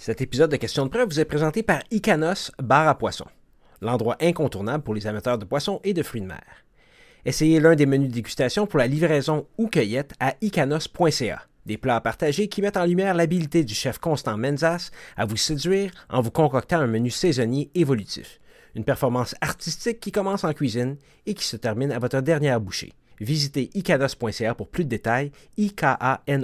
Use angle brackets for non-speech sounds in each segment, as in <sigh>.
Cet épisode de Questions de preuve vous est présenté par Icanos Bar à poisson, l'endroit incontournable pour les amateurs de poissons et de fruits de mer. Essayez l'un des menus de dégustation pour la livraison ou cueillette à icanos.ca. Des plats à partager qui mettent en lumière l'habileté du chef Constant Menzas à vous séduire en vous concoctant un menu saisonnier évolutif. Une performance artistique qui commence en cuisine et qui se termine à votre dernière bouchée. Visitez icanos.ca pour plus de détails, ikanos.ca.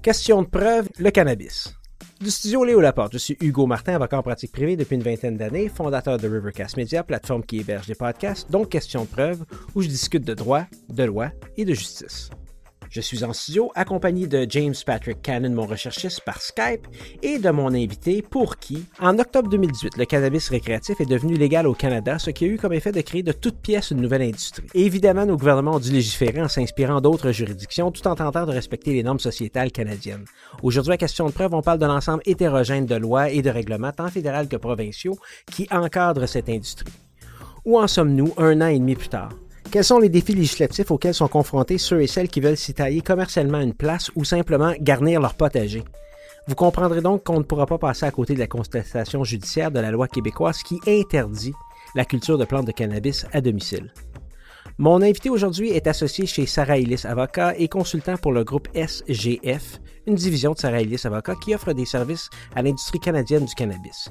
Question de preuve, le cannabis. Du studio Léo Laporte, je suis Hugo Martin, avocat en pratique privée depuis une vingtaine d'années, fondateur de Rivercast Media, plateforme qui héberge des podcasts, donc Question de preuve, où je discute de droit, de loi et de justice. Je suis en studio accompagné de James Patrick Cannon, mon recherchiste par Skype, et de mon invité pour qui, en octobre 2018, le cannabis récréatif est devenu légal au Canada, ce qui a eu comme effet de créer de toutes pièces une nouvelle industrie. Évidemment, nos gouvernements ont dû légiférer en s'inspirant d'autres juridictions tout en tentant de respecter les normes sociétales canadiennes. Aujourd'hui, à question de preuve, on parle de l'ensemble hétérogène de lois et de règlements, tant fédéraux que provinciaux, qui encadrent cette industrie. Où en sommes-nous un an et demi plus tard? Quels sont les défis législatifs auxquels sont confrontés ceux et celles qui veulent s'y tailler commercialement une place ou simplement garnir leur potager? Vous comprendrez donc qu'on ne pourra pas passer à côté de la constatation judiciaire de la loi québécoise qui interdit la culture de plantes de cannabis à domicile. Mon invité aujourd'hui est associé chez Sarah Ellis Avocat et consultant pour le groupe SGF, une division de Sarah Ellis Avocat qui offre des services à l'industrie canadienne du cannabis.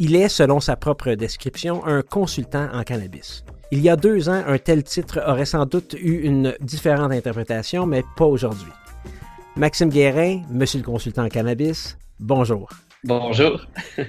Il est, selon sa propre description, un consultant en cannabis. Il y a deux ans, un tel titre aurait sans doute eu une différente interprétation, mais pas aujourd'hui. Maxime Guérin, monsieur le consultant en cannabis, bonjour. Bonjour. <laughs>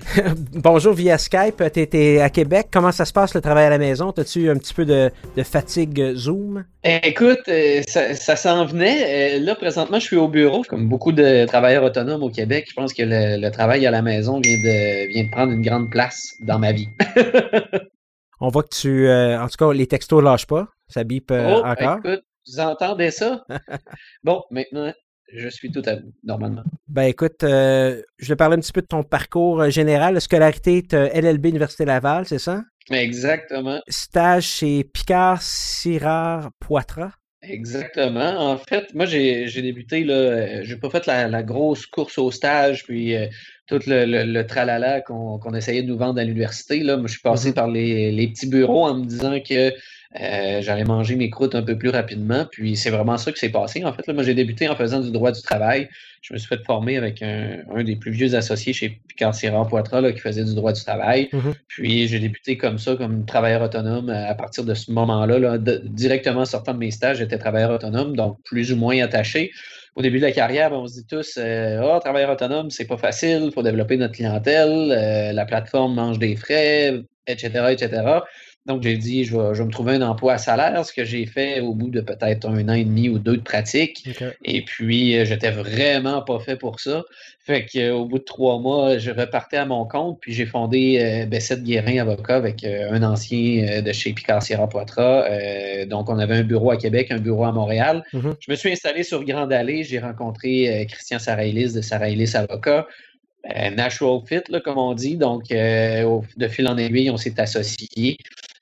bonjour via Skype. Tu étais à Québec. Comment ça se passe le travail à la maison? As-tu eu un petit peu de, fatigue Zoom? Écoute, euh, ça, s'en venait. Euh, là, présentement, je suis au bureau. Comme beaucoup de travailleurs autonomes au Québec, je pense que le, travail à la maison vient de, vient de prendre une grande place dans ma vie. <laughs> On voit que tu. Euh, en tout cas, les textos ne lâchent pas. Ça bip euh, oh, encore. Écoute, vous entendez ça? <laughs> bon, maintenant, je suis tout à vous, normalement. Ben écoute, euh, je vais parler un petit peu de ton parcours général. Scolarité, LLB Université Laval, c'est ça? Exactement. Stage chez Picard Sirard Poitras. Exactement. En fait, moi, j'ai débuté, là, j'ai pas fait la, grosse course au stage, puis tout le, tralala qu'on essayait de nous vendre à l'université. Là, moi, je suis passé mm-hmm. par les, petits bureaux en me disant que euh, j'allais manger mes croûtes un peu plus rapidement. Puis c'est vraiment ça qui s'est passé. En fait, là, moi, j'ai débuté en faisant du droit du travail. Je me suis fait former avec un, des plus vieux associés chez Picard Poitras qui faisait du droit du travail. Mm-hmm. Puis j'ai débuté comme ça, comme travailleur autonome à partir de ce moment-là. Là, directement sortant de mes stages, j'étais travailleur autonome, donc plus ou moins attaché au début de la carrière, on se dit tous euh, oh, travailleur autonome, c'est pas facile, il faut développer notre clientèle, euh, la plateforme mange des frais, etc., etc. Donc, j'ai dit, je vais, me trouver un emploi à salaire, ce que j'ai fait au bout de peut-être un an et demi ou deux de pratique. Et puis, euh, j'étais vraiment pas fait pour ça. Fait qu'au bout de trois mois, je repartais à mon compte, puis j'ai fondé euh, Bessette Guérin Avocat avec euh, un ancien de chez Picard Sierra Poitras. donc, on avait un bureau à Québec, un bureau à Montréal. Mm-hmm. Je me suis installé sur Grande Allée. J'ai rencontré Christian Saraïlis de Saraïlis Avocat. natural fit, comme on dit. Donc, de fil en aiguille, on s'est associés.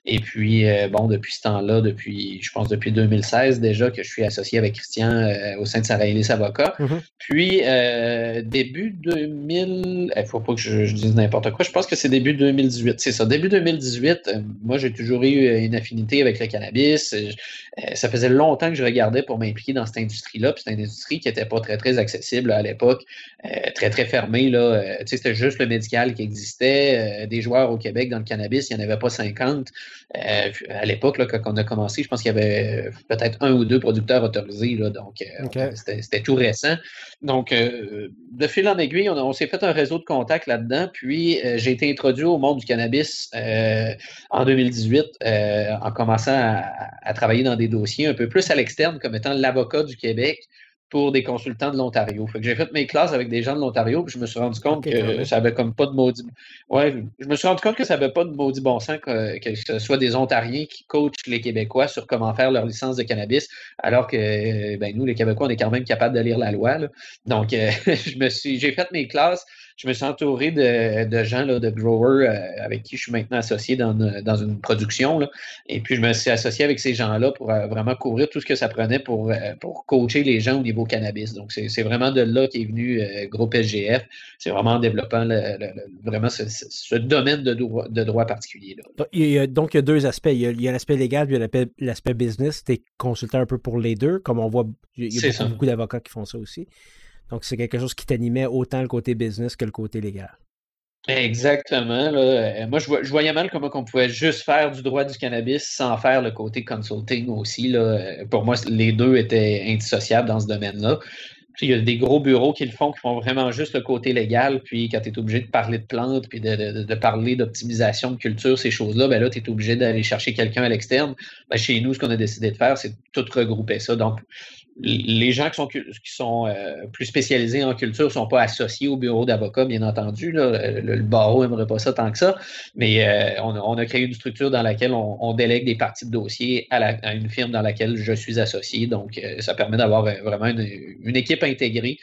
Et puis, euh, bon, depuis ce temps-là, depuis, je pense depuis 2016 déjà que je suis associé avec Christian euh, au sein de Sarah Avocat. Mm-hmm. Puis, euh, début 2000, il ne faut pas que je, dise n'importe quoi, je pense que c'est début 2018. C'est ça, début 2018, moi, j'ai toujours eu une affinité avec le cannabis. ça faisait longtemps que je regardais pour m'impliquer dans cette industrie-là. Puis, c'est une industrie qui n'était pas très, très accessible à l'époque, très, très fermée. Là. c'était juste le médical qui existait. des joueurs au Québec dans le cannabis, il n'y en avait pas 50. Euh, à l'époque, quand on a commencé, je pense qu'il y avait peut-être un ou deux producteurs autorisés, là, donc euh, c'était tout récent. Donc, euh, de fil en aiguille, on, s'est fait un réseau de contacts là-dedans, puis j'ai été introduit au monde du cannabis en 2018 en commençant à, à, travailler dans des dossiers un peu plus à l'externe comme étant l'avocat du Québec pour des consultants de l'Ontario. Fait que j'ai fait mes classes avec des gens de l'Ontario, puis je me suis rendu compte que ça avait comme pas de maudit. Ouais, je me suis rendu compte que ça avait pas de maudit bon sens que, ce soit des Ontariens qui coachent les Québécois sur comment faire leur licence de cannabis, alors que ben, nous, les Québécois, on est quand même capables de lire la loi. Donc, euh, <laughs> je me suis, j'ai fait mes classes je me suis entouré de, gens, là, de growers euh, avec qui je suis maintenant associé dans, une production. Et puis, je me suis associé avec ces gens-là pour euh, vraiment couvrir tout ce que ça prenait pour, euh, pour coacher les gens au niveau cannabis. Donc, c'est vraiment de là qu'est venu Groupe SGF. C'est vraiment en développant vraiment ce, domaine de droit, de droit particulier. Là. Il y a, donc, il y a deux aspects. Il y a l'aspect légal et l'aspect business. Tu es consultant un peu pour les deux, comme on voit, il y a beaucoup, beaucoup d'avocats qui font ça aussi. Donc, c'est quelque chose qui t'animait autant le côté business que le côté légal. Exactement. Euh, moi, je, voyais mal comment on pouvait juste faire du droit du cannabis sans faire le côté consulting aussi. Là. Pour moi, les deux étaient indissociables dans ce domaine-là. Il y a des gros bureaux qui le font, qui font vraiment juste le côté légal. Puis quand tu es obligé de parler de plantes, puis de, parler d'optimisation de culture, ces choses-là, ben là, tu es obligé d'aller chercher quelqu'un à l'externe. Ben, chez nous, ce qu'on a décidé de faire, c'est tout regrouper ça. Donc, les gens qui sont, qui sont euh, plus spécialisés en culture ne sont pas associés au bureau d'avocat, bien entendu. Le, barreau n'aimerait pas ça tant que ça, mais euh, on, a créé une structure dans laquelle on, délègue des parties de dossier à, une firme dans laquelle je suis associé. Donc, euh, ça permet d'avoir vraiment une, équipe intégrée,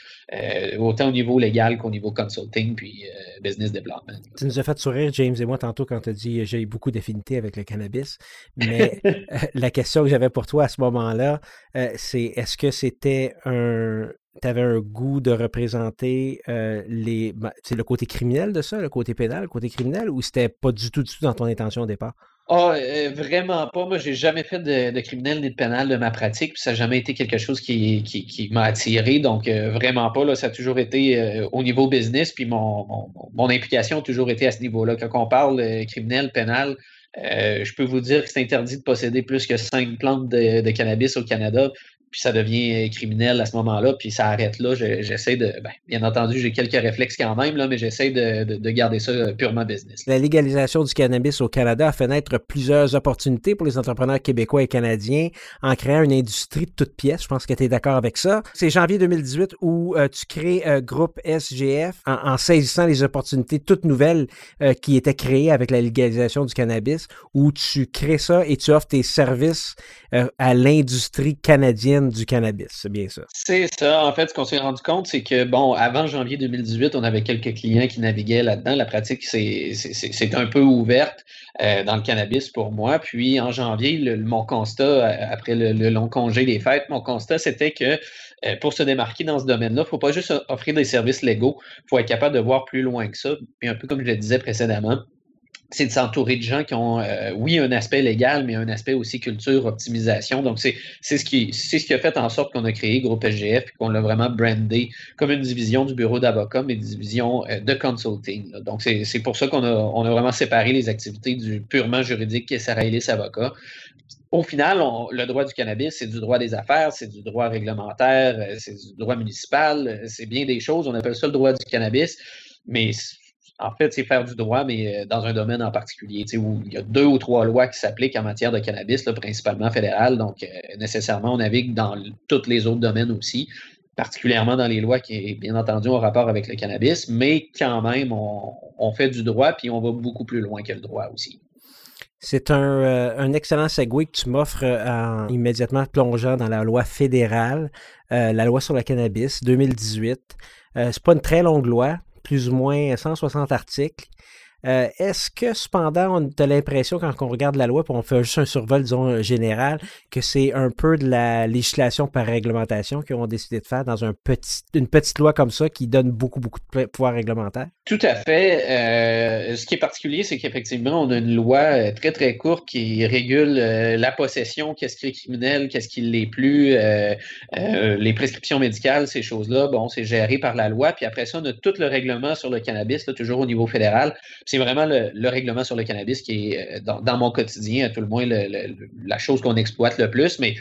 autant au niveau légal qu'au niveau consulting puis business development. Tu nous as fait sourire, James et moi, tantôt quand tu as dit j'ai beaucoup d'affinités avec le cannabis. Mais <laughs> la question que j'avais pour toi à ce moment-là, c'est est-ce que c'était un. Tu avais un goût de représenter euh, les. Ben, le côté criminel de ça, le côté pénal, le côté criminel, ou c'était pas du tout, du tout dans ton intention au départ? Ah, euh, vraiment pas. Moi, j'ai jamais fait de, criminel ni de pénal de ma pratique, puis ça n'a jamais été quelque chose qui, qui, m'a attiré. Donc, euh, vraiment pas. Ça a toujours été au niveau business, puis mon, mon, implication a toujours été à ce niveau-là. Quand on parle criminel, pénal, je peux vous dire que c'est interdit de posséder plus que cinq plantes de cannabis au Canada puis ça devient criminel à ce moment-là, puis ça arrête là. J'essaie de. Ben, bien entendu, j'ai quelques réflexes quand même, là, mais j'essaie de, garder ça euh, purement business. La légalisation du cannabis au Canada a fait naître plusieurs opportunités pour les entrepreneurs québécois et canadiens en créant une industrie de toutes pièces. Je pense que tu es d'accord avec ça. C'est janvier 2018 où euh, tu crées euh, Groupe SGF en, saisissant les opportunités toutes nouvelles qui étaient créées avec la légalisation du cannabis, où tu crées ça et tu offres tes services à l'industrie canadienne du cannabis, c'est bien ça. C'est ça. En fait, ce qu'on s'est rendu compte, c'est que, bon, avant janvier 2018, on avait quelques clients qui naviguaient là-dedans. La pratique, c'est un peu ouverte euh, dans le cannabis pour moi. Puis, en janvier, mon constat, euh, après le, long congé des fêtes, mon constat, c'était que euh, pour se démarquer dans ce domaine-là, il ne faut pas juste offrir des services légaux, il faut être capable de voir plus loin que ça. Puis, un peu comme je le disais précédemment, c'est de s'entourer de gens qui ont, euh, oui, un aspect légal, mais un aspect aussi culture, optimisation. Donc, c'est ce, qui, a fait en sorte qu'on a créé Groupe SGF et qu'on l'a vraiment brandé comme une division du bureau d'avocats, mais une division euh, de consulting. Donc, c'est pour ça qu'on a, vraiment séparé les activités du purement juridique qui est Sarah Avocat. Au final, le droit du cannabis, c'est du droit des affaires, c'est du droit réglementaire, euh, c'est du droit municipal, c'est bien des choses. On appelle ça le droit du cannabis, mais en fait, c'est faire du droit, mais euh, dans un domaine en particulier, où il y a deux ou trois lois qui s'appliquent en matière de cannabis, principalement fédéral. Donc, euh, nécessairement, on navigue dans tous les autres domaines aussi, particulièrement dans les lois qui, bien entendu, ont rapport avec le cannabis, mais quand même, on, fait du droit, puis on va beaucoup plus loin que le droit aussi. C'est un, euh, excellent segue que tu m'offres en immédiatement plongeant dans la loi fédérale, la loi sur le cannabis 2018. c'est pas une très longue loi, plus ou moins 160 articles. Euh, est-ce que cependant, on a l'impression, quand on regarde la loi, puis on fait juste un survol, disons, euh, général, que c'est un peu de la législation par réglementation qu'ils ont décidé de faire dans une petite loi comme ça qui donne beaucoup, beaucoup de pouvoir réglementaire? Tout à fait. Euh, ce qui est particulier, c'est qu'effectivement, on a une loi très, très courte qui régule la possession, qu'est-ce qui est criminel, qu'est-ce qui ne l'est plus, les prescriptions médicales, ces choses-là. Bon, c'est géré par la loi. Puis après ça, on a tout le règlement sur le cannabis, toujours au niveau fédéral c'est vraiment le, règlement sur le cannabis qui est, euh, dans, mon quotidien, à tout le moins, la chose qu'on exploite le plus. Mais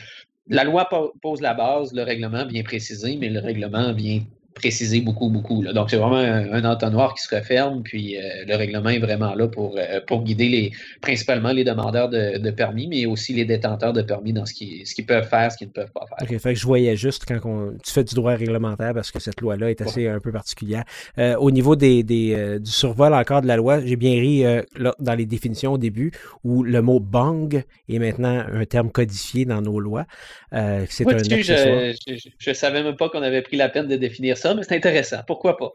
la loi pose la base, le règlement vient préciser, mais le règlement vient préciser beaucoup, beaucoup. Donc, c'est vraiment un, entonnoir qui se referme, puis euh, le règlement est vraiment là pour, euh, pour guider les, principalement les demandeurs de, permis, mais aussi les détenteurs de permis dans ce qu'ils ce peuvent faire, ce qu'ils ne peuvent pas faire. OK, fait que je voyais juste quand tu fais du droit réglementaire, parce que cette loi-là est assez un peu particulière. Euh, au niveau des, des du survol encore de la loi, j'ai bien ri dans les définitions au début, où le mot bang est maintenant un terme codifié dans nos lois. c'est un je ne savais même pas qu'on avait pris la peine de définir ça mais c'est intéressant. Pourquoi pas?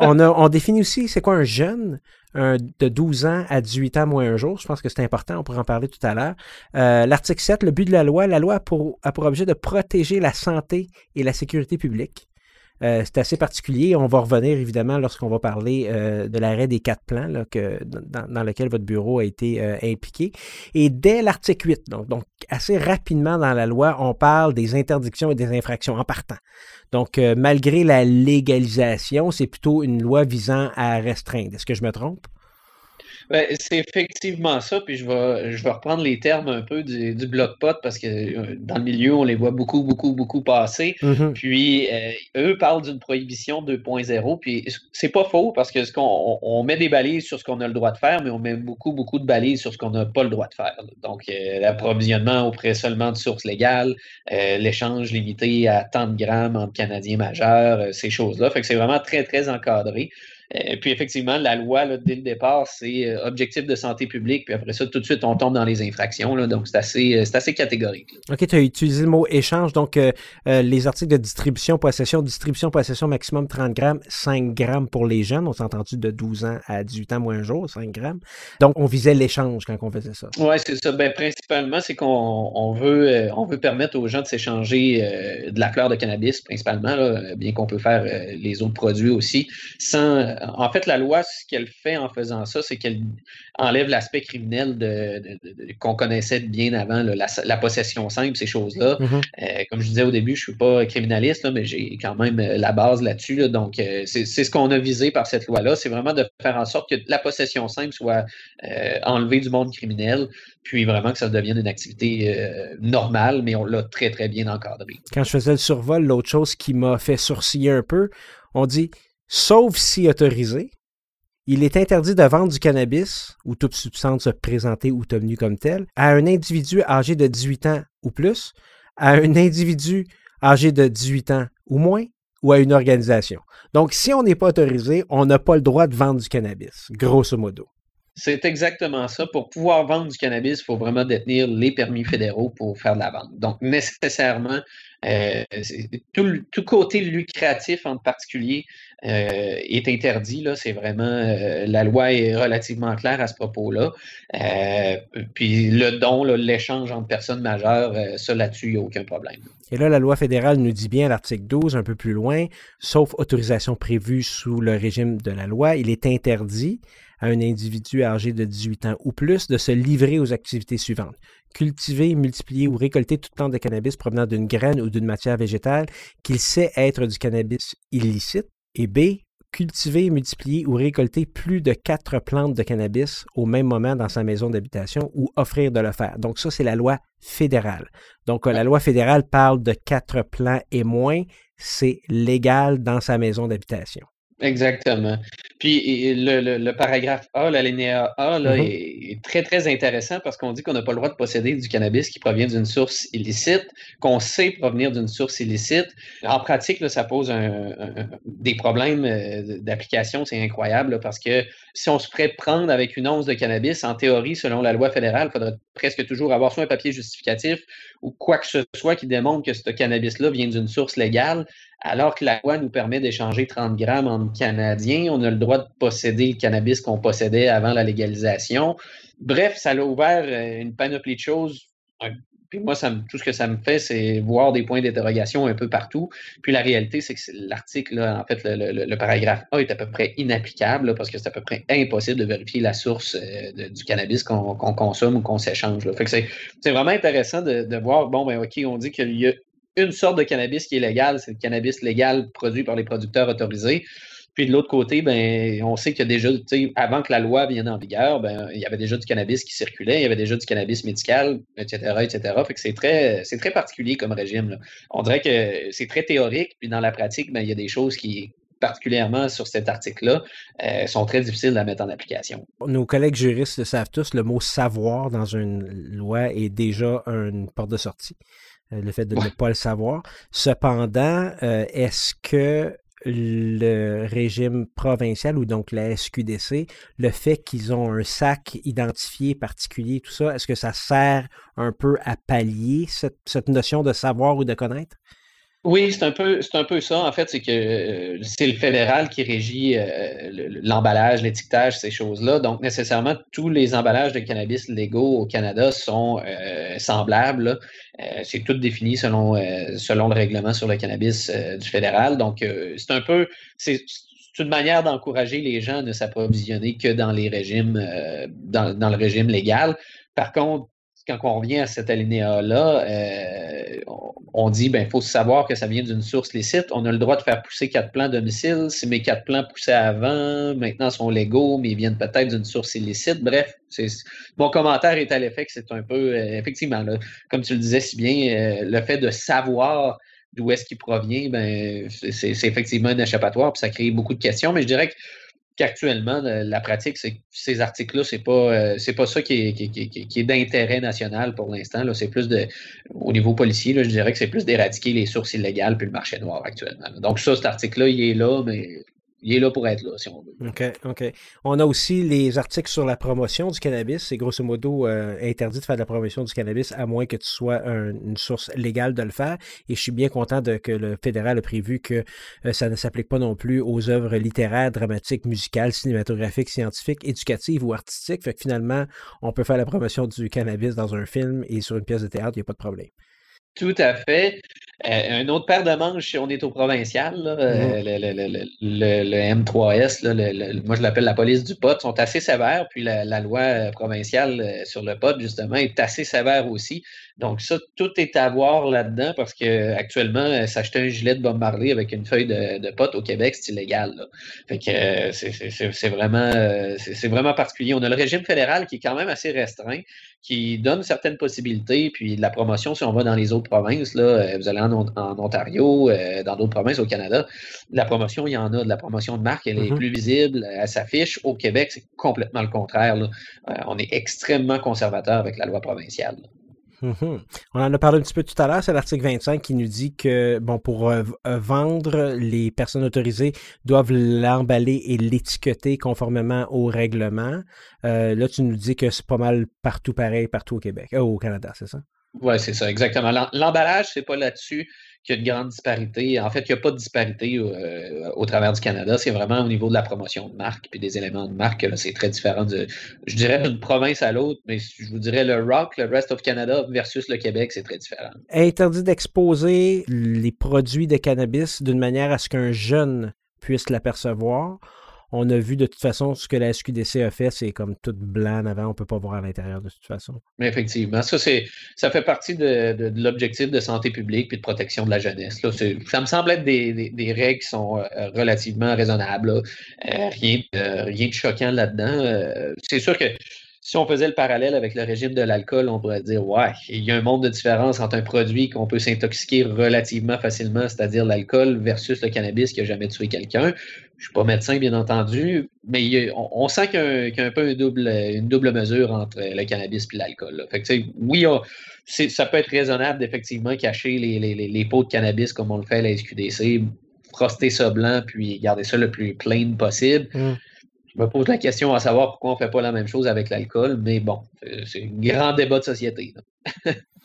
On, définit aussi, c'est quoi un jeune? de 12 ans à 18 ans moins un jour. Je pense que c'est important, on pourra en parler tout à l'heure. Euh, l'article 7, le but de la loi, la loi a pour, objet de protéger la santé et la sécurité publique. Euh, c'est assez particulier. On va revenir évidemment lorsqu'on va parler euh, de l'arrêt des quatre plans dans, lequel votre bureau a été impliqué. Et dès l'article 8, donc, donc, assez rapidement dans la loi, on parle des interdictions et des infractions en partant. Donc, malgré la légalisation, c'est plutôt une loi visant à restreindre. Est-ce que je me trompe? Ben, c'est effectivement ça, puis je vais, je vais reprendre les termes un peu du, du bloc pot parce que euh, dans le milieu, on les voit beaucoup, beaucoup, beaucoup passer. Mm-hmm. Puis euh, eux parlent d'une prohibition 2.0, puis c'est pas faux parce que ce qu'on on met des balises sur ce qu'on a le droit de faire, mais on met beaucoup, beaucoup de balises sur ce qu'on n'a pas le droit de faire. Donc, euh, l'approvisionnement auprès seulement de sources légales, l'échange limité à tant de grammes entre Canadiens majeurs, ces choses-là. Fait que c'est vraiment très, très encadré. Et euh, puis effectivement, la loi, dès le départ, c'est euh, objectif de santé publique, puis après ça, tout de suite, on tombe dans les infractions. Là, donc, c'est assez, euh, assez catégorique. OK, tu as utilisé le mot échange. Donc, les articles de distribution, possession, distribution, possession maximum 30 grammes, 5 grammes pour les jeunes. On s'est entendu de 12 ans à 18 ans moins un jour, 5 grammes. Donc, on visait l'échange quand on faisait ça. Oui, c'est ça. Ben, principalement, c'est qu'on on veut, on veut permettre aux gens de s'échanger de la fleur de cannabis, principalement, bien qu'on peut faire les autres produits aussi, sans en fait, la loi, ce qu'elle fait en faisant ça, c'est qu'elle enlève l'aspect criminel de, qu'on connaissait bien avant, la, possession simple, ces choses-là. Mm-hmm. Euh, comme je disais au début, je ne suis pas criminaliste, mais j'ai quand même euh, la base là-dessus. donc, euh, c'est, ce qu'on a visé par cette loi-là, c'est vraiment de faire en sorte que la possession simple soit enlevée du monde criminel, puis vraiment que ça devienne une activité normale, mais on l'a très, très bien encadré. Quand je faisais le survol, l'autre chose qui m'a fait sourciller un peu, on dit sauf si autorisé, il est interdit de vendre du cannabis ou toute substance présentée ou tenue comme telle à un individu âgé de 18 ans ou plus, à un individu âgé de 18 ans ou moins ou à une organisation. Donc, si on n'est pas autorisé, on n'a pas le droit de vendre du cannabis, grosso modo. C'est exactement ça. Pour pouvoir vendre du cannabis, il faut vraiment détenir les permis fédéraux pour faire de la vente. Donc, nécessairement, euh, tout, côté lucratif en particulier est interdit. Là, c'est vraiment euh, la loi est relativement claire à ce propos-là. puis le don, l'échange entre personnes majeures, ça là-dessus, il n'y a aucun problème. Et là, la loi fédérale nous dit bien, l'article 12, un peu plus loin, sauf autorisation prévue sous le régime de la loi, il est interdit à un individu âgé de 18 ans ou plus de se livrer aux activités suivantes. Cultiver, multiplier ou récolter toute plante de cannabis provenant d'une graine ou d'une matière végétale qu'il sait être du cannabis illicite. Et B, cultiver, multiplier ou récolter plus de quatre plantes de cannabis au même moment dans sa maison d'habitation ou offrir de le faire. Donc ça, c'est la loi fédérale. Donc la loi fédérale parle de quatre plants et moins. C'est légal dans sa maison d'habitation. Exactement. Puis le, paragraphe A, l'alinéa A, là, mm-hmm. est, très, très intéressant parce qu'on dit qu'on n'a pas le droit de posséder du cannabis qui provient d'une source illicite, qu'on sait provenir d'une source illicite. En pratique, là, ça pose des problèmes euh, d'application, c'est incroyable, parce que si on se ferait prendre avec une once de cannabis, en théorie, selon la loi fédérale, il faudrait presque toujours avoir soit un papier justificatif ou quoi que ce soit qui démontre que ce cannabis-là vient d'une source légale, alors que la loi nous permet d'échanger 30 grammes en Canadiens. On a le droit de posséder le cannabis qu'on possédait avant la légalisation. Bref, ça a ouvert euh, une panoplie de choses. Puis moi, tout ce que ça me fait, c'est voir des points d'interrogation un peu partout. Puis la réalité, c'est que l'article, en fait, le, paragraphe A est à peu près inapplicable parce que c'est à peu près impossible de vérifier la source euh, du cannabis qu'on consomme ou qu'on s'échange. Fait que c'est vraiment intéressant de, de, voir, bon, ben OK, on dit qu'il y a une sorte de cannabis qui est légal, c'est le cannabis légal produit par les producteurs autorisés. Puis de l'autre côté, ben, on sait qu'il y a déjà, avant que la loi vienne en vigueur, ben, il y avait déjà du cannabis qui circulait, il y avait déjà du cannabis médical, etc., etc. C'est très, c'est très particulier comme régime. On dirait que c'est très théorique, puis dans la pratique, ben, il y a des choses qui, particulièrement sur cet article-là, euh, sont très difficiles à mettre en application. Nos collègues juristes le savent tous, le mot savoir dans une loi est déjà une porte de sortie. Euh, le fait de ne pas le savoir. Cependant, euh, est-ce que le régime provincial ou donc la SQDC, le fait qu'ils ont un sac identifié particulier, tout ça, est-ce que ça sert un peu à pallier cette, notion de savoir ou de connaître? Oui, c'est un peu, un peu ça. En fait, c'est que euh, c'est le fédéral qui régit euh, l'emballage, l'étiquetage, ces choses-là. Donc, nécessairement, tous les emballages de cannabis légaux au Canada sont euh, semblables. c'est tout défini selon, selon le règlement sur le cannabis du fédéral. Donc, c'est un peu, c'est une manière d'encourager les gens à ne s'approvisionner que dans les régimes, dans, dans le régime légal. Par contre, quand on revient à cet alinéa-là, euh, on dit ben faut savoir que ça vient d'une source licite. On a le droit de faire pousser quatre plants domicile. Si mes quatre plants poussaient avant, maintenant sont légaux, mais ils viennent peut-être d'une source illicite. Bref, mon commentaire est à l'effet que c'est un peu, euh, effectivement, comme tu le disais si bien, euh, le fait de savoir d'où est-ce qu'il provient, ben, c'est effectivement un échappatoire, puis ça crée beaucoup de questions. Mais je dirais que qu'actuellement, la pratique, c'est ces articles-là, c'est pas euh, c'est pas ça qui est, qui, est d'intérêt national pour l'instant. C'est plus de au niveau policier, là, je dirais que c'est plus d'éradiquer les sources illégales puis le marché noir actuellement. Donc ça, cet article-là, il est là, mais il est là pour être là, si on veut. OK, OK. On a aussi les articles sur la promotion du cannabis. C'est grosso modo euh, interdit de faire de la promotion du cannabis à moins que tu sois une source légale de le faire. Et je suis bien content de, que le fédéral a prévu que euh, ça ne s'applique pas non plus aux œuvres littéraires, dramatiques, musicales, cinématographiques, scientifiques, éducatives ou artistiques. Fait que finalement, on peut faire la promotion du cannabis dans un film et sur une pièce de théâtre, il n'y a pas de problème. Tout à fait. Euh, un autre paire de manches, si on est au provincial, euh, mm-hmm. le, M3S, moi je l'appelle la police du pot, sont assez sévères, puis la, loi euh, provinciale sur le pot, justement, est assez sévère aussi. Donc ça, tout est à voir là-dedans parce que actuellement, s'acheter un gilet de Bob Marley avec une feuille de, de pot au Québec, c'est illégal. Fait que c'est vraiment, c'est vraiment particulier. On a le régime fédéral qui est quand même assez restreint, qui donne certaines possibilités, puis la promotion, si on va dans les autres provinces, là, vous allez en, Ontario, euh, dans d'autres provinces au Canada, la promotion, il y en a. De la promotion de marque, elle est mm-hmm. plus visible, elle s'affiche. Au Québec, c'est complètement le contraire. Euh, on est extrêmement conservateur avec la loi provinciale. Mm-hmm. On en a parlé un petit peu tout à l'heure, c'est l'article 25 qui nous dit que bon pour euh, vendre, les personnes autorisées doivent l'emballer et l'étiqueter conformément au règlement. là, tu nous dis que c'est pas mal partout pareil, partout au Québec, au Canada, c'est ça? Oui, c'est ça, exactement. L'emballage, c'est pas là-dessus qu'il y a de grandes disparités. En fait, il n'y a pas de disparité euh, au travers du Canada. C'est vraiment au niveau de la promotion de marque et des éléments de marque. C'est très différent de, je dirais, d'une province à l'autre, mais je vous dirais le rock, le rest of Canada versus le Québec, c'est très différent. Interdit d'exposer les produits de cannabis d'une manière à ce qu'un jeune puisse l'apercevoir on a vu de toute façon ce que la SQDC a fait, c'est comme tout blanc avant, on ne peut pas voir à l'intérieur de toute façon. Effectivement, ça, c'est, ça fait partie de, l'objectif de santé publique et de protection de la jeunesse. Là. Ça me semble être des, règles qui sont euh, relativement raisonnables. Euh, rien, rien de choquant là-dedans. Euh, c'est sûr que si on faisait le parallèle avec le régime de l'alcool, on pourrait dire, ouais, il y a un monde de différence entre un produit qu'on peut s'intoxiquer relativement facilement, c'est-à-dire l'alcool, versus le cannabis qui n'a jamais tué quelqu'un. Je ne suis pas médecin, bien entendu, mais on, sent qu'il y a, un, peu une double, une double mesure entre le cannabis et l'alcool. oui, ça peut être raisonnable d'effectivement cacher les, pots de cannabis comme on le fait à la SQDC, froster ça blanc, puis garder ça le plus plain possible. Mmh. Je me pose la question à savoir pourquoi on ne fait pas la même chose avec l'alcool, mais bon, c'est un grand débat de société. <laughs>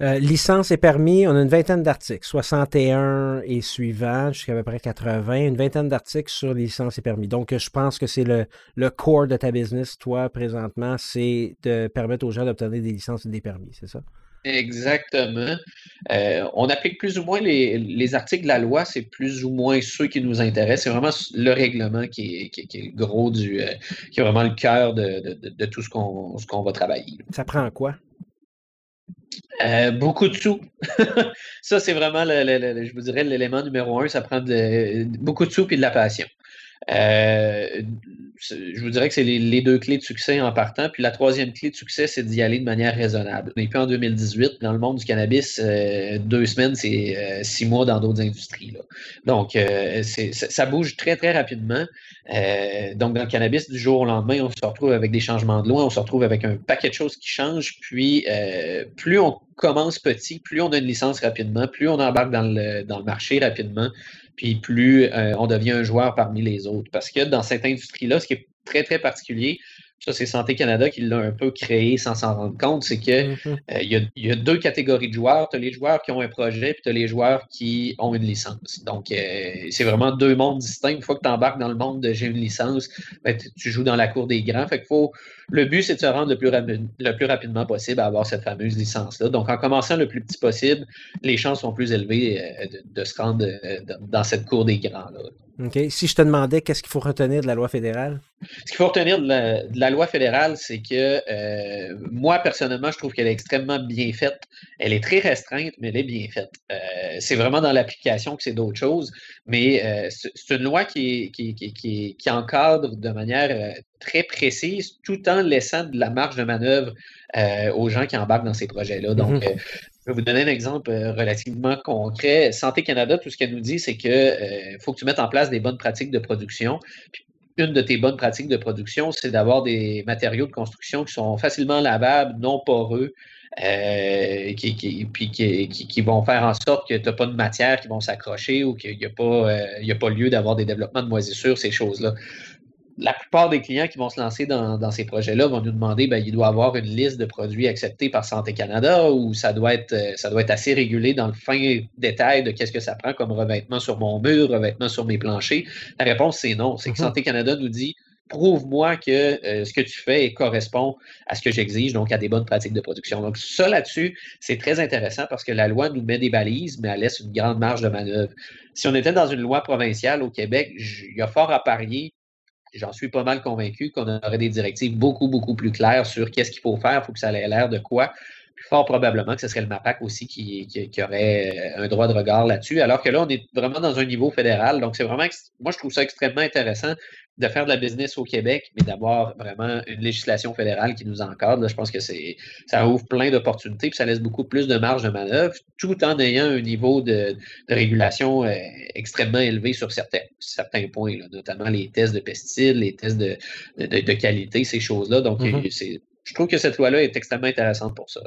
Euh, licence et permis, on a une vingtaine d'articles, 61 et suivants, jusqu'à peu près 80, une vingtaine d'articles sur les licences et permis. Donc, je pense que c'est le, le core de ta business, toi, présentement, c'est de permettre aux gens d'obtenir des licences et des permis, c'est ça? Exactement. Euh, on applique plus ou moins les, articles de la loi, c'est plus ou moins ceux qui nous intéressent. C'est vraiment le règlement qui est, qui, gros du, euh, qui est vraiment le cœur de, tout ce qu'on, ce qu'on va travailler. Ça prend quoi? Euh, beaucoup de sous. <laughs> ça, c'est vraiment, je vous dirais, l'élément numéro un. Ça prend beaucoup de sous et de la passion. Euh, je vous dirais que c'est les, deux clés de succès en partant. Puis la troisième clé de succès, c'est d'y aller de manière raisonnable. On n'est plus en 2018. Dans le monde du cannabis, euh, deux semaines, c'est euh, six mois dans d'autres industries. Donc, ça bouge très, très rapidement. donc, dans le cannabis, du jour au lendemain, on se retrouve avec des changements de loi, on se retrouve avec un paquet de choses qui changent. Puis, plus on commence petit, plus on a une licence rapidement, plus on embarque dans le, dans le marché rapidement, puis plus euh, on devient un joueur parmi les autres. Parce que dans cette industrie-là, ce qui est très, très particulier, ça c'est Santé Canada qui l'a un peu créé sans s'en rendre compte, c'est que mm-hmm. euh, il, y a, deux catégories de joueurs. Tu as les joueurs qui ont un projet, puis tu as les joueurs qui ont une licence. Donc, euh, c'est vraiment deux mondes distincts. Une fois que tu embarques dans le monde de j'ai une licence, ben, tu joues dans la cour des grands. Fait faut, le but, c'est de se rendre le plus, le plus rapidement possible à avoir cette fameuse licence-là. Donc, en commençant le plus petit possible, les chances sont plus élevées euh, de, se rendre dans cette cour des grands. Là. OK? Si je te demandais qu'est-ce qu'il faut retenir de la loi fédérale? Ce qu'il faut retenir de la, loi fédérale, c'est que euh, moi, personnellement, je trouve qu'elle est extrêmement bien faite. Elle est très restreinte, mais elle est bien faite. Euh, c'est vraiment dans l'application que c'est d'autres choses. Mais euh, c'est une loi qui, qui, qui, qui, encadre de manière très précise tout en laissant de la marge de manœuvre aux gens qui embarquent dans ces projets-là. Donc, mm-hmm. Je vais vous donner un exemple euh, relativement concret. Santé Canada, tout ce qu'elle nous dit, c'est qu'il euh, faut que tu mettes en place des bonnes pratiques de production. une de tes bonnes pratiques de production, c'est d'avoir des matériaux de construction qui sont facilement lavables, non poreux, euh, qui, qui, vont faire en sorte que tu n'as pas de matière qui vont s'accrocher ou qu'il n'y a, pas, a pas lieu d'avoir des développements de moisissures, ces choses-là la plupart des clients qui vont se lancer dans, ces projets-là vont nous demander, ben, il doit avoir une liste de produits acceptés par Santé Canada ou ça doit être, euh, ça doit être assez régulé dans le fin détail de qu'est-ce que ça prend comme revêtement sur mon mur, revêtement sur mes planchers? La réponse, c'est non. C'est que mm-hmm. Santé Canada nous dit, prouve-moi que euh, ce que tu fais correspond à ce que j'exige, donc à des bonnes pratiques de production. Donc, ça là-dessus, c'est très intéressant parce que la loi nous met des balises, mais elle laisse une grande marge de manœuvre. Si on était dans une loi provinciale au Québec, il y a fort à parier j'en suis pas mal convaincu qu'on aurait des directives beaucoup, beaucoup plus claires sur qu'est-ce qu'il faut faire, il faut que ça ait l'air de quoi. Fort probablement que ce serait le MAPAC aussi qui, qui, aurait un droit de regard là-dessus. Alors que là, on est vraiment dans un niveau fédéral. Donc, c'est vraiment, moi, je trouve ça extrêmement intéressant de faire de la business au Québec, mais d'avoir vraiment une législation fédérale qui nous encadre. je pense que c'est ça ouvre plein d'opportunités, puis ça laisse beaucoup plus de marge de manœuvre, tout en ayant un niveau de, de régulation euh, extrêmement élevé sur certains, certains points, notamment les tests de pesticides, les tests de, de, de qualité, ces choses-là. Donc, mm-hmm. je trouve que cette loi-là est extrêmement intéressante pour ça.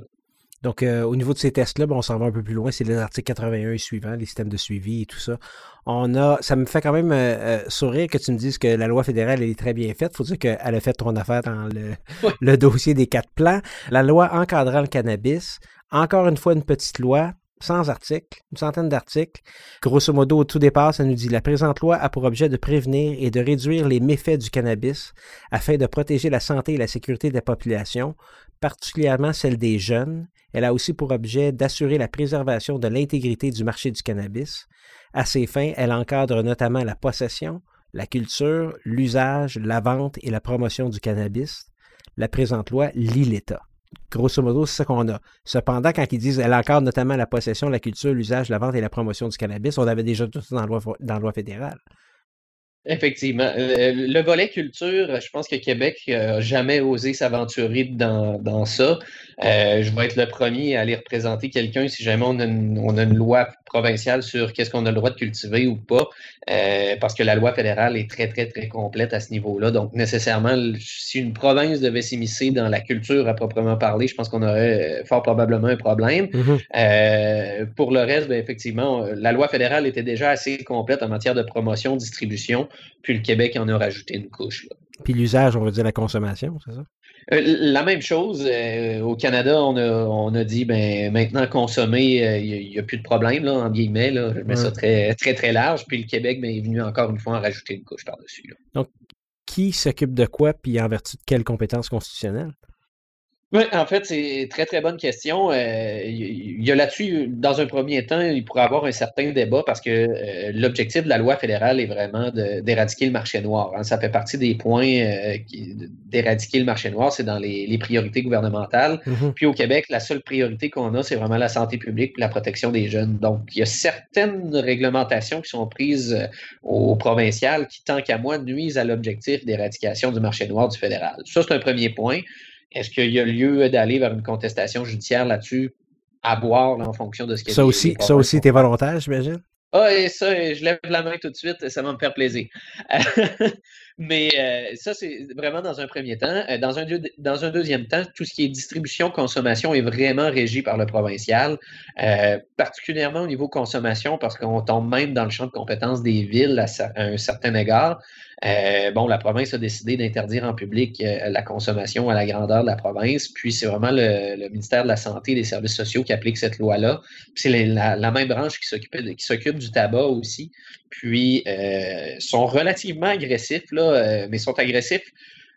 Donc, euh, au niveau de ces tests-là, ben, on s'en va un peu plus loin. C'est les articles 81 et suivants, les systèmes de suivi et tout ça. On a, ça me fait quand même euh, euh, sourire que tu me dises que la loi fédérale est très bien faite. Faut dire qu'elle a fait ton affaire dans le, <laughs> le dossier des quatre plans. La loi encadrant le cannabis, encore une fois une petite loi, sans articles, une centaine d'articles. Grosso modo, au tout départ, ça nous dit la présente loi a pour objet de prévenir et de réduire les méfaits du cannabis afin de protéger la santé et la sécurité de la population, particulièrement celle des jeunes. Elle a aussi pour objet d'assurer la préservation de l'intégrité du marché du cannabis. À ces fins, elle encadre notamment la possession, la culture, l'usage, la vente et la promotion du cannabis. La présente loi lie l'État. Grosso modo, c'est ça qu'on a. Cependant, quand ils disent elle encadre notamment la possession, la culture, l'usage, la vente et la promotion du cannabis, on avait déjà tout ça dans dans la loi fédérale. Effectivement. Euh, le volet culture, je pense que Québec n'a jamais osé s'aventurer dans, dans ça. Euh, je vais être le premier à aller représenter quelqu'un si jamais on a une, loi provinciale sur qu'est-ce qu'on a le droit de cultiver ou pas, euh, parce que la loi fédérale est très, très, très complète à ce niveau-là. Donc, nécessairement, si une province devait s'immiscer dans la culture à proprement parler, je pense qu'on aurait fort probablement un problème. Mm-hmm. pour le reste, bien, effectivement, la loi fédérale était déjà assez complète en matière de promotion, distribution, puis le Québec en a rajouté une couche. Puis l'usage, on va dire la consommation, c'est ça? Euh, la même chose, euh, au Canada, on a, on a dit ben maintenant consommer, euh, il n'y a, plus de problème, là, en guillemets. Là, je mets ça très, très, très large. Puis le Québec ben, est venu encore une fois en rajouter une couche par-dessus. Donc, qui s'occupe de quoi, puis en vertu de quelles compétences constitutionnelles? Oui, en fait, c'est très, très bonne question. Euh, il y a là-dessus, dans un premier temps, il pourrait y avoir un certain débat parce que euh, l'objectif de la loi fédérale est vraiment d'éradiquer le marché noir. Hein. Ça fait partie des points euh, d'éradiquer le marché noir, c'est dans les, priorités gouvernementales. Mm-hmm. Puis au Québec, la seule priorité qu'on a, c'est vraiment la santé publique et la protection des jeunes. Donc, il y a certaines réglementations qui sont prises au provincial qui, tant qu'à moi, nuisent à l'objectif d'éradication du marché noir du fédéral. Ça, c'est un premier point. Est-ce qu'il y a lieu d'aller vers une contestation judiciaire là-dessus à boire en fonction de ce qui Ça aussi, ça aussi, t'es volontaire, j'imagine? Ah, et ça, je lève la main tout de suite, ça va me faire plaisir. <laughs> Mais euh, ça, c'est vraiment dans un premier temps. Euh, dans, un, dans un deuxième temps, tout ce qui est distribution, consommation est vraiment régi par le provincial, euh, particulièrement au niveau consommation, parce qu'on tombe même dans le champ de compétences des villes à, un certain égard. Bon, la province a décidé d'interdire en public la consommation à la grandeur de la province, puis c'est vraiment le, ministère de la Santé et des Services sociaux qui applique cette loi-là. C'est la, la, même branche qui s'occupe du tabac aussi puis euh, sont relativement agressifs, là, euh, mais sont agressifs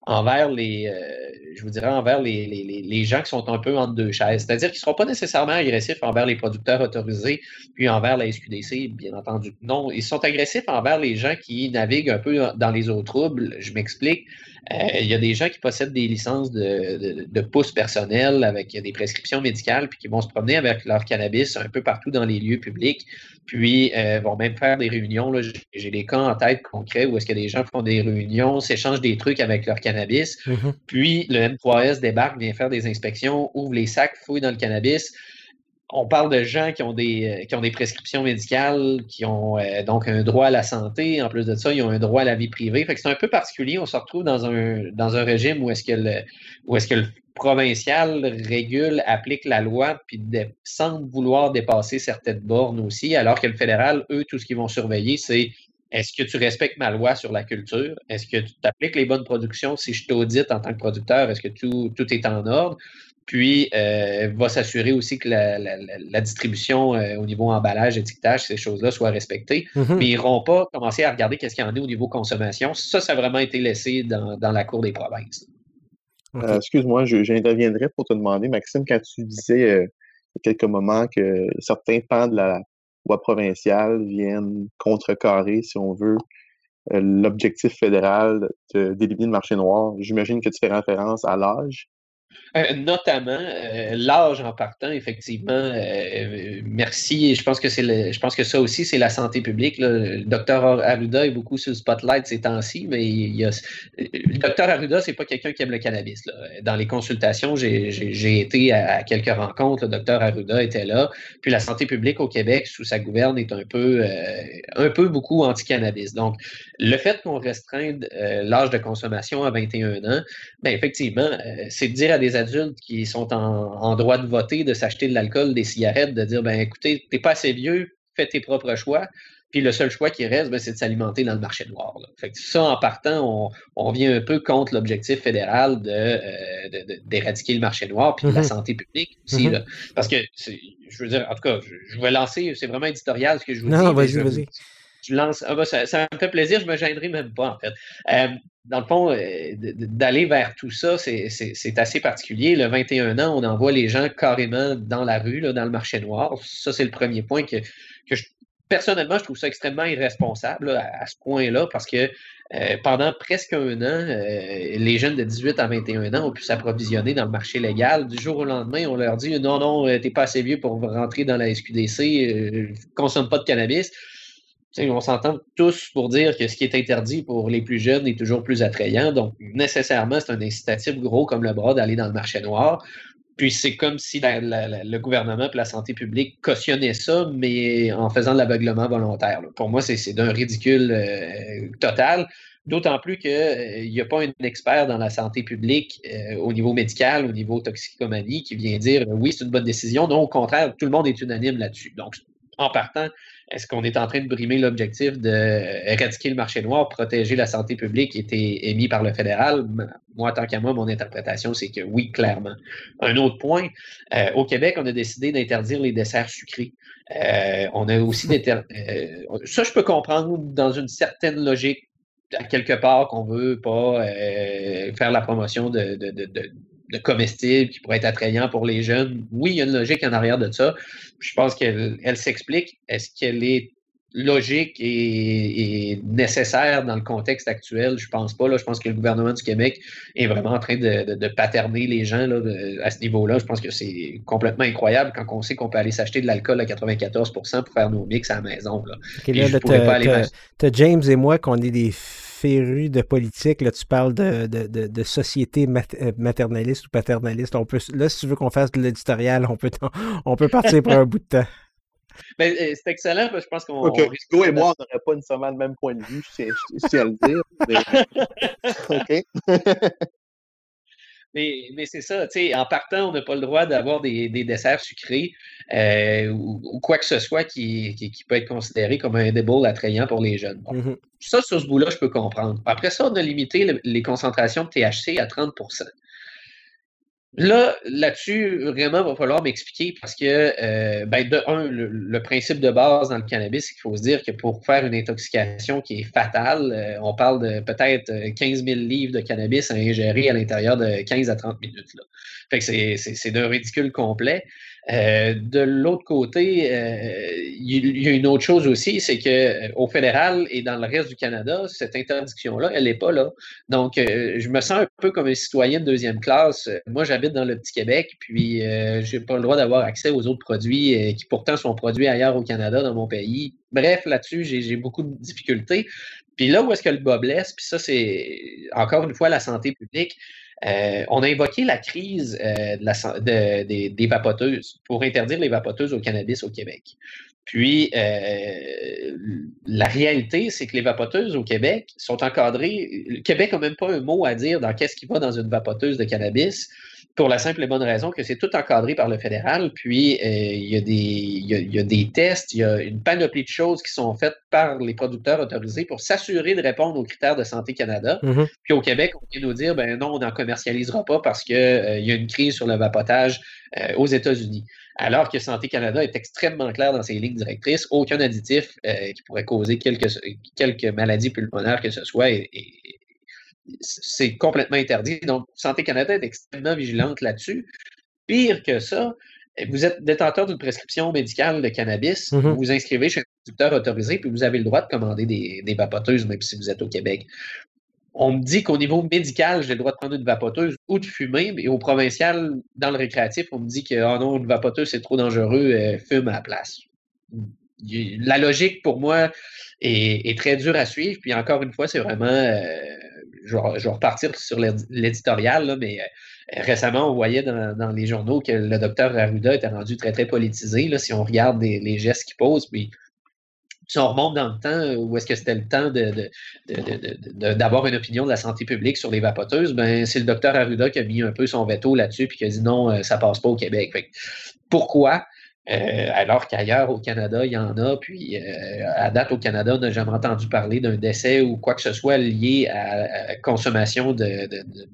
envers les, euh, je vous dirais, envers les, les, les, gens qui sont un peu entre deux chaises. C'est-à-dire qu'ils ne seront pas nécessairement agressifs envers les producteurs autorisés, puis envers la SQDC, bien entendu. Non, ils sont agressifs envers les gens qui naviguent un peu dans les eaux troubles. Je m'explique. Euh, il y a des gens qui possèdent des licences de, de, pouces personnels avec des prescriptions médicales, puis qui vont se promener avec leur cannabis un peu partout dans les lieux publics, puis euh, vont même faire des réunions. J'ai des cas en tête concrets où est-ce que des gens font des réunions, s'échangent des trucs avec leur cannabis, mm-hmm. puis le M3S débarque, vient faire des inspections, ouvre les sacs, fouille dans le cannabis, on parle de gens qui ont des, euh, prescriptions médicales, qui ont euh, donc un droit à la santé. En plus de ça, ils ont un droit à la vie privée. C'est un peu particulier. On se retrouve dans un, régime où est-ce que le, est-ce provincial régule, applique la loi, puis semble vouloir dépasser certaines bornes aussi, alors que le fédéral, eux, tout ce qu'ils vont surveiller, c'est est-ce que tu respectes ma loi sur la culture? Est-ce que tu t'appliques les bonnes productions? Si je t'audite en tant que producteur, est-ce que tout est en ordre? Puis, euh, va s'assurer aussi que la, distribution euh, au niveau emballage, étiquetage, ces choses-là soient respectées. Mm-hmm. Mais ils n'iront pas commencer à regarder qu'est-ce qu'il y en a au niveau consommation. Ça, ça a vraiment été laissé dans, la Cour des provinces. Euh, excuse-moi, j'interviendrai pour te demander, Maxime, quand tu disais il y a quelques moments que certains pans de la loi provinciale viennent contrecarrer, si on veut, l'objectif fédéral d'éliminer le marché noir, j'imagine que tu fais référence à l'âge. Euh, notamment euh, l'âge en partant, effectivement. Euh, merci. Je pense que c'est je pense que ça aussi, c'est la santé publique. Le docteur Arruda est beaucoup sur spotlight ces temps-ci, mais le docteur Arruda, c'est pas quelqu'un qui aime le cannabis. Dans les consultations, j'ai été à, quelques rencontres. Le docteur Arruda était là. Puis la santé publique au Québec, sous sa gouverne, est un peu, un peu beaucoup anti-cannabis. Donc, le fait qu'on restreigne l'âge de consommation à 21 ans, ben effectivement, c'est de dire à des adultes qui sont en, droit de voter, de s'acheter de l'alcool, des cigarettes, de dire ben écoutez, t'es pas assez vieux, fais tes propres choix. Puis le seul choix qui reste, ben, c'est de s'alimenter dans le marché noir. Fait ça, en partant, on, vient un peu contre l'objectif fédéral d'éradiquer de, le marché noir puis de la mm-hmm. santé publique aussi. Mm-hmm. Parce que, je veux dire, en tout cas, je, vais lancer, c'est vraiment éditorial ce que je vous dis. Non, vas-y, vas-y. Je ah, ben, ça, me fait plaisir, je me gênerai même pas, en fait. Euh, dans le fond, euh, d'aller vers tout ça, c'est assez particulier. Le 21 ans, on envoie les gens carrément dans la rue, dans le marché noir. Ça, c'est le premier point que, personnellement, je trouve ça extrêmement irresponsable à, ce point-là parce que euh, pendant presque un an, euh, les jeunes de 18 à 21 ans ont pu s'approvisionner dans le marché légal. Du jour au lendemain, on leur dit non, non, t'es pas assez vieux pour rentrer dans la SQDC, consomme pas de cannabis on s'entend tous pour dire que ce qui est interdit pour les plus jeunes est toujours plus attrayant. Donc, nécessairement, c'est un incitatif gros comme le bras d'aller dans le marché noir. Puis c'est comme si le gouvernement et la santé publique cautionnaient ça, mais en faisant de l'aveuglement volontaire. Pour moi, c'est d'un ridicule euh, total. D'autant plus qu'il euh, n'y a pas un expert dans la santé publique euh, au niveau médical, au niveau toxicomanie, qui vient dire oui, c'est une bonne décision. Non, au contraire, tout le monde est unanime là-dessus. Donc, en partant, est-ce qu'on est en train de brimer l'objectif d'éradiquer le marché noir, protéger la santé publique qui était émis par le fédéral? Moi, tant qu'à moi, mon interprétation, c'est que oui, clairement. Un autre point, euh, au Québec, on a décidé d'interdire les desserts sucrés. Euh, on a aussi euh, ça, je peux comprendre dans une certaine logique, à quelque part, qu'on veut pas faire la promotion de de comestibles qui pourraient être attrayants pour les jeunes. Oui, il y a une logique en arrière de ça. Je pense qu'elle elle, s'explique. Est-ce qu'elle est logique et, nécessaire dans le contexte actuel? Je pense pas. Là. Je pense que le gouvernement du Québec est vraiment en train de, paterner les gens là, à ce niveau-là. Je pense que c'est complètement incroyable quand on sait qu'on peut aller s'acheter de l'alcool à 94% pour faire nos mix à la maison. Là. tu as James et moi qu'on est des féru de politique, là, tu parles de, de, de, société euh, maternaliste ou paternaliste. On peut, là, si tu veux qu'on fasse de l'éditorial, on peut, on peut partir pour un bout de temps. <laughs> Ben, euh, c'est excellent, parce que je pense qu'on. Okay. Hugo et moi, on n'aurait pas nécessairement le même point de vue, si je tiens à le dire. <laughs> <laughs> OK. Mais, mais c'est ça, tu sais, en partant, on n'a pas le droit d'avoir des, des, desserts sucrés euh, ou, ou, quoi que ce soit qui, qui, qui, peut être considéré comme un edible attrayant pour les jeunes. Bon. Mm -hmm. Ça, sur ce bout-là, je peux comprendre. Après ça, on a limité le, les concentrations de THC à 30 Là, là-dessus, vraiment, il va falloir m'expliquer parce que, euh, ben, de un, le, principe de base dans le cannabis, c'est qu'il faut se dire que pour faire une intoxication qui est fatale, euh, on parle de peut-être 15 000 livres de cannabis à ingérer à l'intérieur de 15 à 30 minutes. Là. Fait que c'est d'un ridicule complet. Euh, de l'autre côté, euh, il y a une autre chose aussi, c'est que euh, au fédéral et dans le reste du Canada, cette interdiction-là, elle n'est pas là. Donc, je me sens un peu comme un citoyen de deuxième classe. Moi, j'habite dans le petit Québec, puis j'ai pas le droit d'avoir accès aux autres produits qui pourtant sont produits ailleurs au Canada, dans mon pays. Bref, là-dessus, j'ai beaucoup de difficultés. Puis là où est-ce que le bas blesse, puis ça, c'est encore une fois la santé publique. Euh, on a évoqué la crise euh, des vapoteuses pour interdire les vapoteuses au cannabis au Québec. Puis, euh, la réalité, c'est que les vapoteuses au Québec sont encadrées. Le Québec n'a même pas un mot à dire dans qu'est-ce qui va dans une vapoteuse de cannabis pour la simple et bonne raison que c'est tout encadré par le fédéral. Puis, euh, il, y a des, il, y a, il, y a, des tests, il y a une panoplie de choses qui sont faites par les producteurs autorisés pour s'assurer de répondre aux critères de Santé Canada. Mm -hmm. Puis, au Québec, on vient nous dire, ben non, on n'en commercialisera pas parce qu'il euh, y a une crise sur le vapotage euh, aux États-Unis. Alors que Santé Canada est extrêmement clair dans ses lignes directrices, aucun additif qui pourrait causer quelques, quelques maladies pulmonaires que ce soit est, est, c'est complètement interdit. Donc, Santé Canada est extrêmement vigilante là-dessus. Pire que ça, vous êtes détenteur d'une prescription médicale de cannabis, mm -hmm. vous vous inscrivez chez un producteur autorisé, puis vous avez le droit de commander des, des vapoteuses, même si vous êtes au Québec. On me dit qu'au niveau médical, j'ai le droit de prendre une vapoteuse ou de fumer, mais au provincial, dans le récréatif, on me dit que oh non, une vapoteuse, c'est trop dangereux, euh, fume à la place. La logique, pour moi, est, est, très dure à suivre. Puis encore une fois, c'est vraiment euh, je vais, repartir sur l'éditorial, mais euh, récemment, on voyait dans, les journaux que le docteur Arruda était rendu très, très politisé. Là, si on regarde des, les gestes qu'il pose, puis si on remonte dans le temps, où est-ce que c'était le temps d'avoir une opinion de la santé publique sur les vapoteuses, ben c'est le docteur Arruda qui a mis un peu son veto là-dessus puis qui a dit non, euh, ça passe pas au Québec. Pourquoi? Euh, alors qu'ailleurs au Canada, il y en a. Puis euh, à date au Canada, on n'a jamais entendu parler d'un décès ou quoi que ce soit lié à, la consommation de, de, de,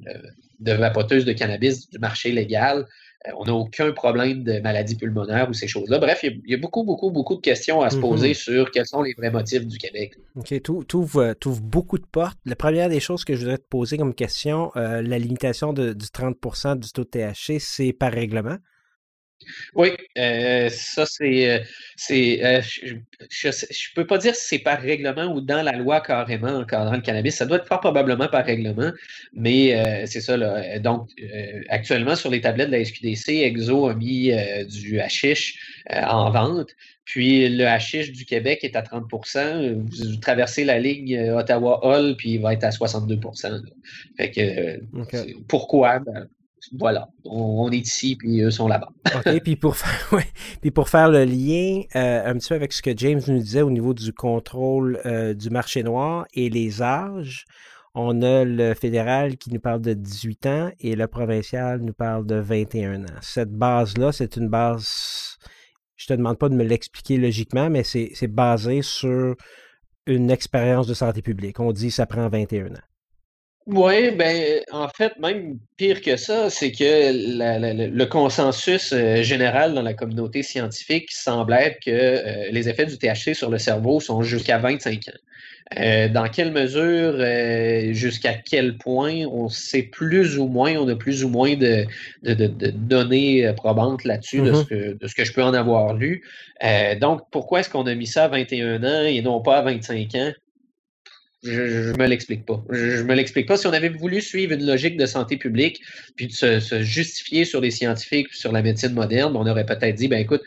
de vapoteuses de cannabis du marché légal. Euh, on n'a aucun problème de maladie pulmonaire ou ces choses-là. Bref, il y, a, il y, a, beaucoup, beaucoup, beaucoup de questions à se poser mm -hmm. sur quels sont les vrais motifs du Québec. OK, tu ouvres beaucoup de portes. La première des choses que je voudrais te poser comme question, la limitation du 30% du taux de THC, c'est par règlement? Oui, euh, ça c'est, c'est, euh, je, je, peux pas dire si c'est par règlement ou dans la loi carrément encadrant le cannabis. Ça doit être fort probablement par règlement, mais euh, c'est ça là. Donc actuellement sur les tablettes de la SQDC, Exo a mis du hashish en vente. Puis le hashish du Québec est à 30% Vous traversez la ligne Ottawa-Hall, puis il va être à 62 là. Fait que okay. pourquoi? Ben, voilà, on, est ici, puis eux sont là-bas. <laughs> OK, puis pour, faire, <laughs> puis pour faire le lien euh, un petit peu avec ce que James nous disait au niveau du contrôle euh, du marché noir et les âges, on a le fédéral qui nous parle de 18 ans et le provincial nous parle de 21 ans. Cette base-là, c'est une base, je te demande pas de me l'expliquer logiquement, mais c'est basé sur une expérience de santé publique. On dit que ça prend 21 ans. Oui, ben, en fait, même pire que ça, c'est que la, la, le consensus euh, général dans la communauté scientifique semble être que euh, les effets du THC sur le cerveau sont jusqu'à 25 ans. Euh, dans quelle mesure, euh, jusqu'à quel point, on sait plus ou moins, on a plus ou moins de, de, de, de données probantes là-dessus, de, ce que, de ce que je peux en avoir lu. donc, pourquoi est-ce qu'on a mis ça à 21 ans et non pas à 25 ans? Je, je me l'explique pas. Je, me l'explique pas. Si on avait voulu suivre une logique de santé publique, puis de se, se justifier sur les scientifiques, sur la médecine moderne, on aurait peut-être dit, ben écoute,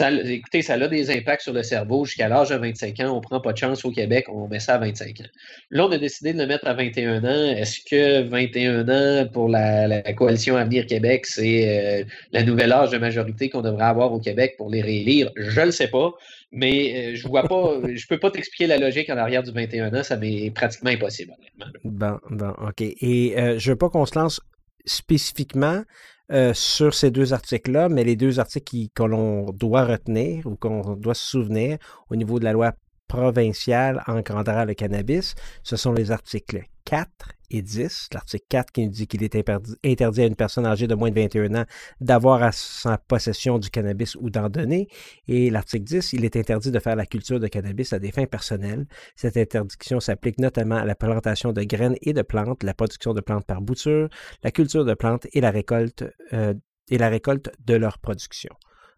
Écoutez, ça a des impacts sur le cerveau. Jusqu'à l'âge de 25 ans, on ne prend pas de chance au Québec, on met ça à 25 ans. Là, on a décidé de le mettre à 21 ans. Est-ce que 21 ans pour la, coalition Avenir Québec, c'est euh, la nouvelle âge de majorité qu'on devrait avoir au Québec pour les réélire? Je ne le sais pas, mais euh, je vois pas, je peux pas t'expliquer la logique en arrière du 21 ans, ça m'est pratiquement impossible. Bon, bon, OK. Et euh, je veux pas qu'on se lance spécifiquement euh, sur ces deux articles-là, mais les deux articles que l'on doit retenir ou qu'on doit se souvenir au niveau de la loi provinciale encadrant le cannabis, ce sont les articles 4 et 10. L'article 4 qui nous dit qu'il est interdit à une personne âgée de moins de 21 ans d'avoir à sa possession du cannabis ou d'en donner. Et l'article 10, il est interdit de faire la culture de cannabis à des fins personnelles. Cette interdiction s'applique notamment à la plantation de graines et de plantes, la production de plantes par bouture, la culture de plantes et la récolte, euh, et la récolte de leur production.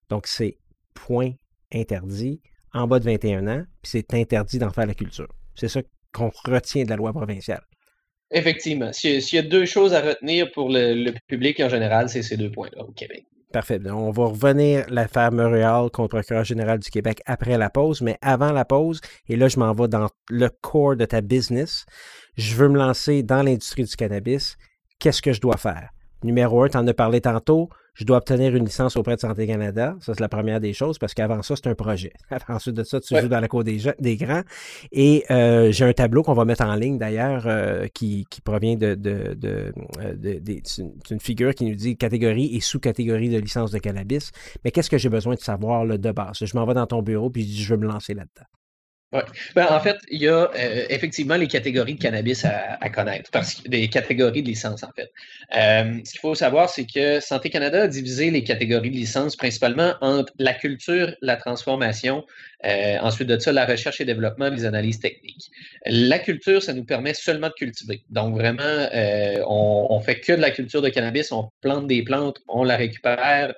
Donc, c'est point interdit en bas de 21 ans, puis c'est interdit d'en faire la culture. C'est ça qu'on retient de la loi provinciale. Effectivement. S'il y a deux choses à retenir pour le, public en général, c'est ces deux points-là au Québec. Parfait. On va revenir à l'affaire Montréal contre le procureur général du Québec après la pause, mais avant la pause, et là je m'en vais dans le core de ta business, je veux me lancer dans l'industrie du cannabis. Qu'est-ce que je dois faire? Numéro un, tu en as parlé tantôt, je dois obtenir une licence auprès de Santé Canada. Ça, c'est la première des choses parce qu'avant ça, c'est un projet. <laughs> Ensuite de ça, tu joues dans la cour des, des grands. Et euh, j'ai un tableau qu'on va mettre en ligne d'ailleurs euh, qui, provient de, de, de, euh, figure qui nous dit catégorie et sous-catégorie de licence de cannabis. Mais qu'est-ce que j'ai besoin de savoir là, de base? Je m'en vais dans ton bureau puis je veux me lancer là-dedans. Ben, en fait, il y a euh, effectivement les catégories de cannabis à, connaître, parce des catégories de licence, en fait. Euh, ce qu'il faut savoir, c'est que Santé Canada a divisé les catégories de licence principalement entre la culture, la transformation, euh, ensuite de ça, la recherche et développement, les analyses techniques. La culture, ça nous permet seulement de cultiver. Donc, vraiment, on, on fait que de la culture de cannabis, on plante des plantes, on la récupère,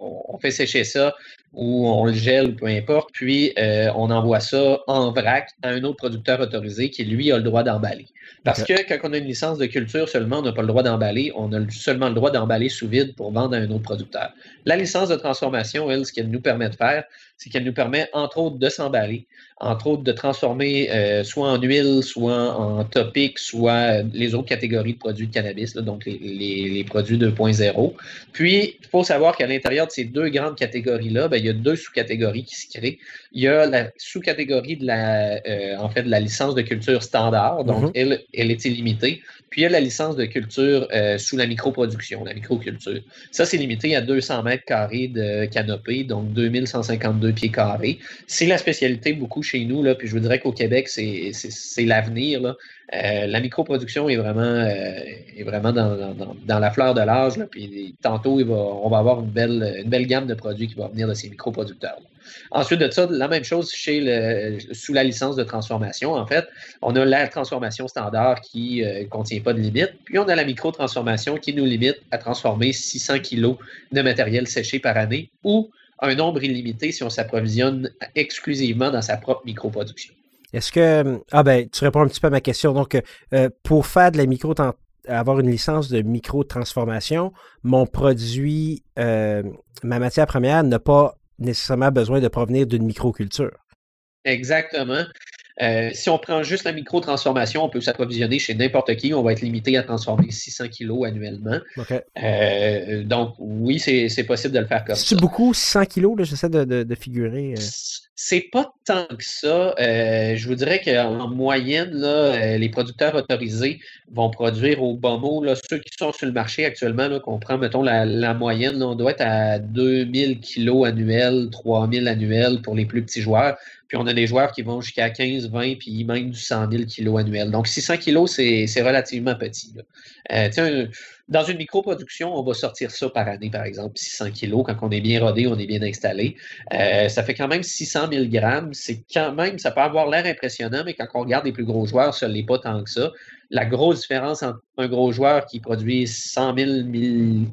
on, fait sécher ça, ou on le gèle, peu importe, puis on envoie ça en vrac à un autre producteur autorisé qui, lui, a le droit d'emballer. Parce que quand on a une licence de culture seulement, on n'a pas le droit d'emballer, on a seulement le droit d'emballer sous vide pour vendre à un autre producteur. La licence de transformation, elle, ce qu'elle nous permet de faire, c'est qu'elle nous permet, entre autres, de s'emballer, entre autres, de transformer euh, soit en huile, soit en topic, soit les autres catégories de produits de cannabis, donc les, les, produits 2.0. Puis, il faut savoir qu'à l'intérieur de ces deux grandes catégories-là, ben, il y a deux sous-catégories qui se créent. Il y a la sous-catégorie de la, euh, en fait, de la licence de culture standard, donc mm-hmm. elle, elle est illimitée. Puis il y a la licence de culture euh, sous la microproduction, la microculture. Ça, c'est limité à 200 mètres carrés de canopée, donc 2152 pieds carrés. C'est la spécialité beaucoup chez nous, puis je vous dirais qu'au Québec, c'est l'avenir. Euh, la microproduction est vraiment, euh, est vraiment dans, la fleur de l'âge. Puis tantôt, on va avoir une belle, une belle gamme de produits qui va venir de ces microproducteurs. -là. Ensuite de ça, la même chose chez sous la licence de transformation. En fait, on a la transformation standard qui ne euh, contient pas de limite, puis on a la micro-transformation qui nous limite à transformer 600 kg de matériel séché par année ou un nombre illimité si on s'approvisionne exclusivement dans sa propre microproduction. Est-ce que. Ah ben, tu réponds un petit peu à ma question. Donc, euh, pour faire de la micro avoir une licence de micro-transformation, mon produit, euh, ma matière première n'a pas nécessairement besoin de provenir d'une microculture. Exactement. Euh, si on prend juste la micro-transformation, on peut s'approvisionner chez n'importe qui. On va être limité à transformer 600 kilos annuellement. Euh, donc, oui, c'est possible de le faire comme ça. C'est beaucoup, 600 kilos? J'essaie de, de, figurer. Euh. C'est pas tant que ça. je vous dirais qu'en moyenne, là, les producteurs autorisés vont produire au bon mot, là, ceux qui sont sur le marché actuellement, qu'on prend, mettons, la, moyenne, on doit être à 2000 kilos annuels, 3000 annuels pour les plus petits joueurs. Puis on a des joueurs qui vont jusqu'à 15, 20, puis même du 100 000 kilos annuels. Donc 600 kilos, c'est relativement petit. Euh, dans une microproduction, on va sortir ça par année, par exemple, 600 kilos. Quand on est bien rodé, on est bien installé. Euh, ça fait quand même 600 000 grammes. C'est quand même, ça peut avoir l'air impressionnant, mais quand on regarde les plus gros joueurs, ça ne l'est pas tant que ça. La grosse différence entre un gros joueur qui produit 100 000, 000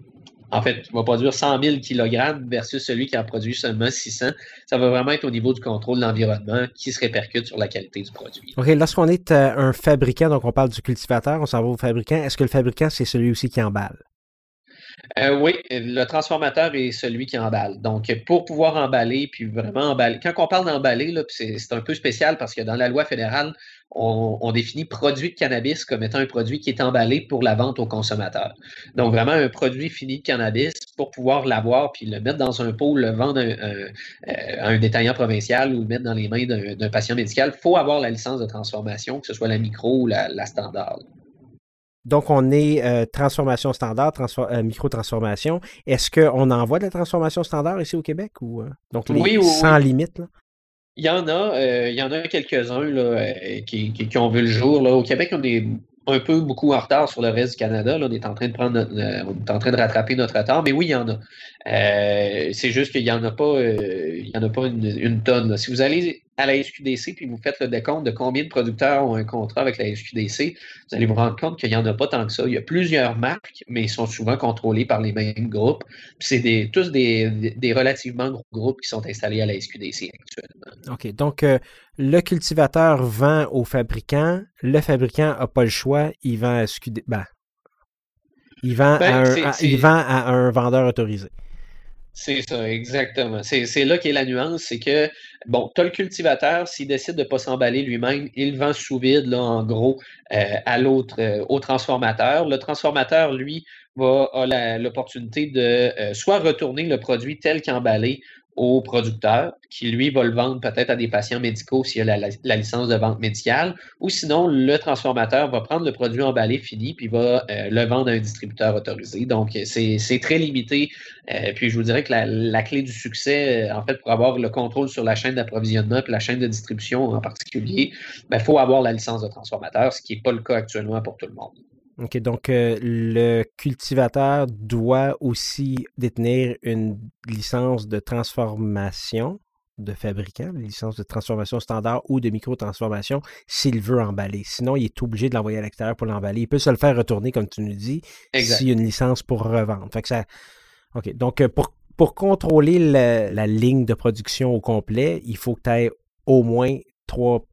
en fait, va produire 100 000 kg versus celui qui en produit seulement 600. Ça va vraiment être au niveau du contrôle de l'environnement qui se répercute sur la qualité du produit. OK, lorsqu'on est euh, un fabricant, donc on parle du cultivateur, on s'en va au fabricant, est-ce que le fabricant, c'est celui aussi qui emballe? Euh, oui, le transformateur est celui qui emballe. Donc, pour pouvoir emballer, puis vraiment emballer. Quand on parle d'emballer, c'est un peu spécial parce que dans la loi fédérale, on, définit produit de cannabis comme étant un produit qui est emballé pour la vente au consommateur. Donc, vraiment un produit fini de cannabis pour pouvoir l'avoir puis le mettre dans un pot, le vendre à un, détaillant provincial ou le mettre dans les mains d'un patient médical, il faut avoir la licence de transformation, que ce soit la micro ou la, standard. Donc, on est euh, transformation standard, euh, micro-transformation. Est-ce qu'on envoie de la transformation standard ici au Québec ou euh, donc oui, sans limite? Il y en a, il y en a quelques-uns qui, qui, ont vu le jour. Là. Au Québec, on est un peu beaucoup en retard sur le reste du Canada. Là, on est en train de prendre euh, on est en train de rattraper notre retard, mais oui, il y en a. Euh, c'est juste qu'il n'y en a pas, euh, il y en a pas une, tonne. Si vous allez à la SQDC puis vous faites le décompte de combien de producteurs ont un contrat avec la SQDC, vous allez vous rendre compte qu'il n'y en a pas tant que ça. Il y a plusieurs marques, mais ils sont souvent contrôlés par les mêmes groupes. C'est des, tous des, des, relativement gros groupes qui sont installés à la SQDC actuellement. OK. Donc, le cultivateur vend au fabricant, le fabricant n'a pas le choix, il vend à SQDC. Ben, il vend, ben, à un, il vend à un vendeur autorisé. C'est ça, exactement. C'est là qu'est la nuance, c'est que, bon, tu le cultivateur, s'il décide de ne pas s'emballer lui-même, il vend sous vide, là, en gros, euh, à l'autre, euh, au transformateur. Le transformateur, lui, va, a l'opportunité de euh, soit retourner le produit tel qu'emballé au producteur, qui lui va le vendre peut-être à des patients médicaux s'il a la, licence de vente médicale, ou sinon le transformateur va prendre le produit emballé fini puis va euh, le vendre à un distributeur autorisé. Donc c'est très limité. Euh, puis je vous dirais que la, clé du succès, en fait, pour avoir le contrôle sur la chaîne d'approvisionnement et la chaîne de distribution en particulier, il ben, faut avoir la licence de transformateur, ce qui n'est pas le cas actuellement pour tout le monde. OK, donc euh, le cultivateur doit aussi détenir une licence de transformation de fabricant, une licence de transformation standard ou de micro-transformation s'il veut emballer. Sinon, il est obligé de l'envoyer à l'extérieur pour l'emballer. Il peut se le faire retourner, comme tu nous dis, s'il y a une licence pour revendre. Fait que ça... OK, donc euh, pour, pour contrôler la ligne de production au complet, il faut que tu aies au moins trois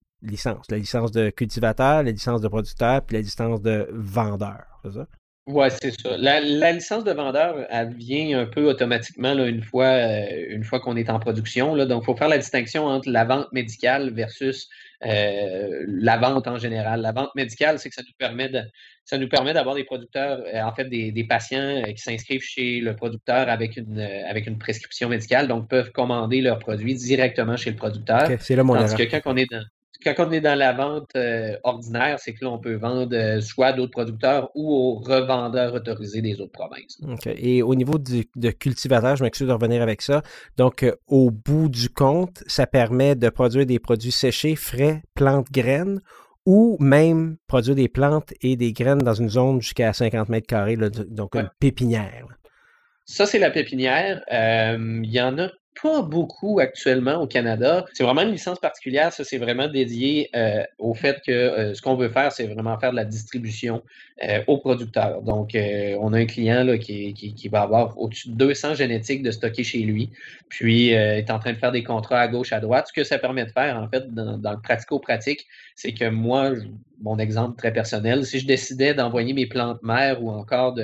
La licence de cultivateur, la licence de producteur, puis la licence de vendeur. C'est ça? Oui, c'est ça. La, licence de vendeur, elle vient un peu automatiquement là, une fois, euh, une fois qu'on est en production. Là. Donc, il faut faire la distinction entre la vente médicale versus euh, la vente en général. La vente médicale, c'est que ça nous permet de, ça nous permet d'avoir des producteurs, euh, en fait, des, des patients qui s'inscrivent chez le producteur avec une, avec une prescription médicale, donc peuvent commander leurs produits directement chez le producteur. c'est là mon Tandis que quand on est dans, quand on est dans la vente euh, ordinaire, c'est que là, on peut vendre euh, soit à d'autres producteurs ou aux revendeurs autorisés des autres provinces. OK. Et au niveau du, de cultivateur, je m'excuse de revenir avec ça. Donc, euh, au bout du compte, ça permet de produire des produits séchés, frais, plantes, graines ou même produire des plantes et des graines dans une zone jusqu'à 50 mètres carrés, donc une pépinière. Ça, c'est la pépinière. Il y en a pas beaucoup actuellement au Canada. C'est vraiment une licence particulière. Ça, c'est vraiment dédié euh, au fait que euh, ce qu'on veut faire, c'est vraiment faire de la distribution euh, aux producteurs. Donc, on a un client là, qui, qui, va avoir au-dessus de 200 génétiques de stocker chez lui, puis est en train de faire des contrats à gauche, à droite. Ce que ça permet de faire, en fait, dans, le pratico-pratique, c'est que moi, mon exemple très personnel, si je décidais d'envoyer mes plantes mères ou encore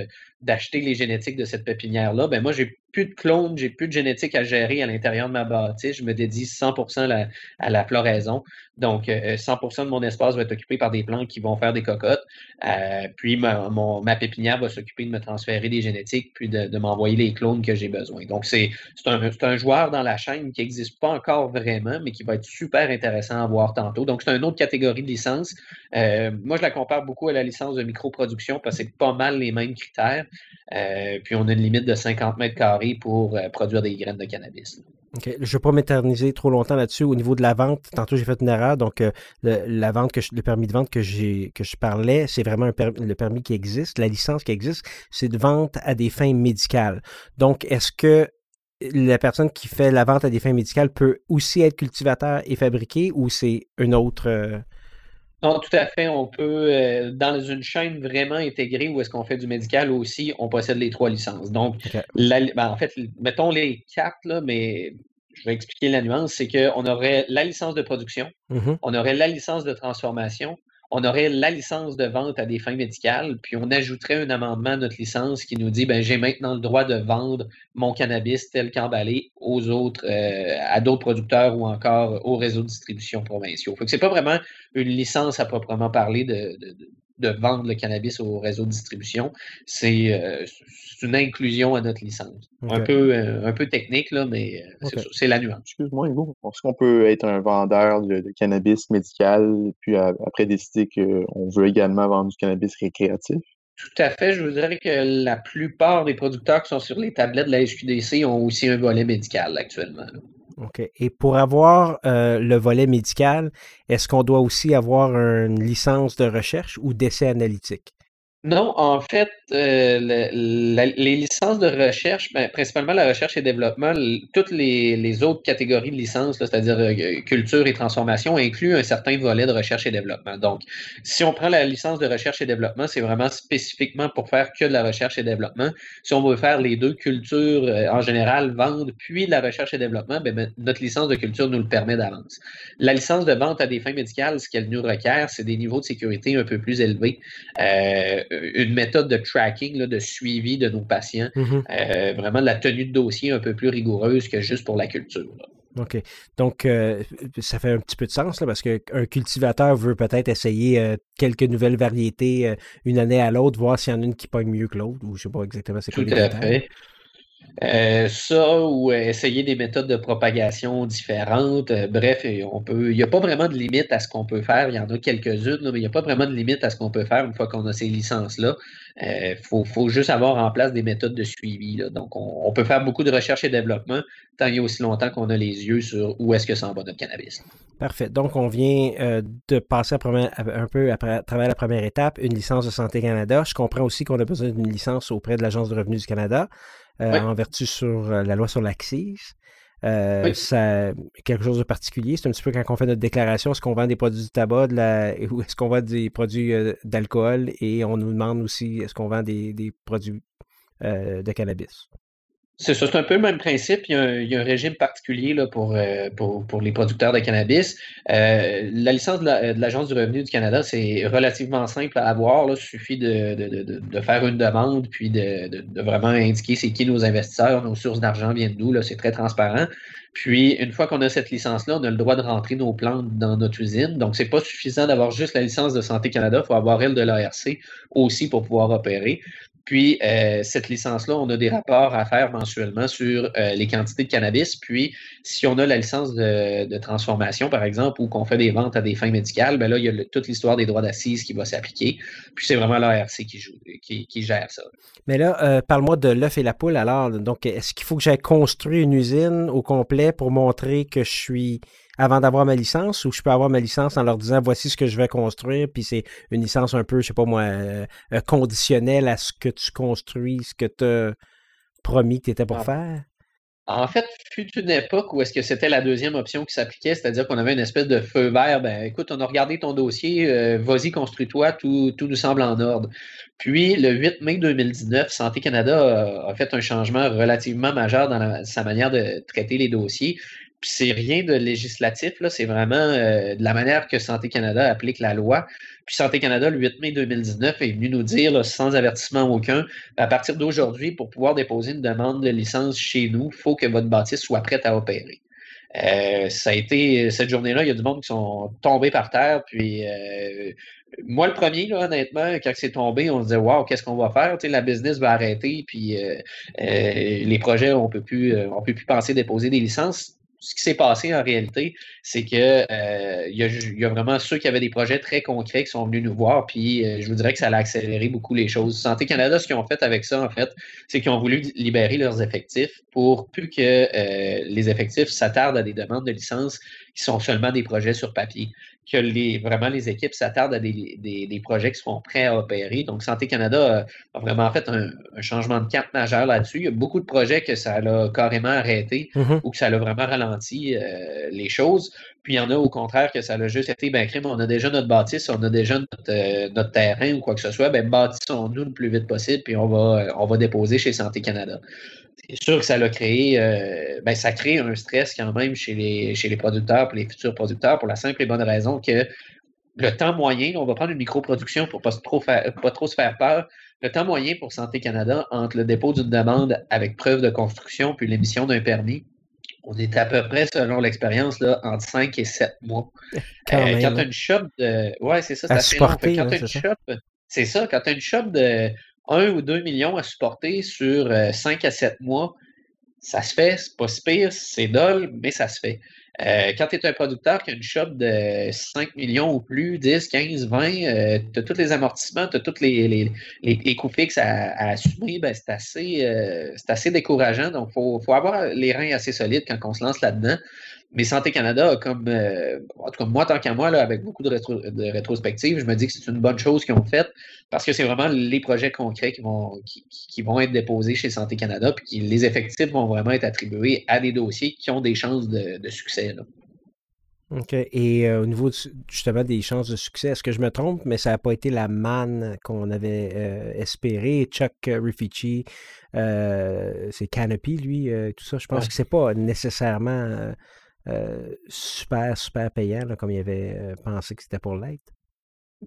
d'acheter les génétiques de cette pépinière-là, ben moi, j'ai plus de clones, j'ai plus de génétique à gérer à l'intérieur de ma bâtisse. Je me dédie 100% à la floraison. Donc, 100% euh, de mon espace va être occupé par des plantes qui vont faire des cocottes. Euh, puis, ma pépinière va s'occuper de me transférer des génétiques, puis de, m'envoyer les clones que j'ai besoin. Donc, c'est un, un, joueur dans la chaîne qui n'existe pas encore vraiment, mais qui va être super intéressant à voir tantôt. Donc, c'est une autre catégorie de licence. Euh, moi, je la compare beaucoup à la licence de microproduction parce que c'est pas mal les mêmes critères. puis, on a une limite de 50 mètres carrés pour produire des graines de cannabis. Je ne vais pas m'éterniser trop longtemps là-dessus. Au niveau de la vente, tantôt j'ai fait une erreur. Donc, euh, le, la vente que le permis de vente que, j'ai, que je parlais, c'est vraiment le permis qui existe, la licence qui existe, c'est de vente à des fins médicales. Donc, est-ce que la personne qui fait la vente à des fins médicales peut aussi être cultivateur et fabriqué ou c'est une autre. Non, tout à fait. On peut, euh, dans une chaîne vraiment intégrée où est-ce qu'on fait du médical aussi, on possède les trois licences. Donc, ben, en fait, mettons les quatre, là, mais je vais expliquer la nuance, c'est qu'on aurait la licence de production, mm-hmm. on aurait la licence de transformation, on aurait la licence de vente à des fins médicales, puis on ajouterait un amendement à notre licence qui nous dit ben, j'ai maintenant le droit de vendre mon cannabis tel qu'emballé aux autres, euh, à d'autres producteurs ou encore au réseau de distribution provinciaux. Ce n'est pas vraiment une licence à proprement parler de vendre le cannabis au réseau de distribution. C'est euh, une inclusion à notre licence. Un, peu, euh, un peu technique, là, mais euh, c'est la nuance. Excuse-moi, Hugo. Est-ce qu'on peut être un vendeur de, cannabis médical, puis après décider qu'on veut également vendre du cannabis récréatif? Tout à fait. Je vous dirais que la plupart des producteurs qui sont sur les tablettes de la SQDC ont aussi un volet médical actuellement. Et pour avoir euh, le volet médical, est-ce qu'on doit aussi avoir une licence de recherche ou d'essai analytique? Non, en fait, euh, les licences de recherche, ben, principalement la recherche et développement, toutes les, autres catégories de licences, c'est-à-dire euh, culture et transformation, incluent un certain volet de recherche et développement. Donc, si on prend la licence de recherche et développement, c'est vraiment spécifiquement pour faire que de la recherche et développement. Si on veut faire les deux cultures euh, en général, vendre puis la recherche et développement, ben, ben, notre licence de culture nous le permet d'avance. La licence de vente à des fins médicales, ce qu'elle nous requiert, c'est des niveaux de sécurité un peu plus élevés une méthode de tracking, de suivi de nos patients, mm-hmm. euh, vraiment de la tenue de dossier un peu plus rigoureuse que juste pour la culture. OK. Donc, euh, ça fait un petit peu de sens là, parce qu'un cultivateur veut peut-être essayer euh, quelques nouvelles variétés une année à l'autre, voir s'il y en a une qui pogne mieux que l'autre, ou je ne sais pas exactement c'est quoi Tout à fait. Euh, ça ou essayer des méthodes de propagation différentes. Euh, bref, on peut. Il n'y a pas vraiment de limite à ce qu'on peut faire. Il y en a quelques-unes, mais il n'y a pas vraiment de limite à ce qu'on peut faire une fois qu'on a ces licences-là. Il euh, faut, juste avoir en place des méthodes de suivi. Donc, on, peut faire beaucoup de recherche et développement tant il y a aussi longtemps qu'on a les yeux sur où est-ce que s'en va notre cannabis. Parfait. Donc, on vient de passer un peu après, à travers la première étape, une licence de Santé Canada. Je comprends aussi qu'on a besoin d'une licence auprès de l'Agence de revenus du Canada. Euh, en vertu sur euh, la loi sur l'accise. Euh, ça quelque chose de particulier. C'est un petit peu quand on fait notre déclaration, est-ce qu'on vend des produits du tabac ou est-ce qu'on vend des produits d'alcool et on nous demande aussi est-ce qu'on vend des, produits de cannabis? C'est ça, c'est un peu le même principe. Il y a un, régime particulier là, pour, euh, pour, pour, les producteurs de cannabis. Euh, la licence de l'Agence du revenu du Canada, c'est relativement simple à avoir. Il suffit de, de, de, de, faire une demande, puis de, vraiment indiquer c'est qui nos investisseurs, nos sources d'argent viennent d'où. C'est très transparent. Puis, une fois qu'on a cette licence-là, on a le droit de rentrer nos plantes dans notre usine. Donc, c'est pas suffisant d'avoir juste la licence de Santé Canada. Il faut avoir elle de l'ARC aussi pour pouvoir opérer. Puis, euh, cette licence-là, on a des rapports à faire mensuellement sur euh, les quantités de cannabis. Puis, si on a la licence de, transformation, par exemple, ou qu'on fait des ventes à des fins médicales, ben là, il y a toute l'histoire des droits d'assises qui va s'appliquer. Puis, c'est vraiment l'ARC qui, joue, qui, gère ça. Mais là, euh, parle-moi de l'œuf et la poule. Alors, donc, est-ce qu'il faut que j'aille construire une usine au complet pour montrer que je suis avant d'avoir ma licence ou je peux avoir ma licence en leur disant voici ce que je vais construire, puis c'est une licence un peu, je sais pas moi, euh, euh, conditionnelle à ce que tu construis, ce que tu as promis que tu étais pour ah. faire? En fait, fut une époque où est-ce que c'était la deuxième option qui s'appliquait, c'est-à-dire qu'on avait une espèce de feu vert. Ben, écoute, on a regardé ton dossier, euh, vas-y, construis-toi, tout, tout, nous semble en ordre. Puis, le 8 mai 2019, Santé Canada a, fait un changement relativement majeur dans sa manière de traiter les dossiers. Puis c'est rien de législatif, là, c'est vraiment euh, de la manière que Santé Canada applique la loi. Puis Santé Canada, le 8 mai 2019, est venu nous dire, sans avertissement aucun, à partir d'aujourd'hui, pour pouvoir déposer une demande de licence chez nous, il faut que votre bâtisse soit prête à opérer. Euh, ça a été cette journée-là, il y a du monde qui sont tombés par terre. Puis euh, moi, le premier, là, honnêtement, quand c'est tombé, on se disait Waouh, qu'est-ce qu'on va faire? la business va arrêter, puis les projets, on peut plus, on peut plus penser déposer des licences ce qui s'est passé en réalité, c'est que euh, y a, vraiment ceux qui avaient des projets très concrets qui sont venus nous voir, puis euh, je vous dirais que ça a accéléré beaucoup les choses. Santé Canada, ce qu'ils ont fait avec ça, en fait, c'est qu'ils ont voulu libérer leurs effectifs pour plus que euh, les effectifs s'attardent à des demandes de licence qui sont seulement des projets sur papier que les, vraiment les équipes s'attardent à des, des, projets qui seront prêts à opérer. Donc, Santé Canada a, vraiment fait un, changement de cap majeur là-dessus. Il y a beaucoup de projets que ça l'a carrément arrêté mm-hmm. ou que ça l'a vraiment ralenti euh, les choses. Puis il y en a au contraire que ça l'a juste été, ben crime, on a déjà notre bâtisse, on a déjà notre, euh, terrain ou quoi que ce soit, ben bâtissons-nous le plus vite possible, puis on va, on va déposer chez Santé Canada c'est sûr que ça l'a créé, euh, ben, ça crée un stress quand même chez les, chez les producteurs, pour les futurs producteurs, pour la simple et bonne raison que le temps moyen, on va prendre une microproduction pour pas trop, faire, pas trop se faire peur. Le temps moyen pour Santé Canada entre le dépôt d'une demande avec preuve de construction puis l'émission d'un permis, on est à peu près, selon l'expérience, entre 5 et 7 mois. <laughs> Quand, euh, tu as une shop de. Ouais, c'est ça, c'est assez long. Quand tu as une shop, c'est ça, quand tu as une shop de 1 ou 2 millions à supporter sur 5 euh, à 7 mois, ça se fait, c'est pas si pire, c'est dole, mais ça se fait. Euh, quand tu es un producteur qui a une shop de 5 millions ou plus, 10, 15, 20, tu as tous les amortissements, tu as tous les, coûts fixes à, assumer, ben, c'est assez, euh, assez décourageant. Donc, il faut, faut, avoir les reins assez solides quand on se lance là-dedans. Mais Santé Canada, comme, euh, en tout cas, moi, tant qu'à moi, là, avec beaucoup de, rétro, de rétrospectives, je me dis que c'est une bonne chose qu'ils ont faite parce que c'est vraiment les projets concrets qui vont, qui, qui, vont être déposés chez Santé Canada, puis qui, les effectifs vont vraiment être attribués à des dossiers qui ont des chances de, de succès. Là. OK. Et euh, au niveau justement des chances de succès, est-ce que je me trompe, mais ça n'a pas été la manne qu'on avait euh, espéré. Chuck Rifici, c'est Canopy, lui, tout ça. Je pense que c'est pas nécessairement euh, super, super payant, comme il avait euh, pensé que c'était pour l'être?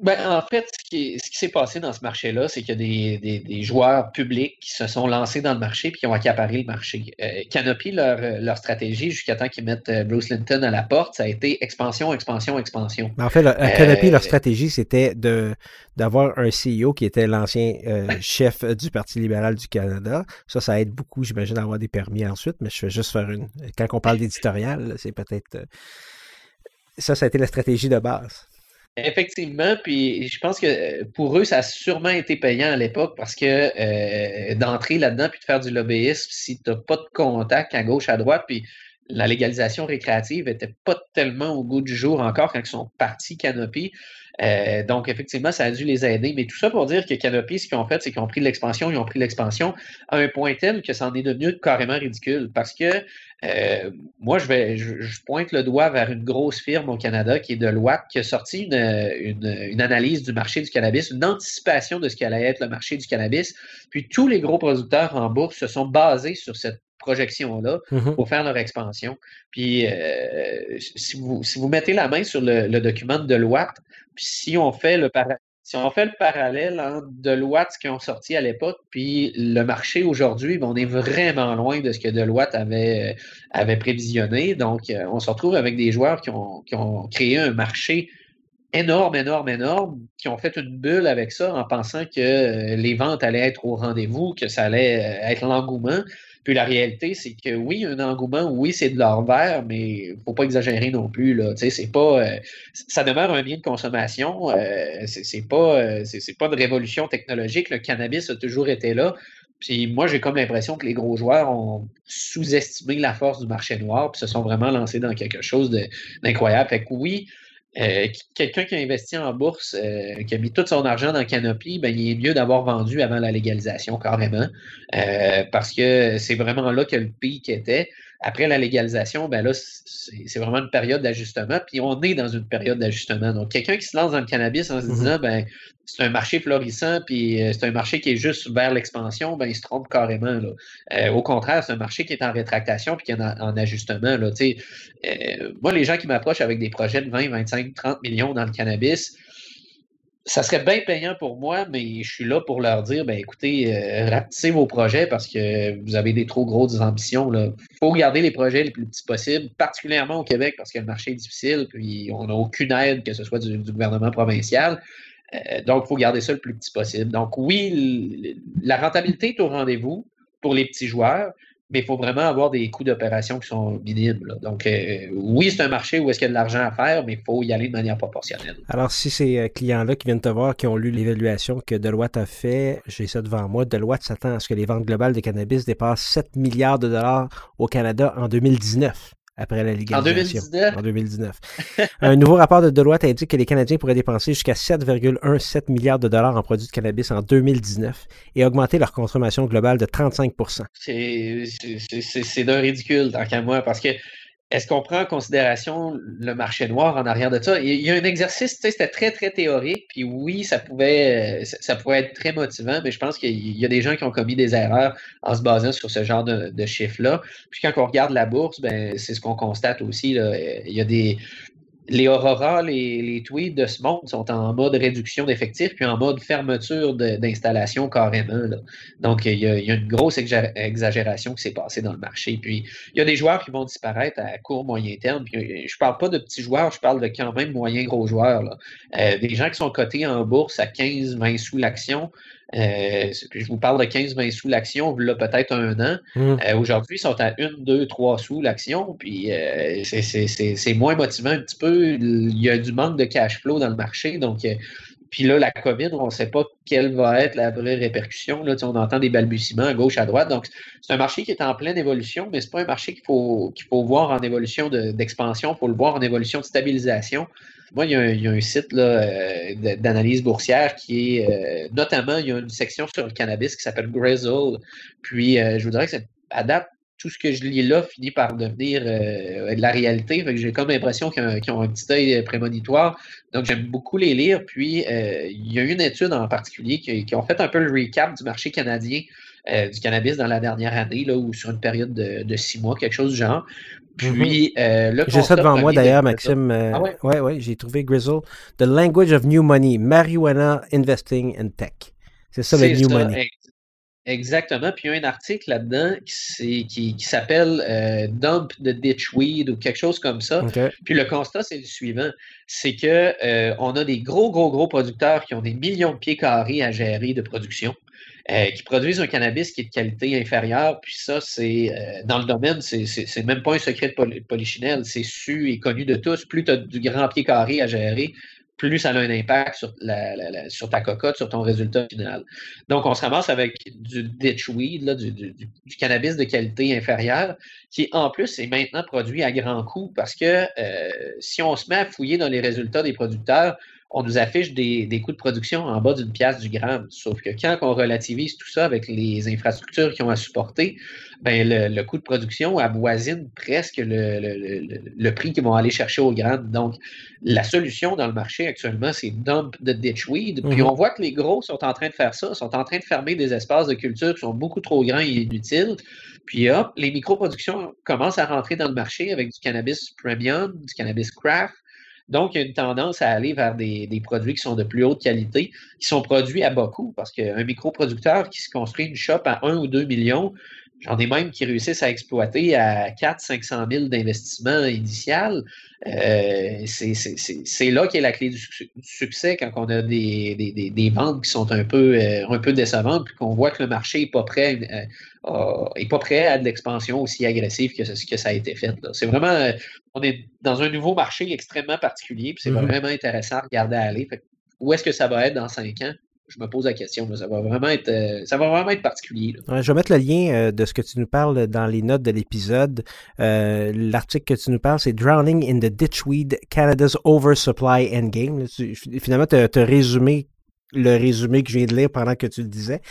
Ben, en fait, ce qui, s'est passé dans ce marché-là, c'est qu'il y a des, des, joueurs publics qui se sont lancés dans le marché et qui ont accaparé le marché. Euh, Canopy, leur, leur stratégie, jusqu'à temps qu'ils mettent Bruce Linton à la porte, ça a été expansion, expansion, expansion. en fait, Canopy, leur stratégie, c'était de d'avoir un CEO qui était l'ancien chef du Parti libéral du Canada. Ça, ça aide beaucoup, j'imagine, d'avoir des permis ensuite, mais je vais juste faire une... Quand on parle d'éditorial, c'est peut-être... Ça, ça a été la stratégie de base. Effectivement, puis je pense que pour eux, ça a sûrement été payant à l'époque parce que euh, d'entrer là-dedans puis de faire du lobbyisme, si tu n'as pas de contact à gauche, à droite, puis la légalisation récréative n'était pas tellement au goût du jour encore quand ils sont partis Canopy. Euh, donc, effectivement, ça a dû les aider. Mais tout ça pour dire que Canopy, ce qu'ils ont fait, c'est qu'ils ont pris l'expansion, ils ont pris l'expansion à un point tel que ça en est devenu carrément ridicule. Parce que euh, moi, je pointe le doigt vers une grosse firme au Canada qui est Deloitte, qui a sorti une analyse du marché du cannabis, une anticipation de ce qu'allait être le marché du cannabis. Puis tous les gros producteurs en bourse se sont basés sur cette projection-là mm-hmm. pour faire leur expansion. Puis, euh, si, vous, si vous mettez la main sur le, le document de Deloitte, puis si on fait le si on fait le parallèle entre Deloitte, ce qu'ils ont sorti à l'époque, puis le marché aujourd'hui, ben, on est vraiment loin de ce que Deloitte avait, avait prévisionné. Donc, euh, on se retrouve avec des joueurs qui ont, qui ont créé un marché énorme, énorme, énorme, qui ont fait une bulle avec ça en pensant que euh, les ventes allaient être au rendez-vous, que ça allait être l'engouement. Puis la réalité, c'est que oui, un engouement, oui, c'est de l'or vert, mais faut pas exagérer non plus. C'est pas, euh, ça demeure un bien de consommation. Euh, c'est pas, euh, c'est pas de révolution technologique. Le cannabis a toujours été là. Puis moi, j'ai comme l'impression que les gros joueurs ont sous-estimé la force du marché noir, puis se sont vraiment lancés dans quelque chose d'incroyable. Fait oui, euh, quelqu'un qui a investi en bourse, euh, qui a mis tout son argent dans Canopy, ben, il est mieux d'avoir vendu avant la légalisation, carrément, euh, parce que c'est vraiment là que le pic était. Après la légalisation, ben là, c'est vraiment une période d'ajustement, puis on est dans une période d'ajustement. Donc, quelqu'un qui se lance dans le cannabis en se mm-hmm. disant, ben, c'est un marché florissant, puis euh, c'est un marché qui est juste vers l'expansion, ben, il se trompe carrément. Là. Euh, au contraire, c'est un marché qui est en rétractation, puis qui est en, ajustement. Là, euh, moi, les gens qui m'approchent avec des projets de 20, 25, 30 millions dans le cannabis, ça serait bien payant pour moi, mais je suis là pour leur dire, ben écoutez, euh, vos projets parce que vous avez des trop grosses ambitions. Il faut garder les projets les plus petits possibles, particulièrement au Québec parce que le marché est difficile, puis on n'a aucune aide, que ce soit du, gouvernement provincial. Euh, donc, il faut garder ça le plus petit possible. Donc, oui, la rentabilité est au rendez-vous pour les petits joueurs, mais il faut vraiment avoir des coûts d'opération qui sont minimes. Donc, euh, oui, c'est un marché où est-ce qu'il y a de l'argent à faire, mais il faut y aller de manière proportionnelle. Alors, si ces euh, clients-là qui viennent te voir, qui ont lu l'évaluation que Deloitte a fait, j'ai ça devant moi, Deloitte s'attend à ce que les ventes globales de cannabis dépassent 7 milliards de dollars au Canada en 2019 après la légalisation. En 2019. <laughs> un nouveau rapport de Deloitte indique que les Canadiens pourraient dépenser jusqu'à 7,17 milliards de dollars en produits de cannabis en 2019 et augmenter leur consommation globale de 35% C'est d'un ridicule, tant qu'à moi, parce que est-ce qu'on prend en considération le marché noir en arrière de ça? Il y a un exercice, tu sais, c'était très, très théorique, puis oui, ça pouvait, ça pouvait être très motivant, mais je pense qu'il y a des gens qui ont commis des erreurs en se basant sur ce genre de, chiffres-là. Puis quand on regarde la bourse, ben, c'est ce qu'on constate aussi. Là. Il y a des, les Aurora, les, les tweets de ce monde sont en mode réduction d'effectifs puis en mode fermeture d'installation carrément. Donc, il y, a, une grosse exagération qui s'est passée dans le marché. Puis, il y a des joueurs qui vont disparaître à court, moyen terme. Puis, je ne parle pas de petits joueurs, je parle de quand même moyens gros joueurs. Euh, des gens qui sont cotés en bourse à 15, 20 sous l'action. Euh, je vous parle de 15-20 sous l'action, là, peut-être un an. Mmh. Euh, aujourd'hui, ils sont à 1, 2, 3 sous l'action, puis euh, c'est moins motivant un petit peu. Il y a du manque de cash flow dans le marché. Donc, puis là, la COVID, on ne sait pas quelle va être la vraie répercussion. Là, on entend des balbutiements à gauche, à droite. Donc, c'est un marché qui est en pleine évolution, mais ce n'est pas un marché qu'il faut, qu'il faut voir en évolution d'expansion, il faut le voir en évolution de stabilisation. Moi, il y a un, site euh, d'analyse boursière qui est euh, notamment, il y a une section sur le cannabis qui s'appelle Grizzle. Puis, euh, je voudrais que ça adapte tout ce que je lis là finit par devenir de la réalité. J'ai comme l'impression qu'ils ont, un petit œil prémonitoire. Donc, j'aime beaucoup les lire. Puis, il y a une étude en particulier qui, qui, ont fait un peu le recap du marché canadien du cannabis dans la dernière année, là, ou sur une période de, de, six mois, quelque chose du genre. Mhm. Puis, euh, J'ai ça devant moi d'ailleurs, Maxime. Euh, ah ouais? ouais, ouais j'ai trouvé Grizzle. The Language of New Money, Marijuana Investing and Tech. C'est ça le New Money. Exactement. Puis il y a un article là-dedans qui, qui, qui s'appelle euh, Dump the Ditchweed ou quelque chose comme ça. Puis le constat, c'est le suivant. C'est que on a des gros, gros, gros producteurs qui ont des millions de pieds carrés à gérer de production. Euh, qui produisent un cannabis qui est de qualité inférieure. Puis ça, c'est euh, dans le domaine, c'est même pas un secret de polichinelle, c'est su et connu de tous. Plus tu as du grand pied carré à gérer, plus ça a un impact sur, la, sur ta cocotte, sur ton résultat final. Donc, on se ramasse avec du ditchweed, là, du, du, du, cannabis de qualité inférieure, qui en plus est maintenant produit à grand coût parce que euh, si on se met à fouiller dans les résultats des producteurs, on nous affiche des, coûts de production en bas d'une pièce du gramme. Sauf que quand on relativise tout ça avec les infrastructures qui ont à supporter, ben le, coût de production avoisine presque le, prix qu'ils vont aller chercher au gramme. Donc, la solution dans le marché actuellement, c'est dump de ditchweed. Puis mhm. on voit que les gros sont en train de faire ça, sont en train de fermer des espaces de culture qui sont beaucoup trop grands et inutiles. Puis hop, les micro-productions commencent à rentrer dans le marché avec du cannabis premium, du cannabis craft, donc, il y a une tendance à aller vers des, produits qui sont de plus haute qualité, qui sont produits à bas coût, parce qu'un microproducteur qui se construit une shop à 1 ou 2 millions, J'en ai même qui réussissent à exploiter à 400-500 000 d'investissement initial. Euh, c'est là qu'est la clé du, succès quand on a des, des, des, ventes qui sont un peu, euh, un peu décevantes, puis qu'on voit que le marché n'est pas prêt. Euh, est pas prêt à de l'expansion aussi agressive que, que ça a été fait. C'est vraiment, on est dans un nouveau marché extrêmement particulier, puis c'est mm-hmm. vraiment intéressant à regarder aller. où est-ce que ça va être dans cinq ans? Je me pose la question. Ça va vraiment être, euh, ça va vraiment être particulier. je vais mettre le lien euh, de ce que tu nous parles dans les notes de l'épisode. Euh, l'article que tu nous parles, c'est Drowning in the Ditchweed, Canada's Oversupply Endgame. finalement, tu as, résumé le résumé que je viens de lire pendant que tu le disais.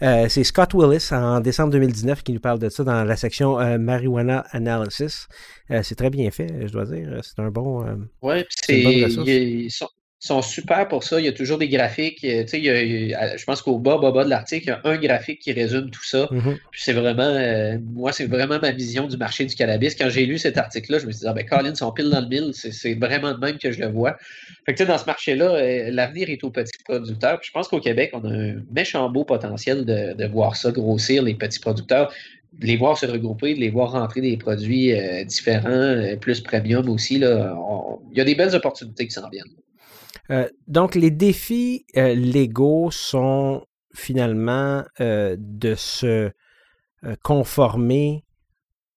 c'est Scott Willis en décembre 2019 qui nous parle de ça dans la section Marijuana Analysis. c'est très bien fait, je dois dire. C'est un bon. oui, c'est sont super pour ça. Il y a toujours des graphiques. Euh, tu sais, je pense qu'au bas, bas, bas de l'article, il y a un graphique qui résume tout ça. Mm-hmm. c'est vraiment, euh, moi, c'est vraiment ma vision du marché du cannabis. Quand j'ai lu cet article-là, je me suis dit, ah ben, Colin, sont pile dans le mille. C'est vraiment de même que je le vois. Fait que, tu sais, dans ce marché-là, euh, l'avenir est aux petits producteurs. je pense qu'au Québec, on a un méchant beau potentiel de, voir ça grossir, les petits producteurs de les voir se regrouper, de les voir rentrer des produits différents, plus premium aussi. Là, il y a des belles opportunités qui s'en viennent. Euh, donc, les défis euh, légaux sont finalement euh, de se conformer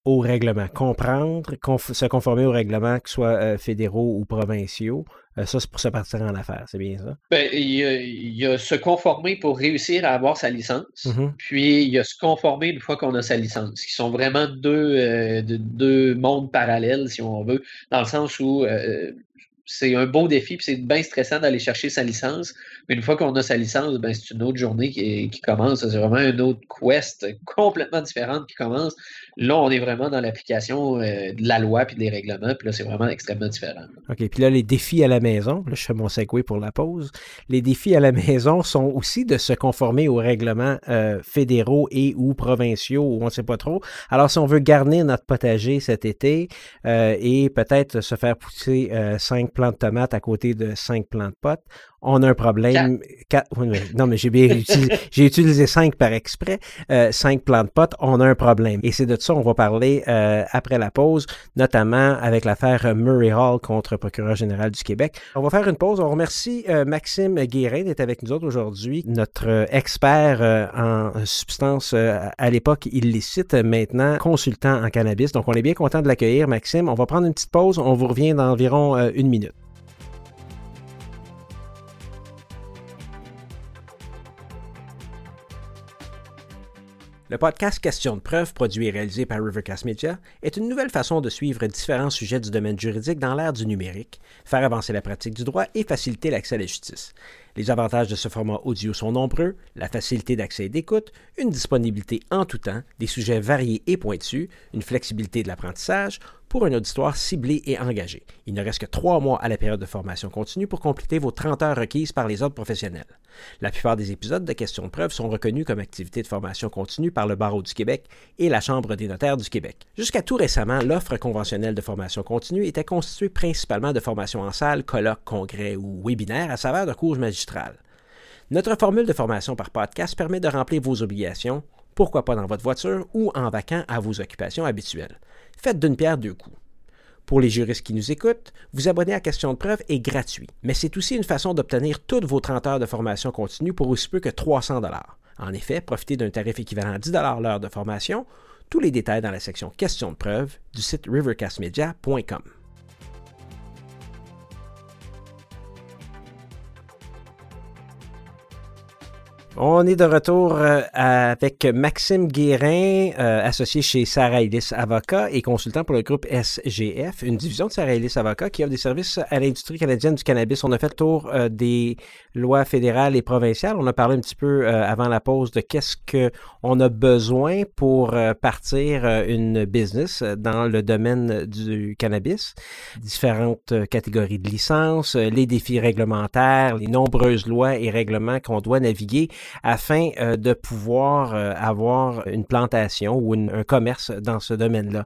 au règlement, comprendre, se conformer aux règlements, que ce soit fédéraux ou provinciaux. ça, c'est pour se partir en affaires, c'est bien ça? Ben, il, y a, se conformer pour réussir à avoir sa licence, mm-hmm. puis il y a se conformer une fois qu'on a sa licence, qui sont vraiment deux, deux mondes parallèles, si on veut, dans le sens où c'est un beau défi, puis c'est bien stressant d'aller chercher sa licence. Mais une fois qu'on a sa licence, ben, c'est une autre journée qui, qui commence. C'est vraiment une autre quest complètement différente qui commence. Là, on est vraiment dans l'application euh, de la loi puis des règlements, puis là, c'est vraiment extrêmement différent. OK, puis là, les défis à la maison, là, je fais mon segway pour la pause. Les défis à la <laughs> maison sont aussi de se conformer aux règlements euh, fédéraux et ou provinciaux, ou on ne sait pas trop. Alors, si on veut garnir notre potager cet été euh, et peut-être se faire pousser cinq plants de tomates à côté de cinq plants de potes, on a un problème. non, mais j'ai bien utilisé, <laughs> j'ai utilisé cinq par exprès, euh, cinq plans de potes, on a un problème. Et c'est de ça on va parler euh, après la pause, notamment avec l'affaire Murray Hall contre le procureur général du Québec. On va faire une pause. On remercie euh, Maxime Guérin d'être avec nous autres aujourd'hui, notre expert en substances à l'époque illicite, maintenant consultant en cannabis. Donc, on est bien content de l'accueillir, Maxime. On va prendre une petite pause. On vous revient dans environ une minute. Le podcast Question de preuve, produit et réalisé par Rivercast Media, est une nouvelle façon de suivre différents sujets du domaine juridique dans l'ère du numérique, faire avancer la pratique du droit et faciliter l'accès à la justice. Les avantages de ce format audio sont nombreux, la facilité d'accès et d'écoute, une disponibilité en tout temps, des sujets variés et pointus, une flexibilité de l'apprentissage pour un auditoire ciblé et engagé. Il ne reste que trois mois à la période de formation continue pour compléter vos 30 heures requises par les autres professionnels. La plupart des épisodes de questions de preuve sont reconnus comme activités de formation continue par le Barreau du Québec et la Chambre des notaires du Québec. Jusqu'à tout récemment, l'offre conventionnelle de formation continue était constituée principalement de formations en salle, colloques, congrès ou webinaires à saveur de cours magistraux notre formule de formation par podcast permet de remplir vos obligations, pourquoi pas dans votre voiture ou en vacant à vos occupations habituelles. Faites d'une pierre deux coups. Pour les juristes qui nous écoutent, vous abonner à Question de preuve est gratuit, mais c'est aussi une façon d'obtenir toutes vos 30 heures de formation continue pour aussi peu que 300 En effet, profitez d'un tarif équivalent à 10 l'heure de formation. Tous les détails dans la section Question de preuve du site rivercastmedia.com. On est de retour euh, avec Maxime Guérin, euh, associé chez Sarah Ellis Avocat et consultant pour le groupe SGF, une division de Sarah Ellis Avocat qui offre des services à l'industrie canadienne du cannabis. On a fait le tour euh, des lois fédérales et provinciales. On a parlé un petit peu avant la pause de qu'est-ce qu'on a besoin pour partir une business dans le domaine du cannabis, différentes catégories de licences, les défis réglementaires, les nombreuses lois et règlements qu'on doit naviguer afin euh, de pouvoir euh, avoir une plantation ou un commerce dans ce domaine-là.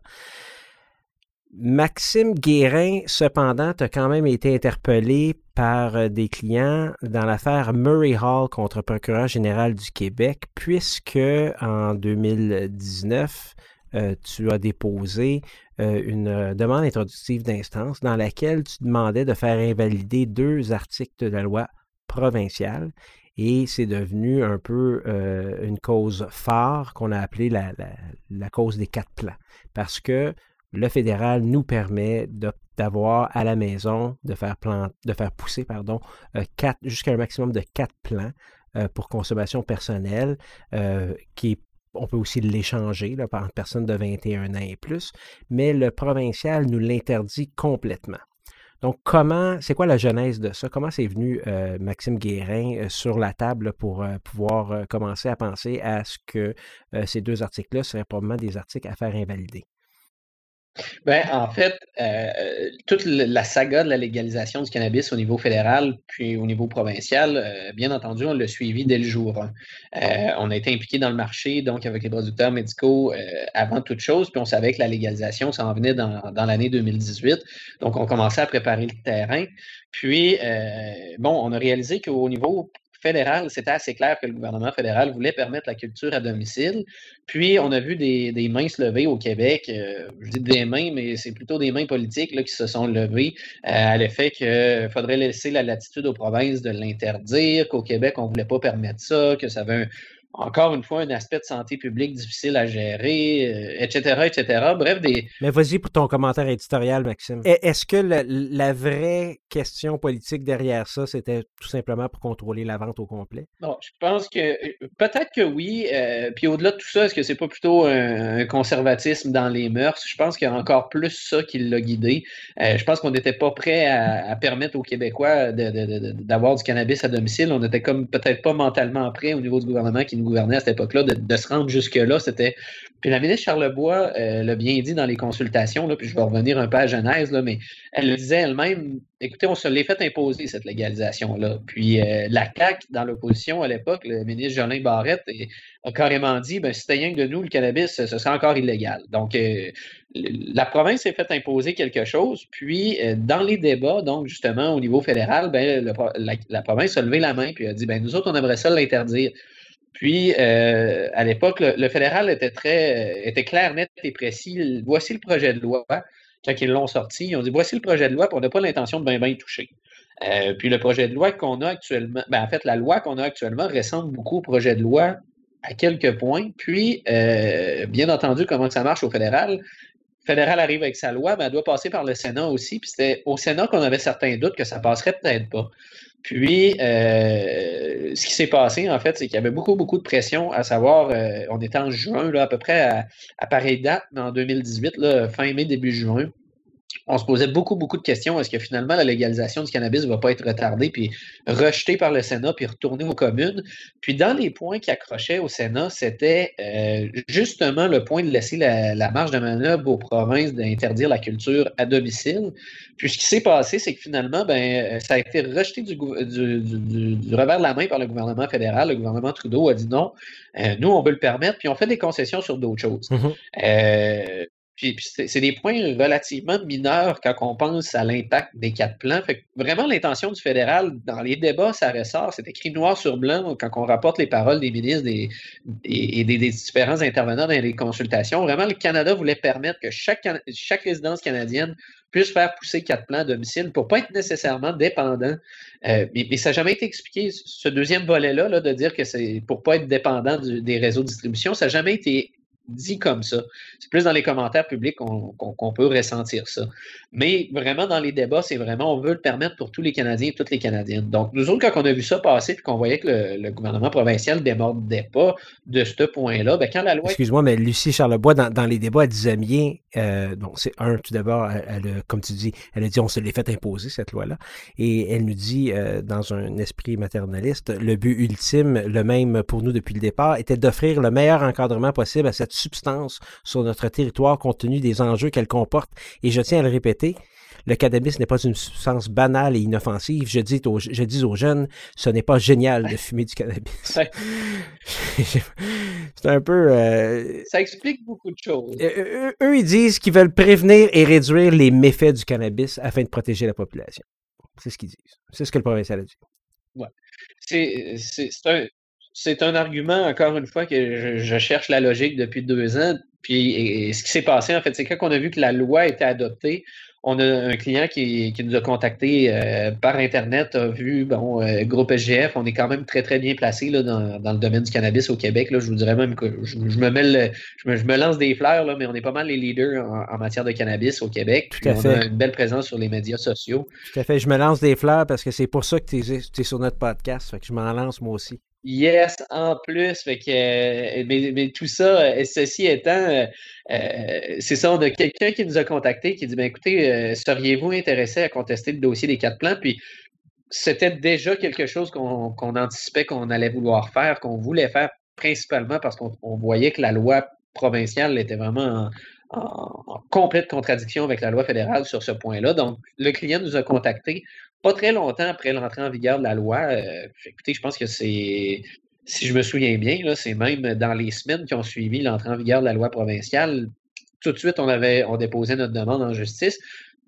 Maxime Guérin, cependant, a quand même été interpellé par euh, des clients dans l'affaire Murray Hall contre le procureur général du Québec, puisque en 2019, tu as déposé une demande introductive d'instance dans laquelle tu demandais de faire invalider deux articles de la loi provinciale et c'est devenu un peu euh, une cause phare qu'on a appelée la, cause des quatre plans. Parce que le fédéral nous permet d'avoir à la maison, de faire, de faire pousser pardon, euh, jusqu'à un maximum de quatre plants euh, pour consommation personnelle, qui on peut aussi l'échanger par une personne de 21 ans et plus, mais le provincial nous l'interdit complètement. Donc, comment, c'est quoi la genèse de ça? Comment c'est venu euh, Maxime Guérin euh, sur la table pour euh, pouvoir commencer à penser à ce que ces deux articles-là seraient probablement des articles à faire invalider? Ben, en fait, euh, toute la saga de la légalisation du cannabis au niveau fédéral puis au niveau provincial, euh, bien entendu, on l'a suivi dès le jour euh, on a été impliqué dans le marché, donc avec les producteurs médicaux avant toute chose, puis on savait que la légalisation s'en venait dans, dans l'année 2018. Donc, on commençait à préparer le terrain. Puis, bon, on a réalisé qu'au niveau fédéral, c'était assez clair que le gouvernement fédéral voulait permettre la culture à domicile. Puis, on a vu des, mains se lever au Québec. Euh, je dis des mains, mais c'est plutôt des mains politiques là, qui se sont levées euh, à l'effet qu'il faudrait laisser la latitude aux provinces de l'interdire, qu'au Québec, on ne voulait pas permettre ça, que ça avait un, encore une fois, un aspect de santé publique difficile à gérer, etc., euh, etc. Bref, des... Mais vas-y pour ton commentaire éditorial, Maxime. Est-ce que la, vraie question politique derrière ça, c'était tout simplement pour contrôler la vente au complet? Non, je pense que euh, peut-être que oui. Euh, puis au-delà de tout ça, est-ce que c'est pas plutôt un, conservatisme dans les mœurs? Je pense qu'il y a encore plus ça qui l'a guidé. je pense qu'on n'était pas prêt à, permettre aux Québécois d'avoir du cannabis à domicile. On n'était comme peut-être pas mentalement prêt au niveau du gouvernement qui nous gouverner à cette époque-là, de, se rendre jusque-là, c'était. Puis la ministre Charlebois euh, l'a bien dit dans les consultations, là, puis je vais revenir un peu à Genèse, là, mais elle le disait elle-même, écoutez, on se l'est fait imposer, cette légalisation-là. Puis euh, la CAQ, dans l'opposition à l'époque, le ministre Jolin Barrette a carrément dit, ben, si c'était rien que de nous, le cannabis, ce serait encore illégal. Donc, euh, la province s'est fait imposer quelque chose, puis dans les débats, donc justement au niveau fédéral, ben, la, province a levé la main, puis a dit, ben, nous autres, on aimerait ça l'interdire. Puis, euh, à l'époque, le, fédéral était très était clair, net et précis. Voici le projet de loi. Quand ils l'ont sorti, ils ont dit voici le projet de loi, puis on n'a pas l'intention de bien bien y toucher. Euh, puis le projet de loi qu'on a actuellement, ben, en fait, la loi qu'on a actuellement ressemble beaucoup au projet de loi à quelques points. Puis, euh, bien entendu, comment ça marche au fédéral? Le fédéral arrive avec sa loi, mais elle doit passer par le Sénat aussi. Puis c'était au Sénat qu'on avait certains doutes que ça passerait peut-être pas. Puis, euh, ce qui s'est passé, en fait, c'est qu'il y avait beaucoup, beaucoup de pression, à savoir, euh, on était en juin, là, à peu près à, à pareille date, en 2018, là, fin mai, début juin on se posait beaucoup, beaucoup de questions. Est-ce que finalement la légalisation du cannabis ne va pas être retardée, puis rejetée par le Sénat, puis retournée aux communes? Puis dans les points qui accrochaient au Sénat, c'était euh, justement le point de laisser la, marge de manœuvre aux provinces d'interdire la culture à domicile. Puis ce qui s'est passé, c'est que finalement, ben, ça a été rejeté du, revers de la main par le gouvernement fédéral. Le gouvernement Trudeau a dit non, euh, nous, on veut le permettre, puis on fait des concessions sur d'autres choses. Mm-hmm. Euh, puis, c'est des points relativement mineurs quand on pense à l'impact des quatre plans. Fait vraiment, l'intention du fédéral, dans les débats, ça ressort, c'est écrit noir sur blanc quand on rapporte les paroles des ministres et, des, différents intervenants dans les consultations. Vraiment, le Canada voulait permettre que chaque, résidence canadienne puisse faire pousser quatre plans à domicile pour ne pas être nécessairement dépendant. Euh, mais, ça n'a jamais été expliqué, ce deuxième volet-là, là, de dire que c'est pour ne pas être dépendant des réseaux de distribution, ça n'a jamais été dit comme ça. C'est plus dans les commentaires publics qu'on peut ressentir ça. Mais vraiment, dans les débats, c'est vraiment, on veut le permettre pour tous les Canadiens et toutes les Canadiennes. Donc, nous autres, quand on a vu ça passer et qu'on voyait que le, gouvernement provincial ne démordait pas de ce point-là, ben, quand la loi. Excuse-moi, mais Lucie Charlebois, dans, les débats, elle disait bien, euh, donc c'est un, tout d'abord, elle, comme tu dis, elle a dit, on se l'est fait imposer, cette loi-là. Et elle nous dit, euh, dans un esprit maternaliste, le but ultime, le même pour nous depuis le départ, était d'offrir le meilleur encadrement possible à cette substance sur notre territoire compte tenu des enjeux qu'elle comporte. Et je tiens à le répéter, le cannabis n'est pas une substance banale et inoffensive. Je dis aux, je dis aux jeunes, ce n'est pas génial de fumer du cannabis. <laughs> C'est un peu... Euh, Ça explique beaucoup de choses. Euh, eux, ils disent qu'ils veulent prévenir et réduire les méfaits du cannabis afin de protéger la population. C'est ce qu'ils disent. C'est ce que le provincial a dit. Ouais. C'est un, c'est un argument, encore une fois, que je, cherche la logique depuis deux ans. Puis ce qui s'est passé, en fait, c'est quand on a vu que la loi était adoptée, on a un client qui, nous a contacté euh, par Internet, a vu, bon, euh, groupe SGF, on est quand même très, très bien placé là, dans, le domaine du cannabis au Québec. Là, je vous dirais même que je, me, mêle, je, me, lance des fleurs, là, mais on est pas mal les leaders en, matière de cannabis au Québec. Tout à fait. On a une belle présence sur les médias sociaux. Tout à fait. Je me lance des fleurs parce que c'est pour ça que tu es, sur notre podcast. Fait que je m'en lance moi aussi. Yes, en plus, euh, mais, tout ça, euh, ceci étant, euh, c'est ça, on a quelqu'un qui nous a contacté qui dit ben, écoutez, seriez-vous intéressé à contester le dossier des quatre plans? Puis c'était déjà quelque chose qu'on anticipait qu'on allait vouloir faire, qu'on voulait faire principalement parce qu'on voyait que la loi provinciale était vraiment en, en, complète contradiction avec la loi fédérale sur ce point-là. Donc, le client nous a contacté pas très longtemps après l'entrée en vigueur de la loi. Euh, écoutez, je pense que c'est, si je me souviens bien, c'est même dans les semaines qui ont suivi l'entrée en vigueur de la loi provinciale, tout de suite, on avait on déposait notre demande en justice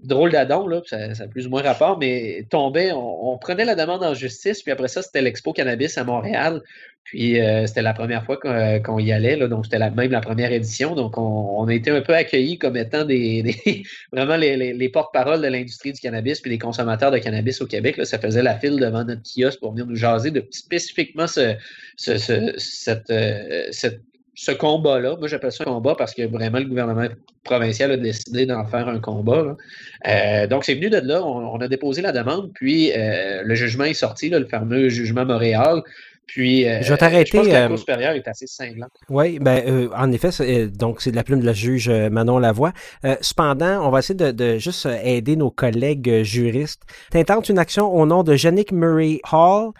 drôle d'adon, là, ça, a plus ou moins rapport, mais tombait, on, prenait la demande en justice, puis après ça, c'était l'Expo Cannabis à Montréal. Puis euh, c'était la première fois qu'on y allait, là, donc c'était la, même la première édition. Donc on, a été un peu accueillis comme étant des, <laughs> vraiment les, porte-parole de l'industrie du cannabis puis des consommateurs de cannabis au Québec. Là, ça faisait la file devant notre kiosque pour venir nous jaser de spécifiquement ce, cette, euh, cette ce combat-là, moi j'appelle ça un combat parce que vraiment le gouvernement provincial a décidé d'en faire un combat. Euh, donc c'est venu de là, on, a déposé la demande, puis euh, le jugement est sorti, le fameux jugement Montréal. Puis, euh, je vais t'arrêter. Je pense que la Cour supérieure est assez cinglante. Oui, ben, en effet, donc c'est de la plume de la juge Manon Lavoie. cependant, on va essayer de, juste aider nos collègues juristes. Tu intentes une action au nom de Yannick Murray Hall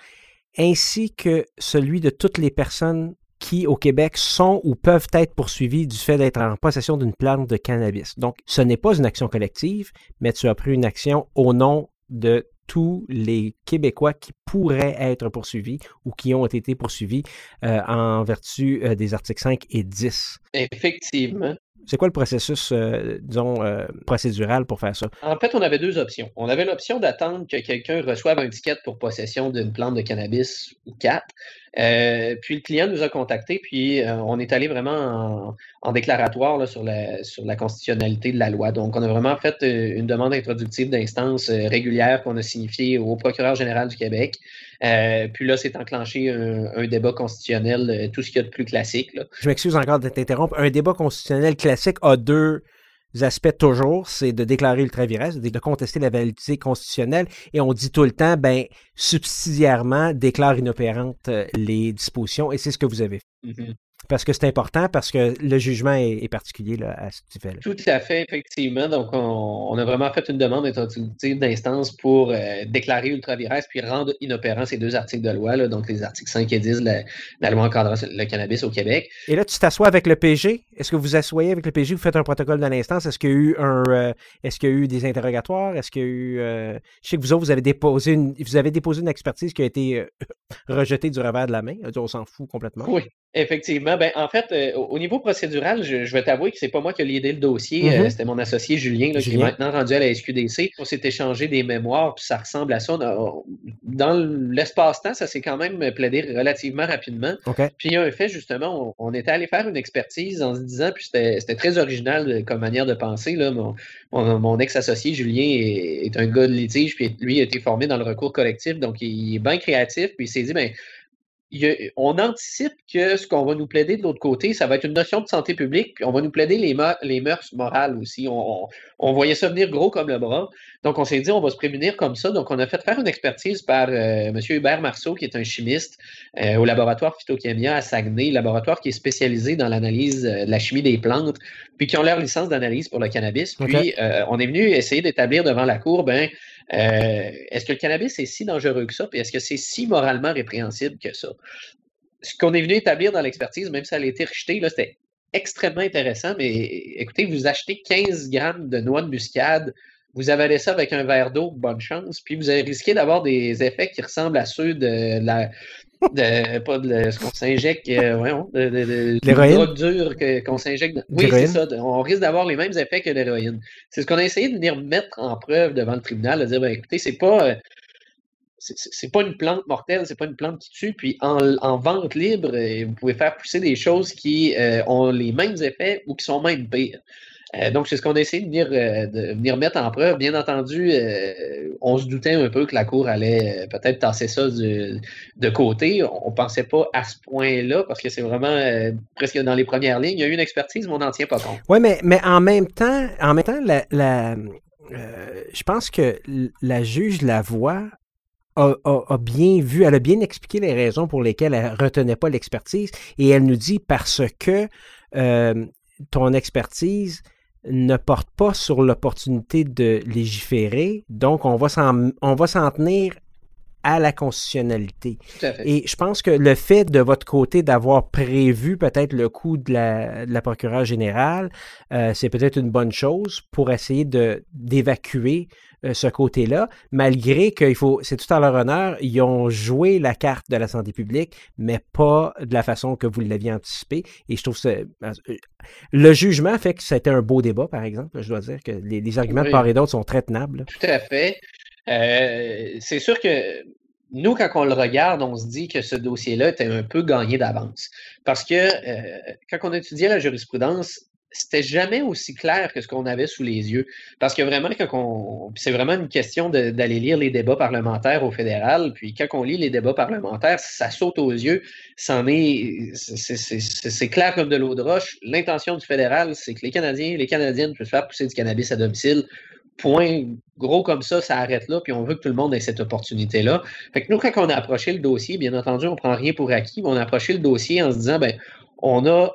ainsi que celui de toutes les personnes qui, au Québec, sont ou peuvent être poursuivis du fait d'être en possession d'une plante de cannabis. Donc, ce n'est pas une action collective, mais tu as pris une action au nom de tous les Québécois qui pourraient être poursuivis ou qui ont été poursuivis euh, en vertu euh, des articles 5 et 10. Effectivement. C'est quoi le processus, euh, disons, euh, procédural pour faire ça? En fait, on avait deux options. On avait l'option d'attendre que quelqu'un reçoive un ticket pour possession d'une plante de cannabis ou quatre. Euh, puis le client nous a contactés, puis on est allé vraiment en, déclaratoire sur, la, sur la constitutionnalité de la loi. Donc, on a vraiment fait une demande introductive d'instance régulière qu'on a signifiée au procureur général du Québec. Puis là, c'est enclenché un, débat constitutionnel, tout ce qu'il y a de plus classique. Je m'excuse encore de t'interrompre. Un débat constitutionnel classique a deux aspects toujours, c'est de déclarer ultra-viresse, de contester la validité constitutionnelle, et on dit tout le temps, ben, subsidiairement, déclare inopérantes euh, les dispositions, et c'est ce que vous avez fait. Mm-hmm. Parce que c'est important, parce que le jugement est, particulier là, à ce effet-là. Tout à fait, effectivement. Donc, on, a vraiment fait une demande d'instance pour euh, déclarer ultra-viresse puis rendre inopérants ces deux articles de loi, là, donc les articles 5 et 10 de la, loi encadrant le cannabis au Québec. Et là, tu t'assois avec le PG. Est-ce que vous asseyez avec le PG, vous faites un protocole de l'instance? Est-ce qu'il y a eu un euh, est-ce qu'il y a eu des interrogatoires? Est-ce qu'il y a eu euh, je sais que vous autres, vous avez déposé une vous avez déposé une expertise qui a été rejetée du revers de la main. On s'en fout complètement. Oui. Effectivement. Ben, en fait, euh, au niveau procédural, je, vais t'avouer que c'est pas moi qui ai l'idée le dossier. Euh, mm-hmm. C'était mon associé Julien, qui est maintenant rendu à la SQDC. On s'est échangé des mémoires, puis ça ressemble à ça. Dans l'espace-temps, ça s'est quand même plaidé relativement rapidement. Puis il y a un fait, justement, on, était allé faire une expertise en se disant, puis c'était très original comme manière de penser. Là. Mon, ex-associé Julien est, un gars de litige, puis lui a été formé dans le recours collectif, donc il est bien créatif, puis il s'est dit, ben on anticipe que ce qu'on va nous plaider de l'autre côté, ça va être une notion de santé publique, puis on va nous plaider les, les mœurs morales aussi. On, voyait ça venir gros comme le bras. Donc, on s'est dit, on va se prémunir comme ça. Donc, on a fait faire une expertise par euh, M. Hubert Marceau, qui est un chimiste euh, au laboratoire Phytochemia à Saguenay, laboratoire qui est spécialisé dans l'analyse euh, de la chimie des plantes, puis qui ont leur licence d'analyse pour le cannabis. Puis, on est venu essayer d'établir devant la Cour, ben, euh, est-ce que le cannabis est si dangereux que ça? Puis est-ce que c'est si moralement répréhensible que ça? Ce qu'on est venu établir dans l'expertise, même si ça a été rejeté, c'était extrêmement intéressant. Mais écoutez, vous achetez 15 grammes de noix de muscade, vous avalez ça avec un verre d'eau, bonne chance, puis vous avez risqué d'avoir des effets qui ressemblent à ceux de la, de, pas de ce qu'on s'injecte, euh, voyons, de, de, de drogue dure qu'on s'injecte. Oui, c'est ça. On risque d'avoir les mêmes effets que l'héroïne. C'est ce qu'on a essayé de venir mettre en preuve devant le tribunal, de dire, ben, écoutez, c'est pas. Euh, c'est pas une plante mortelle, c'est pas une plante qui tue. Puis en, en, vente libre, euh, vous pouvez faire pousser des choses qui ont les mêmes effets ou qui sont même pires. Euh, donc, c'est ce qu'on a essayé de venir, euh, de venir, mettre en preuve. Bien entendu, euh, on se doutait un peu que la Cour allait peut-être tasser ça de côté. On ne pensait pas à ce point-là parce que c'est vraiment presque dans les premières lignes. Il y a eu une expertise, mais on n'en tient pas compte. Oui, mais, mais en même temps, en même temps, la, je pense que la juge la a, a, bien vu, elle a bien expliqué les raisons pour lesquelles elle retenait pas l'expertise et elle nous dit parce que ton expertise ne porte pas sur l'opportunité de légiférer, donc on va s'en tenir à la constitutionnalité. Et je pense que le fait de votre côté d'avoir prévu peut-être le coup de la, de la procureure générale, euh, c'est peut-être une bonne chose pour essayer d'évacuer euh, ce côté-là, malgré qu'il faut, c'est tout à leur honneur, ils ont joué la carte de la santé publique, mais pas de la façon que vous l'aviez anticipé. Et je trouve que euh, le jugement fait que c'était un beau débat, par exemple. Je dois dire que les, arguments de part et d'autre sont très tenables. Tout à fait. Euh, c'est sûr que nous, quand on le regarde, on se dit que ce dossier-là était un peu gagné d'avance. Parce que quand on étudiait la jurisprudence, c'était jamais aussi clair que ce qu'on avait sous les yeux. Parce que vraiment. C'est vraiment une question d'aller lire les débats parlementaires au fédéral. Puis quand on lit les débats parlementaires, ça saute aux yeux. C'en est. C'est clair comme de l'eau de roche. L'intention du fédéral, c'est que les Canadiens, les Canadiennes puissent faire pousser du cannabis à domicile. Point gros comme ça, ça arrête là, puis on veut que tout le monde ait cette opportunité-là. Fait que nous, quand on a approché le dossier, bien entendu, on ne prend rien pour acquis, mais on a approché le dossier en se disant, ben, on a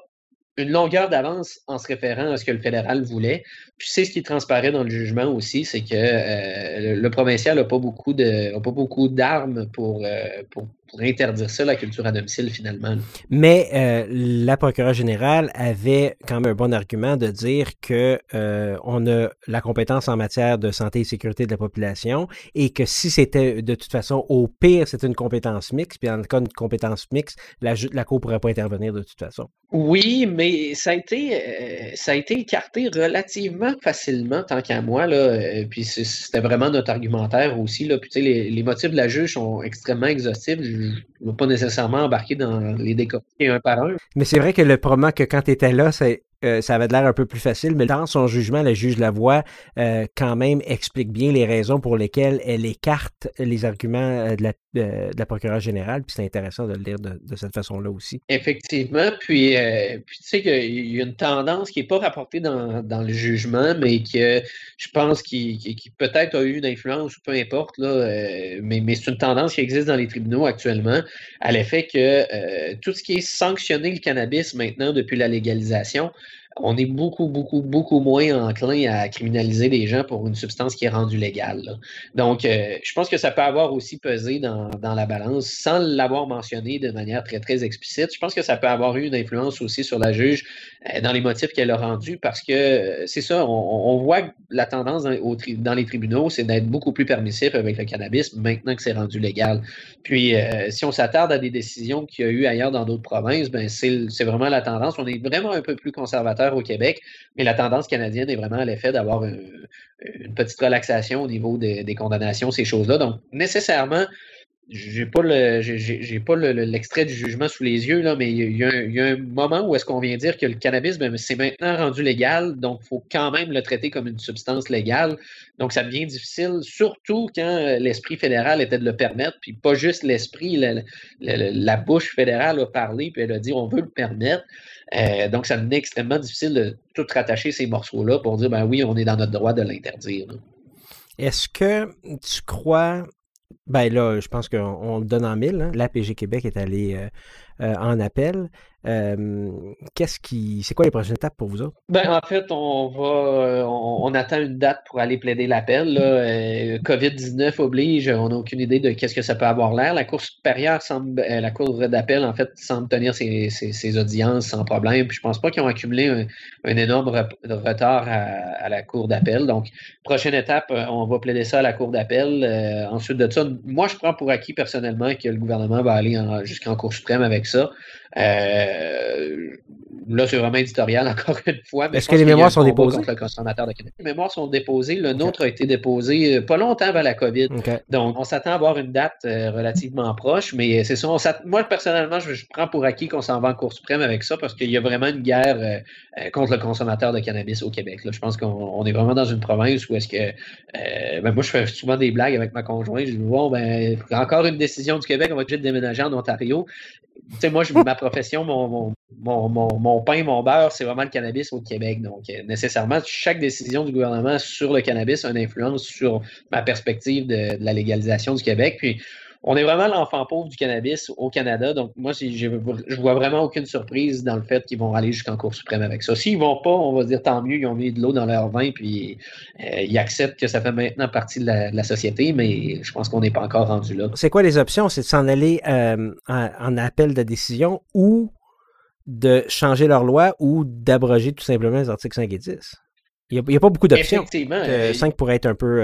une longueur d'avance en se référant à ce que le fédéral voulait. Puis c'est ce qui transparaît dans le jugement aussi, c'est que euh, le, provincial n'a pas beaucoup pas beaucoup d'armes pour, euh, pour, interdire ça, la culture à domicile, finalement. Mais euh, la procureure générale avait quand même un bon argument de dire que euh, on a la compétence en matière de santé et sécurité de la population et que si c'était de toute façon au pire, c'était une compétence mixte, puis le cas d'une compétence mixte, la, la Cour ne pourrait pas intervenir de toute façon. Oui, mais ça a été, euh, ça a été écarté relativement facilement, tant qu'à moi. Là, puis c'était vraiment notre argumentaire aussi. Là, puis, les, les motifs de la juge sont extrêmement exhaustifs. Je ne pas nécessairement embarquer dans les décortiquer un par un. Mais c'est vrai que le problème que quand tu étais là, c'est euh, ça avait l'air un peu plus facile, mais dans son jugement, le juge Lavoie euh, quand même explique bien les raisons pour lesquelles elle écarte les arguments euh, de la, la procureure générale, puis c'est intéressant de le lire de, cette façon-là aussi. Effectivement, puis, tu sais qu'il y a une tendance qui n'est pas rapportée dans, le jugement, mais que je pense qui, peut-être a eu une influence, peu importe, là, mais, mais c'est une tendance qui existe dans les tribunaux actuellement, à l'effet que tout ce qui est sanctionné le cannabis maintenant depuis la légalisation, on est beaucoup, beaucoup, beaucoup moins enclin à criminaliser les gens pour une substance qui est rendue légale. Donc, euh, je pense que ça peut avoir aussi pesé dans, la balance, sans l'avoir mentionné de manière très, très explicite. Je pense que ça peut avoir eu une influence aussi sur la juge euh, dans les motifs qu'elle a rendus, parce que euh, c'est ça, on, voit la tendance dans, les tribunaux, c'est d'être beaucoup plus permissif avec le cannabis maintenant que c'est rendu légal. Puis, si on s'attarde à des décisions qu'il y a eu ailleurs dans d'autres provinces, ben c'est vraiment la tendance. On est vraiment un peu plus conservateur au Québec, mais la tendance canadienne est vraiment à l'effet d'avoir une, petite relaxation au niveau des condamnations, ces choses-là. Donc, nécessairement, j'ai pas le j'ai pas l'extrait du jugement sous les yeux, là, mais il y, a, un moment où est-ce qu'on vient dire que le cannabis, ben, c'est maintenant rendu légal, donc il faut quand même le traiter comme une substance légale. Donc, ça devient difficile, surtout quand euh, l'esprit fédéral était de le permettre, puis pas juste l'esprit, la, bouche fédérale a parlé, puis elle a dit on veut le permettre. Euh, donc, ça devient extrêmement difficile de tout rattacher ces morceaux-là pour dire ben oui, on est dans notre droit de l'interdire. Est-ce que tu crois ben là, je pense qu'on le donne en mille. Hein. L'APG Québec est allé euh, euh, en appel. Qu'est-ce qui. C'est quoi les prochaines étapes pour vous autres? Ben, en fait, on va on, attend une date pour aller plaider l'appel. Euh, COVID-19 oblige, on n'a aucune idée de qu'est-ce que ça peut avoir l'air. La Cour supérieure semble euh, la Cour d'appel, en fait, semble tenir ses, audiences sans problème. Puis je pense pas qu'ils ont accumulé un, énorme retard à, la Cour d'appel. Donc, prochaine étape, on va plaider ça à la Cour d'appel. ensuite de ça, moi, je prends pour acquis personnellement que le gouvernement va aller jusqu'en Cour suprême avec ça. Euh, là, c'est vraiment éditorial, <laughs> encore une fois. Est-ce que les mémoires sont déposées? Les mémoires sont déposées. Le nôtre a été déposé euh, pas longtemps avant la COVID. Donc, on s'attend à avoir une date euh, relativement proche, mais c'est ça. moi, personnellement, je, prends pour acquis qu'on s'en va en Cour suprême avec ça parce qu'il y a vraiment une guerre contre le consommateur de cannabis au Québec. Je pense qu'on est vraiment dans une province où est-ce que. Ben, moi, je fais souvent des blagues avec ma conjointe. Je dis, bon, ben, encore une décision du Québec, on va être déménager en Ontario tu sais, moi, ma <laughs> profession, mon, mon, mon, mon, pain, mon beurre, c'est vraiment le cannabis au Québec. Donc, euh, nécessairement, chaque décision du gouvernement sur le cannabis a une influence sur ma perspective de, de la légalisation du Québec. Puis, on est vraiment l'enfant pauvre du cannabis au Canada. Donc, moi, je, je vois vraiment aucune surprise dans le fait qu'ils vont aller jusqu'en Cour suprême avec ça. S'ils vont pas, on va dire tant mieux, ils ont mis de l'eau dans leur vin, puis euh, ils acceptent que ça fait maintenant partie de la, société, mais je pense qu'on n'est pas encore rendu là. C'est quoi les options? C'est de s'en aller euh, en, appel de décision ou de changer leur loi ou d'abroger tout simplement les articles 5 et 10? Il n'y a, pas beaucoup d'options. Effectivement. 5 euh, pourrait être un peu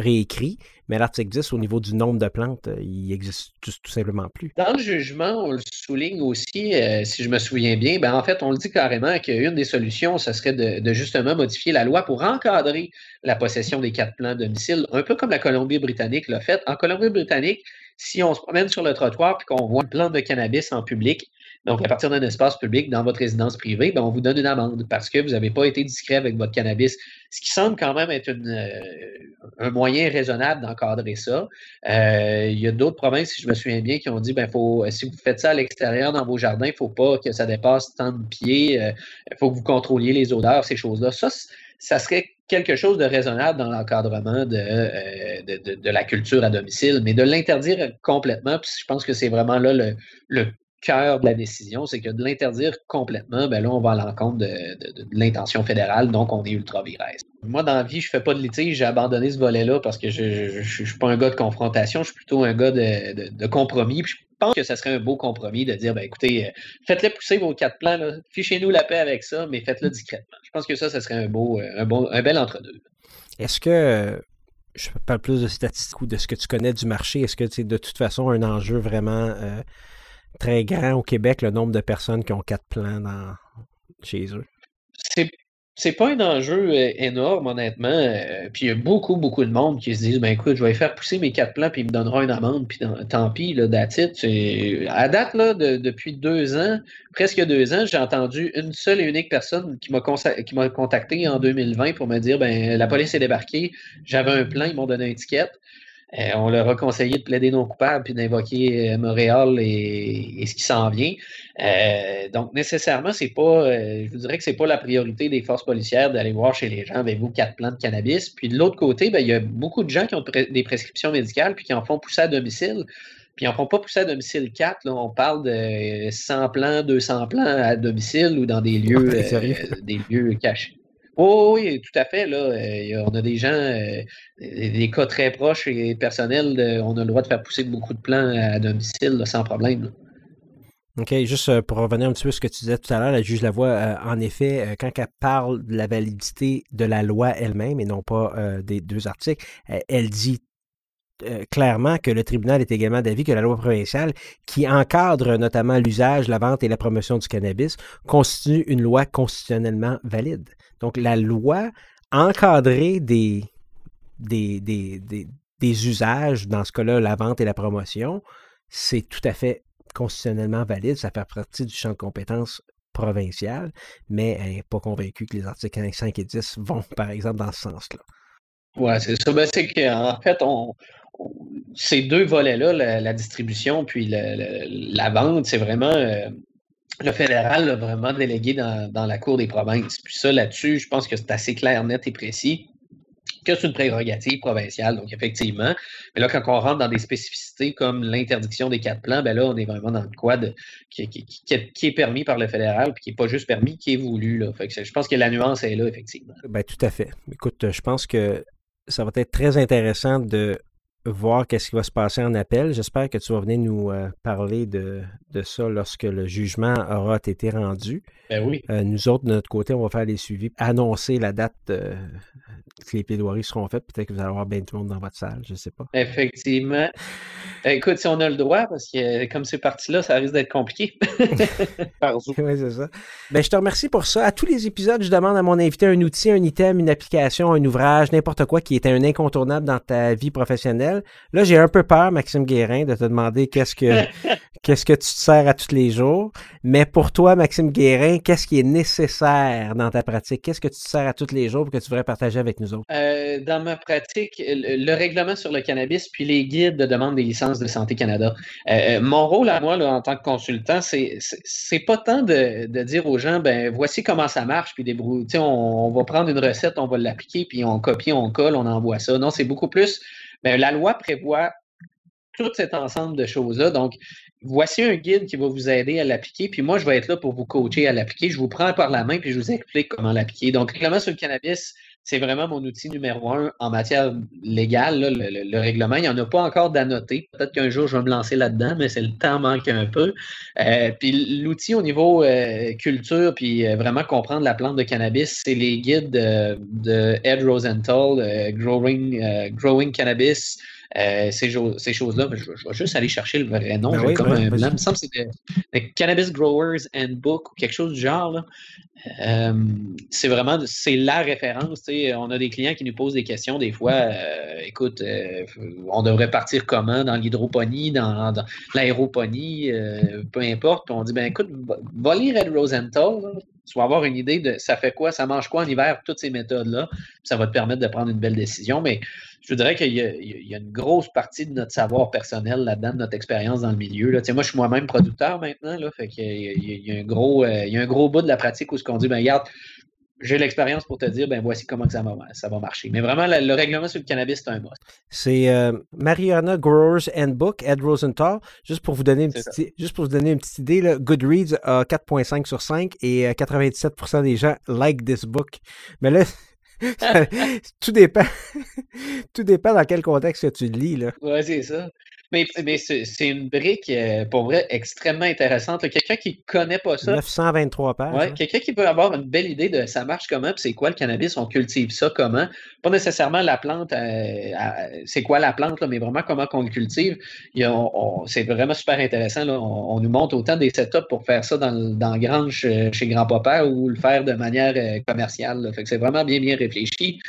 réécrit. Mais l'article 10, au niveau du nombre de plantes, euh, il n'existe tout, simplement plus. Dans le jugement, on le souligne aussi, euh, si je me souviens bien, ben en fait, on le dit carrément qu'une des solutions, ce serait de, justement modifier la loi pour encadrer la possession des quatre plants domicile, un peu comme la Colombie-Britannique l'a fait. En Colombie-Britannique, si on se promène sur le trottoir et qu'on voit une plante de cannabis en public, donc à partir d'un espace public dans votre résidence privée, ben, on vous donne une amende parce que vous n'avez pas été discret avec votre cannabis, ce qui semble quand même être euh, un moyen raisonnable d'encadrer ça. Euh, il y a d'autres provinces, si je me souviens bien, qui ont dit ben faut, si vous faites ça à l'extérieur dans vos jardins, il ne faut pas que ça dépasse tant de pieds, il euh, faut que vous contrôliez les odeurs, ces choses-là. Ça, ça serait quelque chose de raisonnable dans l'encadrement de, de, de, la culture à domicile, mais de l'interdire complètement, puis je pense que c'est vraiment là le, le cœur de la décision, c'est que de l'interdire complètement, ben là, on va à l'encontre de, l'intention fédérale, donc on est ultra viresse. Moi, dans la vie, je fais pas de litige, j'ai abandonné ce volet-là parce que je ne suis pas un gars de confrontation, je suis plutôt un gars de, compromis. pense que ça serait un beau compromis de dire, ben écoutez, euh, faites-le pousser vos quatre plans, fichez-nous la paix avec ça, mais faites-le discrètement. Je pense que ça, ça serait un beau, un, bon, un bel entre-deux. Est-ce que, je parle plus de statistiques ou de ce que tu connais du marché, est-ce que c'est de toute façon un enjeu vraiment très grand au Québec, le nombre de personnes qui ont quatre plans chez eux? C'est pas un enjeu euh, énorme, honnêtement. Euh, puis il y a beaucoup, beaucoup de monde qui se disent ben écoute, je vais faire pousser mes quatre plans, puis il me donnera une amende, puis tant pis, là, À date, depuis deux ans, presque deux ans, j'ai entendu une seule et unique personne qui m'a qui m'a contacté en 2020 pour me dire ben la police est débarquée, j'avais un plan, ils m'ont donné une étiquette. Euh, on leur a conseillé de plaider non coupables puis d'invoquer euh, Montréal et, ce qui s'en vient. Euh, donc, nécessairement, c'est pas, je vous dirais que c'est pas la priorité des forces policières d'aller voir chez les gens, avez-vous quatre plants de cannabis? Puis de l'autre côté, ben, il y a beaucoup de gens qui ont des prescriptions médicales puis qui en font pousser à domicile. Puis ils n'en font pas pousser à domicile 4. Là. On parle de 100 plants, 200 plants à domicile ou dans des lieux, des lieux cachés. Oui, tout à fait. Là, euh, on a des gens, euh, des cas très proches et personnels, on a le droit de faire pousser beaucoup de plants à domicile sans problème. OK, juste euh, pour revenir un petit peu à ce que tu disais tout à l'heure, la juge Lavoie, en effet, quand elle parle de la validité de la loi elle-même et non pas des deux articles, elle dit clairement que le tribunal est également d'avis que la loi provinciale, qui encadre notamment l'usage, la vente et la promotion du cannabis, constitue une loi constitutionnellement valide. Donc, la loi encadrer des, des, des, des, usages, dans ce cas-là, la vente et la promotion, c'est tout à fait constitutionnellement valide. Ça fait partie du champ de compétences provincial, mais elle n'est pas convaincue que les articles 5 et 10 vont, <laughs> par exemple, dans ce sens-là. Oui, c'est ça. Ben, c'est qu'en fait, on, ces deux volets-là, la, distribution puis la vente, c'est vraiment euh, le fédéral l'a vraiment délégué dans, la Cour des provinces. Puis ça, là-dessus, je pense que c'est assez clair, net et précis que c'est une prérogative provinciale, donc effectivement. Mais là, quand on rentre dans des spécificités comme l'interdiction des quatre plans, ben là, on est vraiment dans le quad qui, est permis par le fédéral, puis qui n'est pas juste permis, qui est voulu. Là. Fait que je pense que la nuance est là, effectivement. Ben, tout à fait. Écoute, je pense que ça va être très intéressant de voir qu'est-ce qui va se passer en appel. J'espère que tu vas venir nous euh, parler de, de, ça lorsque le jugement aura été rendu. Ben oui. Euh, nous autres, de notre côté, on va faire les suivis, annoncer la date euh, que les plaidoiries seront faites. Peut-être que vous allez avoir bien tout le monde dans votre salle, je ne sais pas. Effectivement. Écoute, si on a le droit, parce que comme c'est parti là, ça risque d'être compliqué. <laughs> oui, c'est ça. Ben, je te remercie pour ça. À tous les épisodes, je demande à mon invité un outil, un item, une application, un ouvrage, n'importe quoi qui est un incontournable dans ta vie professionnelle. Là, j'ai un peu peur, Maxime Guérin, de te demander qu'est-ce que <laughs> qu'est-ce que tu te sers à tous les jours. Mais pour toi, Maxime Guérin, qu'est-ce qui est nécessaire dans ta pratique? Qu'est-ce que tu te sers à tous les jours que tu voudrais partager avec nous Euh, dans ma pratique, le, règlement sur le cannabis puis les guides de demande des licences de Santé Canada. Euh, euh, mon rôle à moi en tant que consultant, c'est c'est pas tant de, dire aux gens, ben voici comment ça marche, puis débrouille. On, on va prendre une recette, on va l'appliquer, puis on copie, on colle, on envoie ça. Non, c'est beaucoup plus. Ben, la loi prévoit tout cet ensemble de choses-là. Donc, voici un guide qui va vous aider à l'appliquer, puis moi, je vais être là pour vous coacher à l'appliquer. Je vous prends par la main, puis je vous explique comment l'appliquer. Donc, règlement sur le cannabis, c'est vraiment mon outil numéro un en matière légale, le, règlement. Il n'y en a pas encore d'annoté. Peut-être qu'un jour, je vais me lancer là-dedans, mais c'est le temps manque un peu. Euh, puis l'outil au niveau euh, culture, puis euh, vraiment comprendre la plante de cannabis, c'est les guides de Ed Rosenthal, Growing, Growing Cannabis. Euh, ces, choses-là, je, vais juste aller chercher le vrai nom. Ben comme un Il me semble que c'est Cannabis Growers Handbook ou quelque chose du genre. Euh, c'est vraiment c'est la référence. On a des clients qui nous posent des questions des fois. Euh, écoute, on devrait partir comment dans l'hydroponie, dans, l'aéroponie, peu importe. on dit ben écoute, va lire Ed Rosenthal. tu vas avoir une idée de ça fait quoi, ça mange quoi en hiver, toutes ces méthodes-là. Ça va te permettre de prendre une belle décision. Mais je dirais qu'il y, a une grosse partie de notre savoir personnel là-dedans, de notre expérience dans le milieu. Là. Moi, je suis moi-même producteur maintenant, là, fait qu'il y, a, un gros, euh, il y a un gros bout de la pratique où ce qu'on dit, ben regarde, j'ai l'expérience pour te dire, ben voici comment ça va, ça va marcher. Mais vraiment, le, règlement sur le cannabis, c'est un must. C'est euh, Mariana Growers Handbook, Ed Rosenthal. Juste pour vous donner une petite, juste pour vous donner une petite idée, là, Goodreads a 4.5 sur 5 et 97% euh, des gens like this book. Mais là, tout dépend. <laughs> tout dépend dans quel contexte tu lis. Là. Ouais, c'est ça. Mais, mais c'est une brique, euh, pour vrai, extrêmement intéressante. Quelqu'un qui ne connaît pas ça. 923 pages. Ouais, quelqu'un qui peut avoir une belle idée de ça marche comment, puis c'est quoi le cannabis, on cultive ça comment. Pas nécessairement la plante, euh, c'est quoi la plante, là, mais vraiment comment on le cultive. C'est vraiment super intéressant. Là. On, nous montre autant des setups pour faire ça dans, dans Grange chez Grand-Papa ou le faire de manière euh, commerciale. Fait que c'est vraiment bien, bien réfléchi.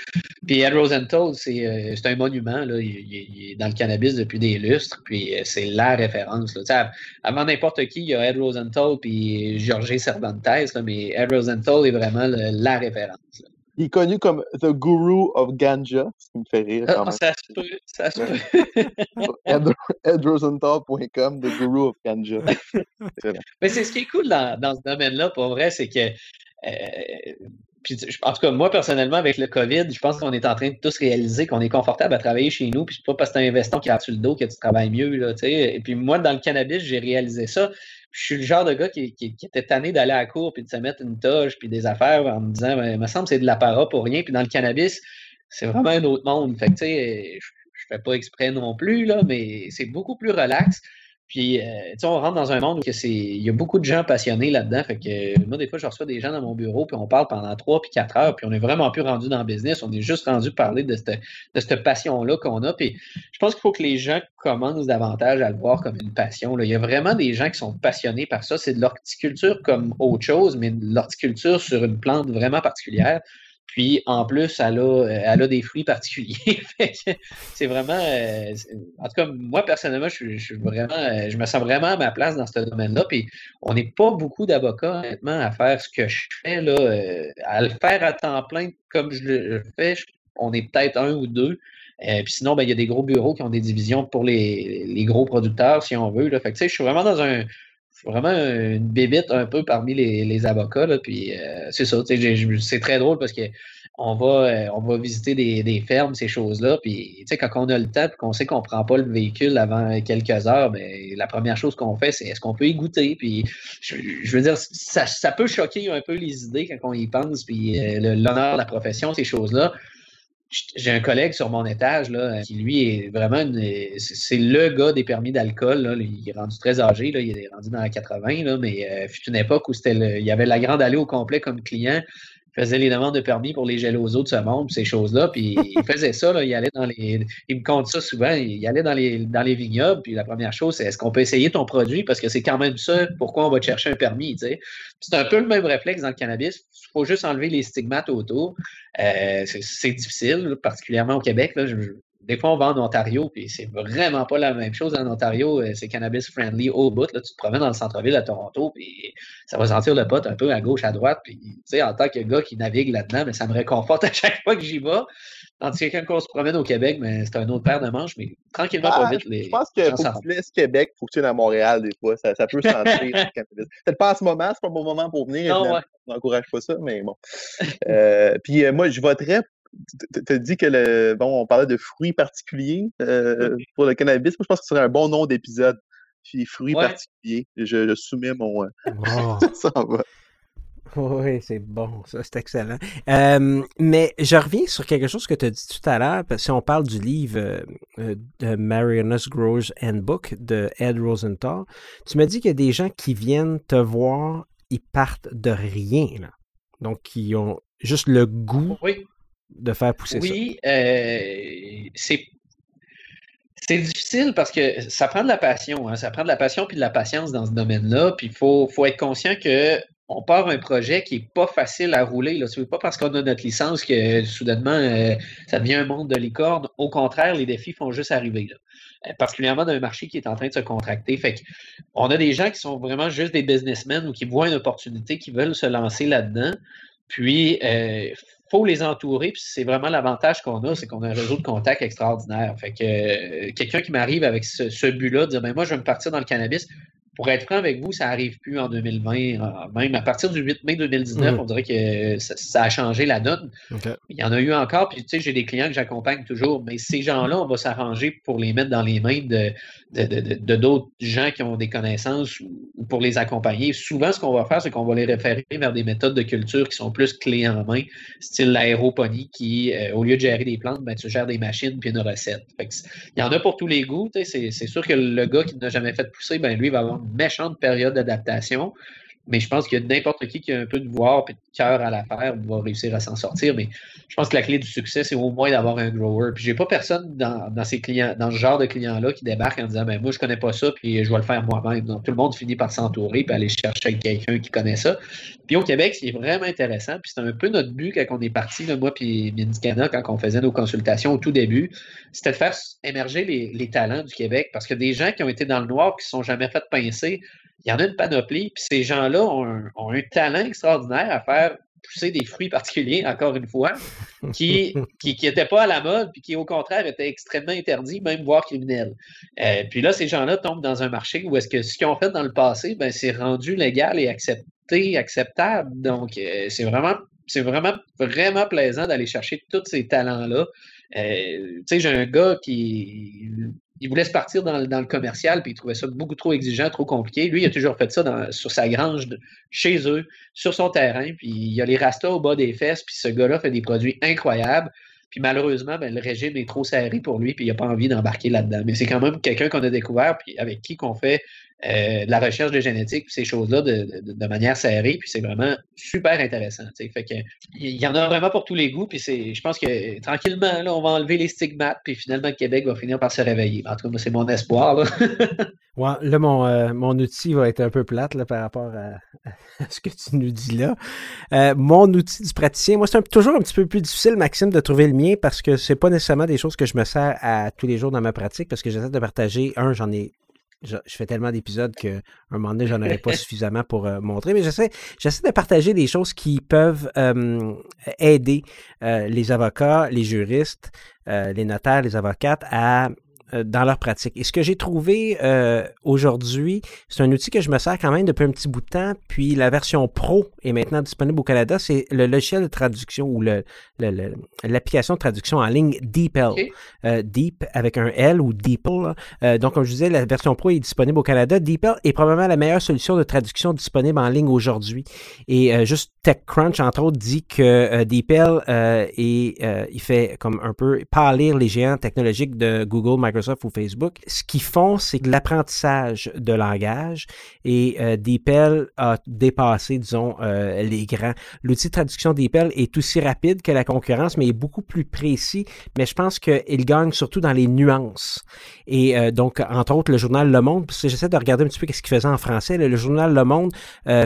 Puis Ed Rosenthal, c'est un monument. Là. il est dans le cannabis depuis des lustres puis euh, c'est la référence. Là. Avant n'importe qui, il y a Ed Rosenthal puis Jorge Cervantes, mais Ed Rosenthal est vraiment la référence. Il est connu comme The Guru of Ganja, ce qui me fait rire. Ah, ça se peut, ça se peut. <laughs> edrosenthal.com, The Guru of Ganja. <laughs> Mais c'est ce qui est cool dans, dans ce domaine-là, pour vrai, c'est que euh, en tout cas, moi, personnellement, avec le COVID, je pense qu'on est en train de tous réaliser qu'on est confortable à travailler chez nous. Puis c'est pas parce que tu un investon qui a sur le dos que tu travailles mieux. Là, et puis moi, dans le cannabis, j'ai réalisé ça. Je suis le genre de gars qui, était tanné d'aller à la cour puis de se mettre une toge puis des affaires en me disant, ben, il me semble que c'est de la para pour rien. Puis dans le cannabis, c'est vraiment un autre monde. Fait que, je, je fais pas exprès non plus, là, mais c'est beaucoup plus relax. Puis, euh, tu sais, on rentre dans un monde où il y a beaucoup de gens passionnés là-dedans. Fait que moi, des fois, je reçois des gens dans mon bureau, puis on parle pendant trois puis quatre heures, puis on est vraiment plus rendu dans le business. On est juste rendu parler de cette, de cette passion-là qu'on a. Puis, je pense qu'il faut que les gens commencent davantage à le voir comme une passion. Il y a vraiment des gens qui sont passionnés par ça. C'est de l'horticulture comme autre chose, mais de l'horticulture sur une plante vraiment particulière. Puis en plus, elle a, euh, elle a des fruits particuliers. <laughs> c'est vraiment. Euh, en tout cas, moi, personnellement, je, vraiment, euh, je me sens vraiment à ma place dans ce domaine-là. Puis on n'est pas beaucoup d'avocats, honnêtement, à faire ce que je fais, là, à le faire à temps plein comme je le fais. On est peut-être un ou deux. puis sinon, ben, il y a des gros bureaux qui ont des divisions pour les, les gros producteurs, si on veut. Là. Fait que, je suis vraiment dans un, vraiment une bébite un peu parmi les, avocats. Là, puis euh, c'est ça, c'est très drôle parce que on va, euh, on va visiter des, fermes, ces choses-là. Puis quand on a le temps et qu'on sait qu'on ne prend pas le véhicule avant quelques heures, ben, la première chose qu'on fait, c'est est-ce qu'on peut y goûter? Puis je, veux dire, ça, ça, peut choquer un peu les idées quand on y pense, puis euh, l'honneur, la profession, ces choses-là j'ai un collègue sur mon étage là, qui lui est vraiment c'est le gars des permis d'alcool. Il est rendu très âgé, là, il est rendu dans la 80, là, mais euh, une époque où c'était il y avait la grande allée au complet comme client faisait les demandes de permis pour les gelosos de ce monde, ces choses-là. Puis <laughs> il faisait ça, là, il allait dans les. Il me compte ça souvent, il allait dans les, dans les vignobles, puis la première chose, c'est est-ce qu'on peut essayer ton produit? Parce que c'est quand même ça, pourquoi on va te chercher un permis, tu sais. C'est un peu le même réflexe dans le cannabis. Il faut juste enlever les stigmates autour. Euh, c'est difficile, particulièrement au Québec. Là, des fois, on va en Ontario, puis c'est vraiment pas la même chose. En Ontario, euh, c'est cannabis friendly au bout. Là, tu te promènes dans le centre-ville à Toronto, puis ça va sentir le pot un peu à gauche, à droite. Puis, tu sais, en tant que gars qui navigue là-dedans, mais ça me réconforte <laughs> à chaque fois que j'y vais. Tandis que quand on se promène au Québec, mais c'est un autre paire de manches, mais tranquillement, pas ah, vite. Les je pense que faut que tu laisses Québec, faut que tu viennes à Montréal des fois. Ça, ça peut sentir <laughs> Peut-être pas en ce moment, c'est pas le bon moment pour venir. Non, ouais. Je n'encourage pas ça, mais bon. euh, puis euh, moi, je voterais tu as dit que le bon, on parlait de fruits particuliers euh, pour le cannabis. Moi, je pense que ce serait un bon nom d'épisode. Fruits particuliers. Je, soumets mon. Euh, <laughs> ça va. Oui, c'est bon, ça, c'est excellent. Euh, mais je reviens sur quelque chose que tu as dit tout à l'heure, si on parle du livre de Marianus Grows Handbook de Ed Rosenthal. Tu m'as dit qu'il y a des gens qui viennent te voir, ils partent de rien, là. Donc, qui ont juste le goût oui de faire pousser ça? Oui, euh, c'est c'est difficile parce que ça prend de la passion. Hein. Ça prend de la passion puis de la patience dans ce domaine-là. Puis il faut, être conscient que on part un projet qui n'est pas facile à rouler. Ce n'est pas parce qu'on a notre licence que soudainement euh, ça devient un monde de licorne. Au contraire, les défis font juste arriver. Là. Euh, particulièrement dans un marché qui est en train de se contracter. Fait on a des gens qui sont vraiment juste des businessmen ou qui voient une opportunité, qui veulent se lancer là-dedans. Puis, euh, faut les entourer, puis c'est vraiment l'avantage qu'on a, c'est qu'on a un réseau de contacts extraordinaire. Fait que euh, quelqu'un qui m'arrive avec ce, but-là, dire ben moi, je vais me partir dans le cannabis, pour être franc avec vous, ça n'arrive plus en 2020. Même à partir du 8 mai 2019, mm. on dirait que ça, a changé la donne. Il y en a eu encore, puis tu sais, j'ai des clients que j'accompagne toujours, mais ces gens-là, on va s'arranger pour les mettre dans les mains de, de, d'autres gens qui ont des connaissances ou, pour les accompagner. Souvent, ce qu'on va faire, c'est qu'on va les référer vers des méthodes de culture qui sont plus clés en main, style l'aéroponie, qui, euh, au lieu de gérer des plantes, ben, tu gères des machines puis une recette. il y en a pour tous les goûts. C'est, c'est sûr que le gars qui n'a jamais fait pousser, ben, lui, va avoir une méchante période d'adaptation. Mais je pense que n'importe qui qui a un peu de voir et de cœur à l'affaire va réussir à s'en sortir. Mais je pense que la clé du succès, c'est au moins d'avoir un grower. Puis j'ai pas personne dans, ces clients, dans ce genre de clients-là qui débarque en disant ben moi je connais pas ça, puis je vais le faire moi-même. Donc tout le monde finit par s'entourer et aller chercher quelqu'un qui connaît ça. Puis au Québec, ce qui est vraiment intéressant, puis c'est un peu notre but quand on est parti, moi puis Minicana, quand on faisait nos consultations au tout début, c'était de faire émerger les, les talents du Québec. Parce que des gens qui ont été dans le noir, qui ne sont jamais fait pincer, il y en a une panoplie, puis ces gens-là ont un, talent extraordinaire à faire pousser des fruits particuliers, encore une fois, qui <laughs> n'étaient pas à la mode, puis qui, au contraire, étaient extrêmement interdits, même voire criminels. Euh, puis là, ces gens-là tombent dans un marché où est-ce que ce qu'ils ont fait dans le passé, ben, c'est rendu légal et accepté, acceptable. Donc, euh, c'est vraiment c'est vraiment, vraiment plaisant d'aller chercher tous ces talents-là. Euh, tu sais, j'ai un gars qui il voulait se partir dans, le commercial, puis il trouvait ça beaucoup trop exigeant, trop compliqué. Lui, il a toujours fait ça sur sa grange, chez eux, sur son terrain, puis il a les rastas au bas des fesses, puis ce gars-là fait des produits incroyables. Puis malheureusement, ben, le régime est trop serré pour lui, puis il n'a pas envie d'embarquer là-dedans. Mais c'est quand même quelqu'un qu'on a découvert, puis avec qui qu'on fait euh, de la recherche de génétique, ces choses-là de, manière serrée, puis c'est vraiment super intéressant. Fait que, il y en a vraiment pour tous les goûts, puis c'est, je pense que tranquillement, là, on va enlever les stigmates, puis finalement, le Québec va finir par se réveiller. En tout cas, c'est mon espoir. Là, <laughs> là mon, euh, mon, outil va être un peu plate là, par rapport à, <laughs> ce que tu nous dis là. Euh, mon outil du praticien, moi, c'est toujours un petit peu plus difficile, Maxime, de trouver le mien parce que c'est pas nécessairement des choses que je me sers à tous les jours dans ma pratique parce que j'essaie de partager. Un, j'en ai je, fais tellement d'épisodes qu'à un moment donné, j'en aurais pas suffisamment pour euh, montrer, mais j'essaie, j'essaie de partager des choses qui peuvent euh, aider les avocats, les juristes, les notaires, les avocates à dans leur pratique. Et ce que j'ai trouvé euh, aujourd'hui, c'est un outil que je me sers quand même depuis un petit bout de temps. Puis la version pro est maintenant disponible au Canada. C'est le logiciel de traduction ou le, l'application de traduction en ligne DeepL. Euh, Deep avec un L ou DeepL. donc, comme je disais, la version pro est disponible au Canada. DeepL est probablement la meilleure solution de traduction disponible en ligne aujourd'hui. Et juste TechCrunch, entre autres, dit que DeepL est, il fait comme un peu pâlir les géants technologiques de Google, Microsoft ou Facebook, ce qu'ils font, c'est que l'apprentissage de langage et euh, DeepL a dépassé, disons, euh, les grands. L'outil de traduction DeepL est aussi rapide que la concurrence, mais est beaucoup plus précis. Mais je pense qu'il gagne surtout dans les nuances. Et euh, donc, entre autres, le journal Le Monde, parce que j'essaie de regarder un petit peu ce qu'il faisait en français. Le, journal Le Monde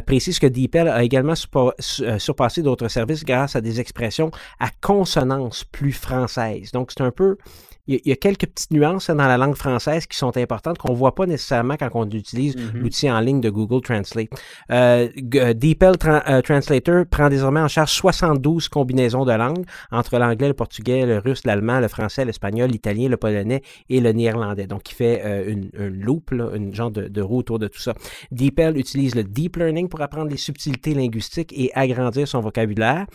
précise que DeepL a également surpassé d'autres services grâce à des expressions à consonance plus française. Donc, c'est un peu il y, a quelques petites nuances dans la langue française qui sont importantes qu'on ne voit pas nécessairement quand on utilise mm-hmm. l'outil en ligne de Google Translate. Euh, euh DeepL euh, Translator prend désormais en charge 72 combinaisons de langues entre l'anglais, le portugais, le russe, l'allemand, le français, l'espagnol, l'italien, le polonais et le néerlandais. Donc, il fait euh, une, une loupe, une genre de, de, roue autour de tout ça. DeepL utilise le deep learning pour apprendre les subtilités linguistiques et agrandir son vocabulaire.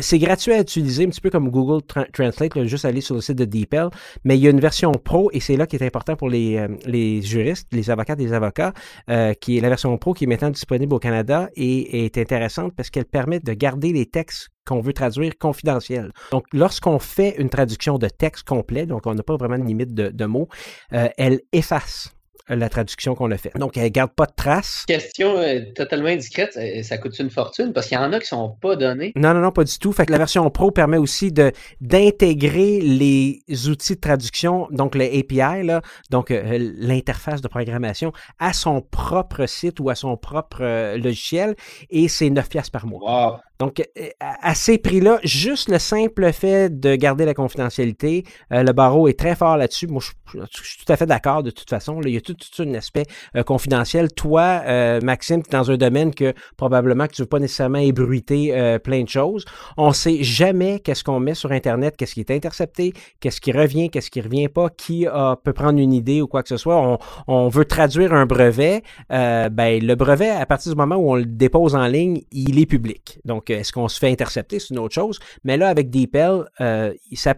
C'est gratuit à utiliser, un petit peu comme Google Translate, là, juste aller sur le site de DeepL mais il y a une version pro, et c'est là qui est important pour les, euh, les juristes, les avocats des avocats, euh, qui est la version pro qui est maintenant disponible au Canada et est intéressante parce qu'elle permet de garder les textes qu'on veut traduire confidentiels. Donc, lorsqu'on fait une traduction de texte complet, donc on n'a pas vraiment de limite de, mots, euh, elle efface la traduction qu'on a fait. Donc, elle ne garde pas de traces. Question euh, totalement indiscrète, ça coûte une fortune parce qu'il y en a qui ne sont pas donnés. Non, non, non, pas du tout. Fait que la version Pro permet aussi de d'intégrer les outils de traduction, donc le API, là, donc euh, l'interface de programmation, à son propre site ou à son propre euh, logiciel et c'est 9 piastres par mois. Donc, euh, à ces prix-là, juste le simple fait de garder la confidentialité, euh, le barreau est très fort là-dessus. Moi, je, suis tout à fait d'accord de toute façon. il y a tout, un aspect euh, confidentiel. Toi, Maxime, tu es dans un domaine que probablement que tu ne veux pas nécessairement ébruiter plein de choses. On ne sait jamais qu'est-ce qu'on met sur Internet, qu'est-ce qui est intercepté, qu'est-ce qui revient, qu'est-ce qui ne revient pas, qui peut prendre une idée ou quoi que ce soit. On, on veut traduire un brevet. ben, le brevet, à partir du moment où on le dépose en ligne, il est public. Donc, est-ce qu'on se fait intercepter? C'est une autre chose. Mais là, avec DeepL, euh, ça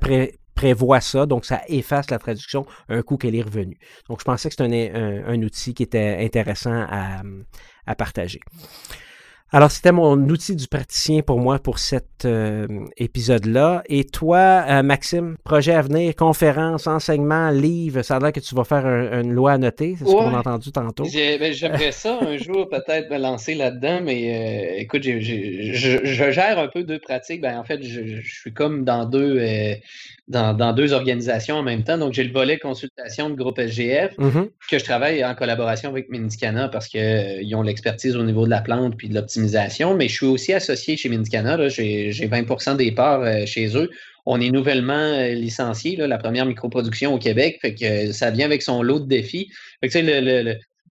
prévoit ça, donc ça efface la traduction un coup qu'elle est revenue. Donc, je pensais que c'était un, outil qui était intéressant à partager. Alors, c'était mon outil du praticien pour moi pour cet euh, épisode-là. Et toi, euh, Maxime, projet à venir, conférence, enseignement, livre, ça a l'air que tu vas faire une loi à noter, c'est ce qu'on a entendu tantôt. Ben, j'aimerais ça <laughs> un jour peut-être me lancer là-dedans, mais euh, écoute, je, gère un peu deux pratiques. Ben, en fait, je, suis comme dans deux, dans, deux organisations en même temps. Donc, j'ai le volet consultation de groupe SGF mm-hmm. que je travaille en collaboration avec Mendicana parce qu'ils ont l'expertise au niveau de la plante puis de l'optimisation. Mais je suis aussi associé chez Mendicana. J'ai 20% des parts euh, chez eux. On est nouvellement euh, licencié, la première microproduction au Québec. Fait que ça vient avec son lot de défis.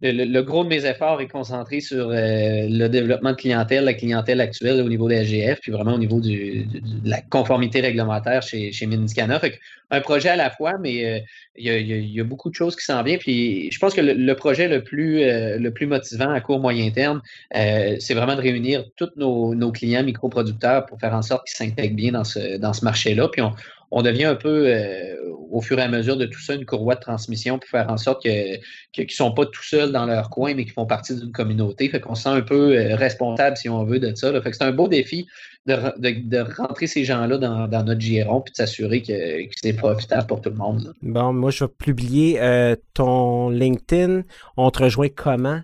Le, gros de mes efforts est concentré sur euh, le développement de clientèle, la clientèle actuelle au niveau des SGF, puis vraiment au niveau de la conformité réglementaire chez, chez Miniscana. Fait un projet à la fois, mais euh, il y, a, beaucoup de choses qui s'en viennent. Puis je pense que le, projet le plus, euh, le plus motivant à court moyen terme, c'est vraiment de réunir tous nos, nos clients microproducteurs pour faire en sorte qu'ils s'intègrent bien dans ce, dans ce marché-là. Puis on, on devient un peu, euh, au fur et à mesure de tout ça, une courroie de transmission pour faire en sorte qu'ils ne sont pas tout seuls dans leur coin, mais qu'ils font partie d'une communauté. Fait qu'on se sent un peu euh, responsable, si on veut, de ça. Fait que c'est un beau défi de, rentrer ces gens-là dans, notre giron puis de s'assurer que, c'est profitable pour tout le monde. Bon, moi, je vais publier euh, ton LinkedIn. On te rejoint comment?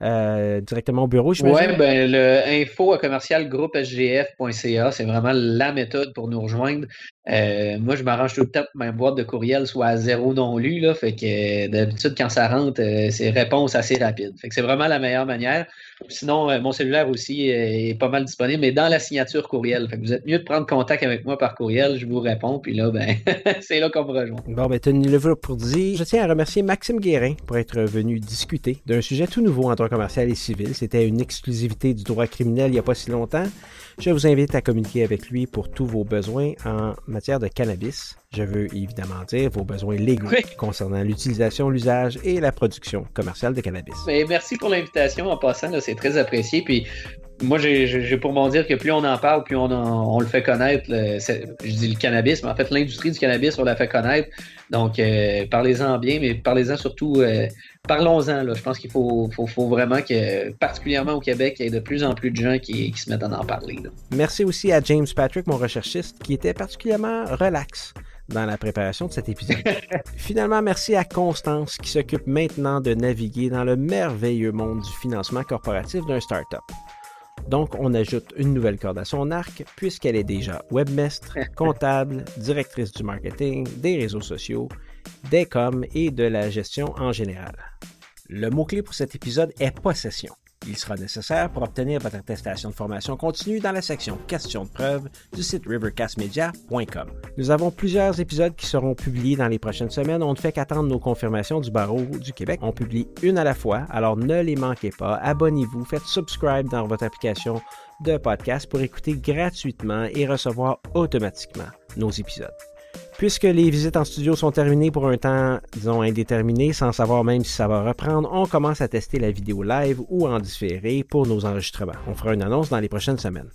Euh, directement au bureau, je Oui, ben, le info à commercial groupe sgf.ca, c'est vraiment la méthode pour nous rejoindre. Euh, moi, je m'arrange tout le temps que ma boîte de courriel soit à zéro non lu, fait que d'habitude, quand ça rentre, euh, c'est réponse assez rapide. Fait que c'est vraiment la meilleure manière. Sinon, mon cellulaire aussi est pas mal disponible, mais dans la signature courriel. Fait que vous êtes mieux de prendre contact avec moi par courriel, je vous réponds, puis là, ben, <laughs> c'est là qu'on me rejoint. Bon, ben, tenez le pour dire. Je tiens à remercier Maxime Guérin pour être venu discuter d'un sujet tout nouveau en droit commercial et civil. C'était une exclusivité du droit criminel il n'y a pas si longtemps. Je vous invite à communiquer avec lui pour tous vos besoins en matière de cannabis. Je veux évidemment dire vos besoins légaux concernant l'utilisation, l'usage et la production commerciale de cannabis. merci pour l'invitation en passant, c'est très apprécié. Puis moi, j'ai pour m'en dire que plus on en parle, plus on, le fait connaître. je dis le cannabis, mais en fait, l'industrie du cannabis, on la fait connaître. Donc, euh, parlez-en bien, mais parlez-en surtout, euh, parlons-en. Je pense qu'il faut, vraiment que, particulièrement au Québec, il y ait de plus en plus de gens qui, se mettent à en parler. Merci aussi à James Patrick, mon recherchiste, qui était particulièrement relax dans la préparation de cet épisode. <laughs> Finalement, merci à Constance qui s'occupe maintenant de naviguer dans le merveilleux monde du financement corporatif d'un startup. Donc, on ajoute une nouvelle corde à son arc puisqu'elle est déjà webmestre, <laughs> comptable, directrice du marketing, des réseaux sociaux, des coms et de la gestion en général. Le mot-clé pour cet épisode est possession. Il sera nécessaire pour obtenir votre attestation de formation continue dans la section Questions de preuve du site rivercastmedia.com. Nous avons plusieurs épisodes qui seront publiés dans les prochaines semaines. On ne fait qu'attendre nos confirmations du barreau du Québec. On publie une à la fois, alors ne les manquez pas. Abonnez-vous, faites subscribe dans votre application de podcast pour écouter gratuitement et recevoir automatiquement nos épisodes. Puisque les visites en studio sont terminées pour un temps, disons, indéterminé, sans savoir même si ça va reprendre, on commence à tester la vidéo live ou en différé pour nos enregistrements. On fera une annonce dans les prochaines semaines.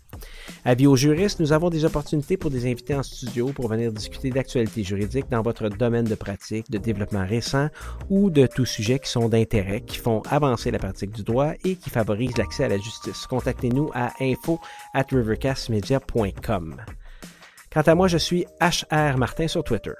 Avis aux juristes, nous avons des opportunités pour des invités en studio pour venir discuter d'actualités juridiques dans votre domaine de pratique, de développement récent ou de tous sujets qui sont d'intérêt, qui font avancer la pratique du droit et qui favorisent l'accès à la justice. Contactez-nous à info at rivercastmedia.com. Quant à moi, je suis HR Martin sur Twitter.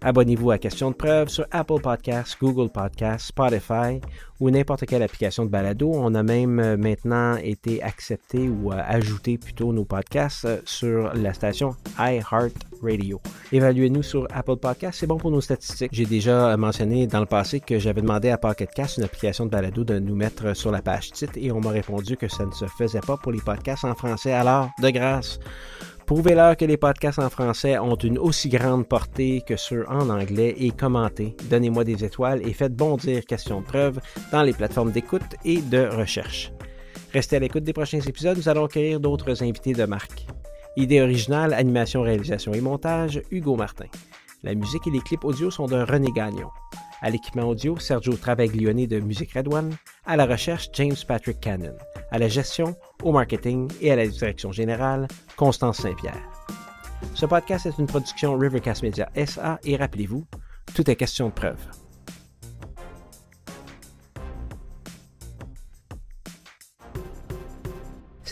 Abonnez-vous à Question de preuve sur Apple Podcasts, Google Podcasts, Spotify ou n'importe quelle application de balado. On a même euh, maintenant été accepté ou euh, ajouté plutôt nos podcasts euh, sur la station iHeartRadio. Évaluez-nous sur Apple Podcasts, c'est bon pour nos statistiques. J'ai déjà mentionné dans le passé que j'avais demandé à PocketCast, une application de balado, de nous mettre sur la page titre et on m'a répondu que ça ne se faisait pas pour les podcasts en français. Alors, de grâce, Prouvez-leur que les podcasts en français ont une aussi grande portée que ceux en anglais et commentez, donnez-moi des étoiles et faites bondir Question de preuve dans les plateformes d'écoute et de recherche. Restez à l'écoute des prochains épisodes, nous allons accueillir d'autres invités de marque. Idée originale, animation, réalisation et montage, Hugo Martin. La musique et les clips audio sont de René Gagnon. À l'équipement audio, Sergio Travaglione de Musique Red One. À la recherche, James Patrick Cannon. À la gestion, au marketing et à la direction générale, Constance Saint-Pierre. Ce podcast est une production Rivercast Media SA et rappelez-vous, tout est question de preuve.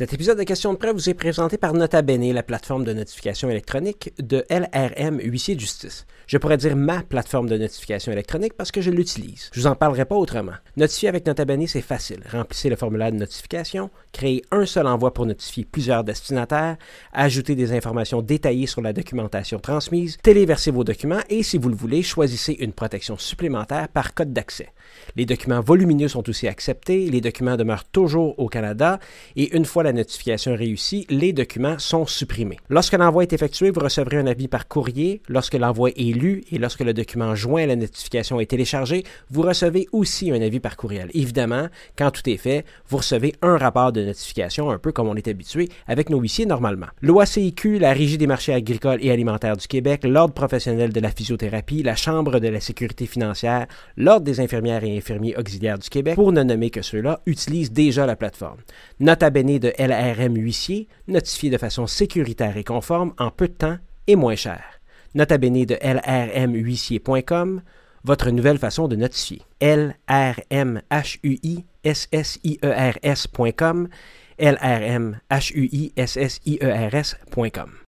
Cet épisode de Questions de preuve vous est présenté par Nota Bene, la plateforme de notification électronique de LRM Huissier de Justice. Je pourrais dire ma plateforme de notification électronique parce que je l'utilise. Je vous en parlerai pas autrement. Notifier avec Nota Bene, c'est facile. Remplissez le formulaire de notification, créez un seul envoi pour notifier plusieurs destinataires, ajoutez des informations détaillées sur la documentation transmise, téléversez vos documents et, si vous le voulez, choisissez une protection supplémentaire par code d'accès. Les documents volumineux sont aussi acceptés, les documents demeurent toujours au Canada et une fois la notification réussie, les documents sont supprimés. Lorsque l'envoi est effectué, vous recevrez un avis par courrier. Lorsque l'envoi est et lorsque le document joint à la notification est téléchargé, vous recevez aussi un avis par courriel. Évidemment, quand tout est fait, vous recevez un rapport de notification, un peu comme on est habitué avec nos huissiers normalement. L'OACIQ, la Régie des marchés agricoles et alimentaires du Québec, l'Ordre professionnel de la physiothérapie, la Chambre de la sécurité financière, l'Ordre des infirmières et infirmiers auxiliaires du Québec, pour ne nommer que ceux-là, utilisent déjà la plateforme. Nota bene de LRM huissier, notifié de façon sécuritaire et conforme en peu de temps et moins cher. Nota bene de lrmhuissier.com, votre nouvelle façon de notifier. lrmhuissiers.com, lrmhuissiers.com.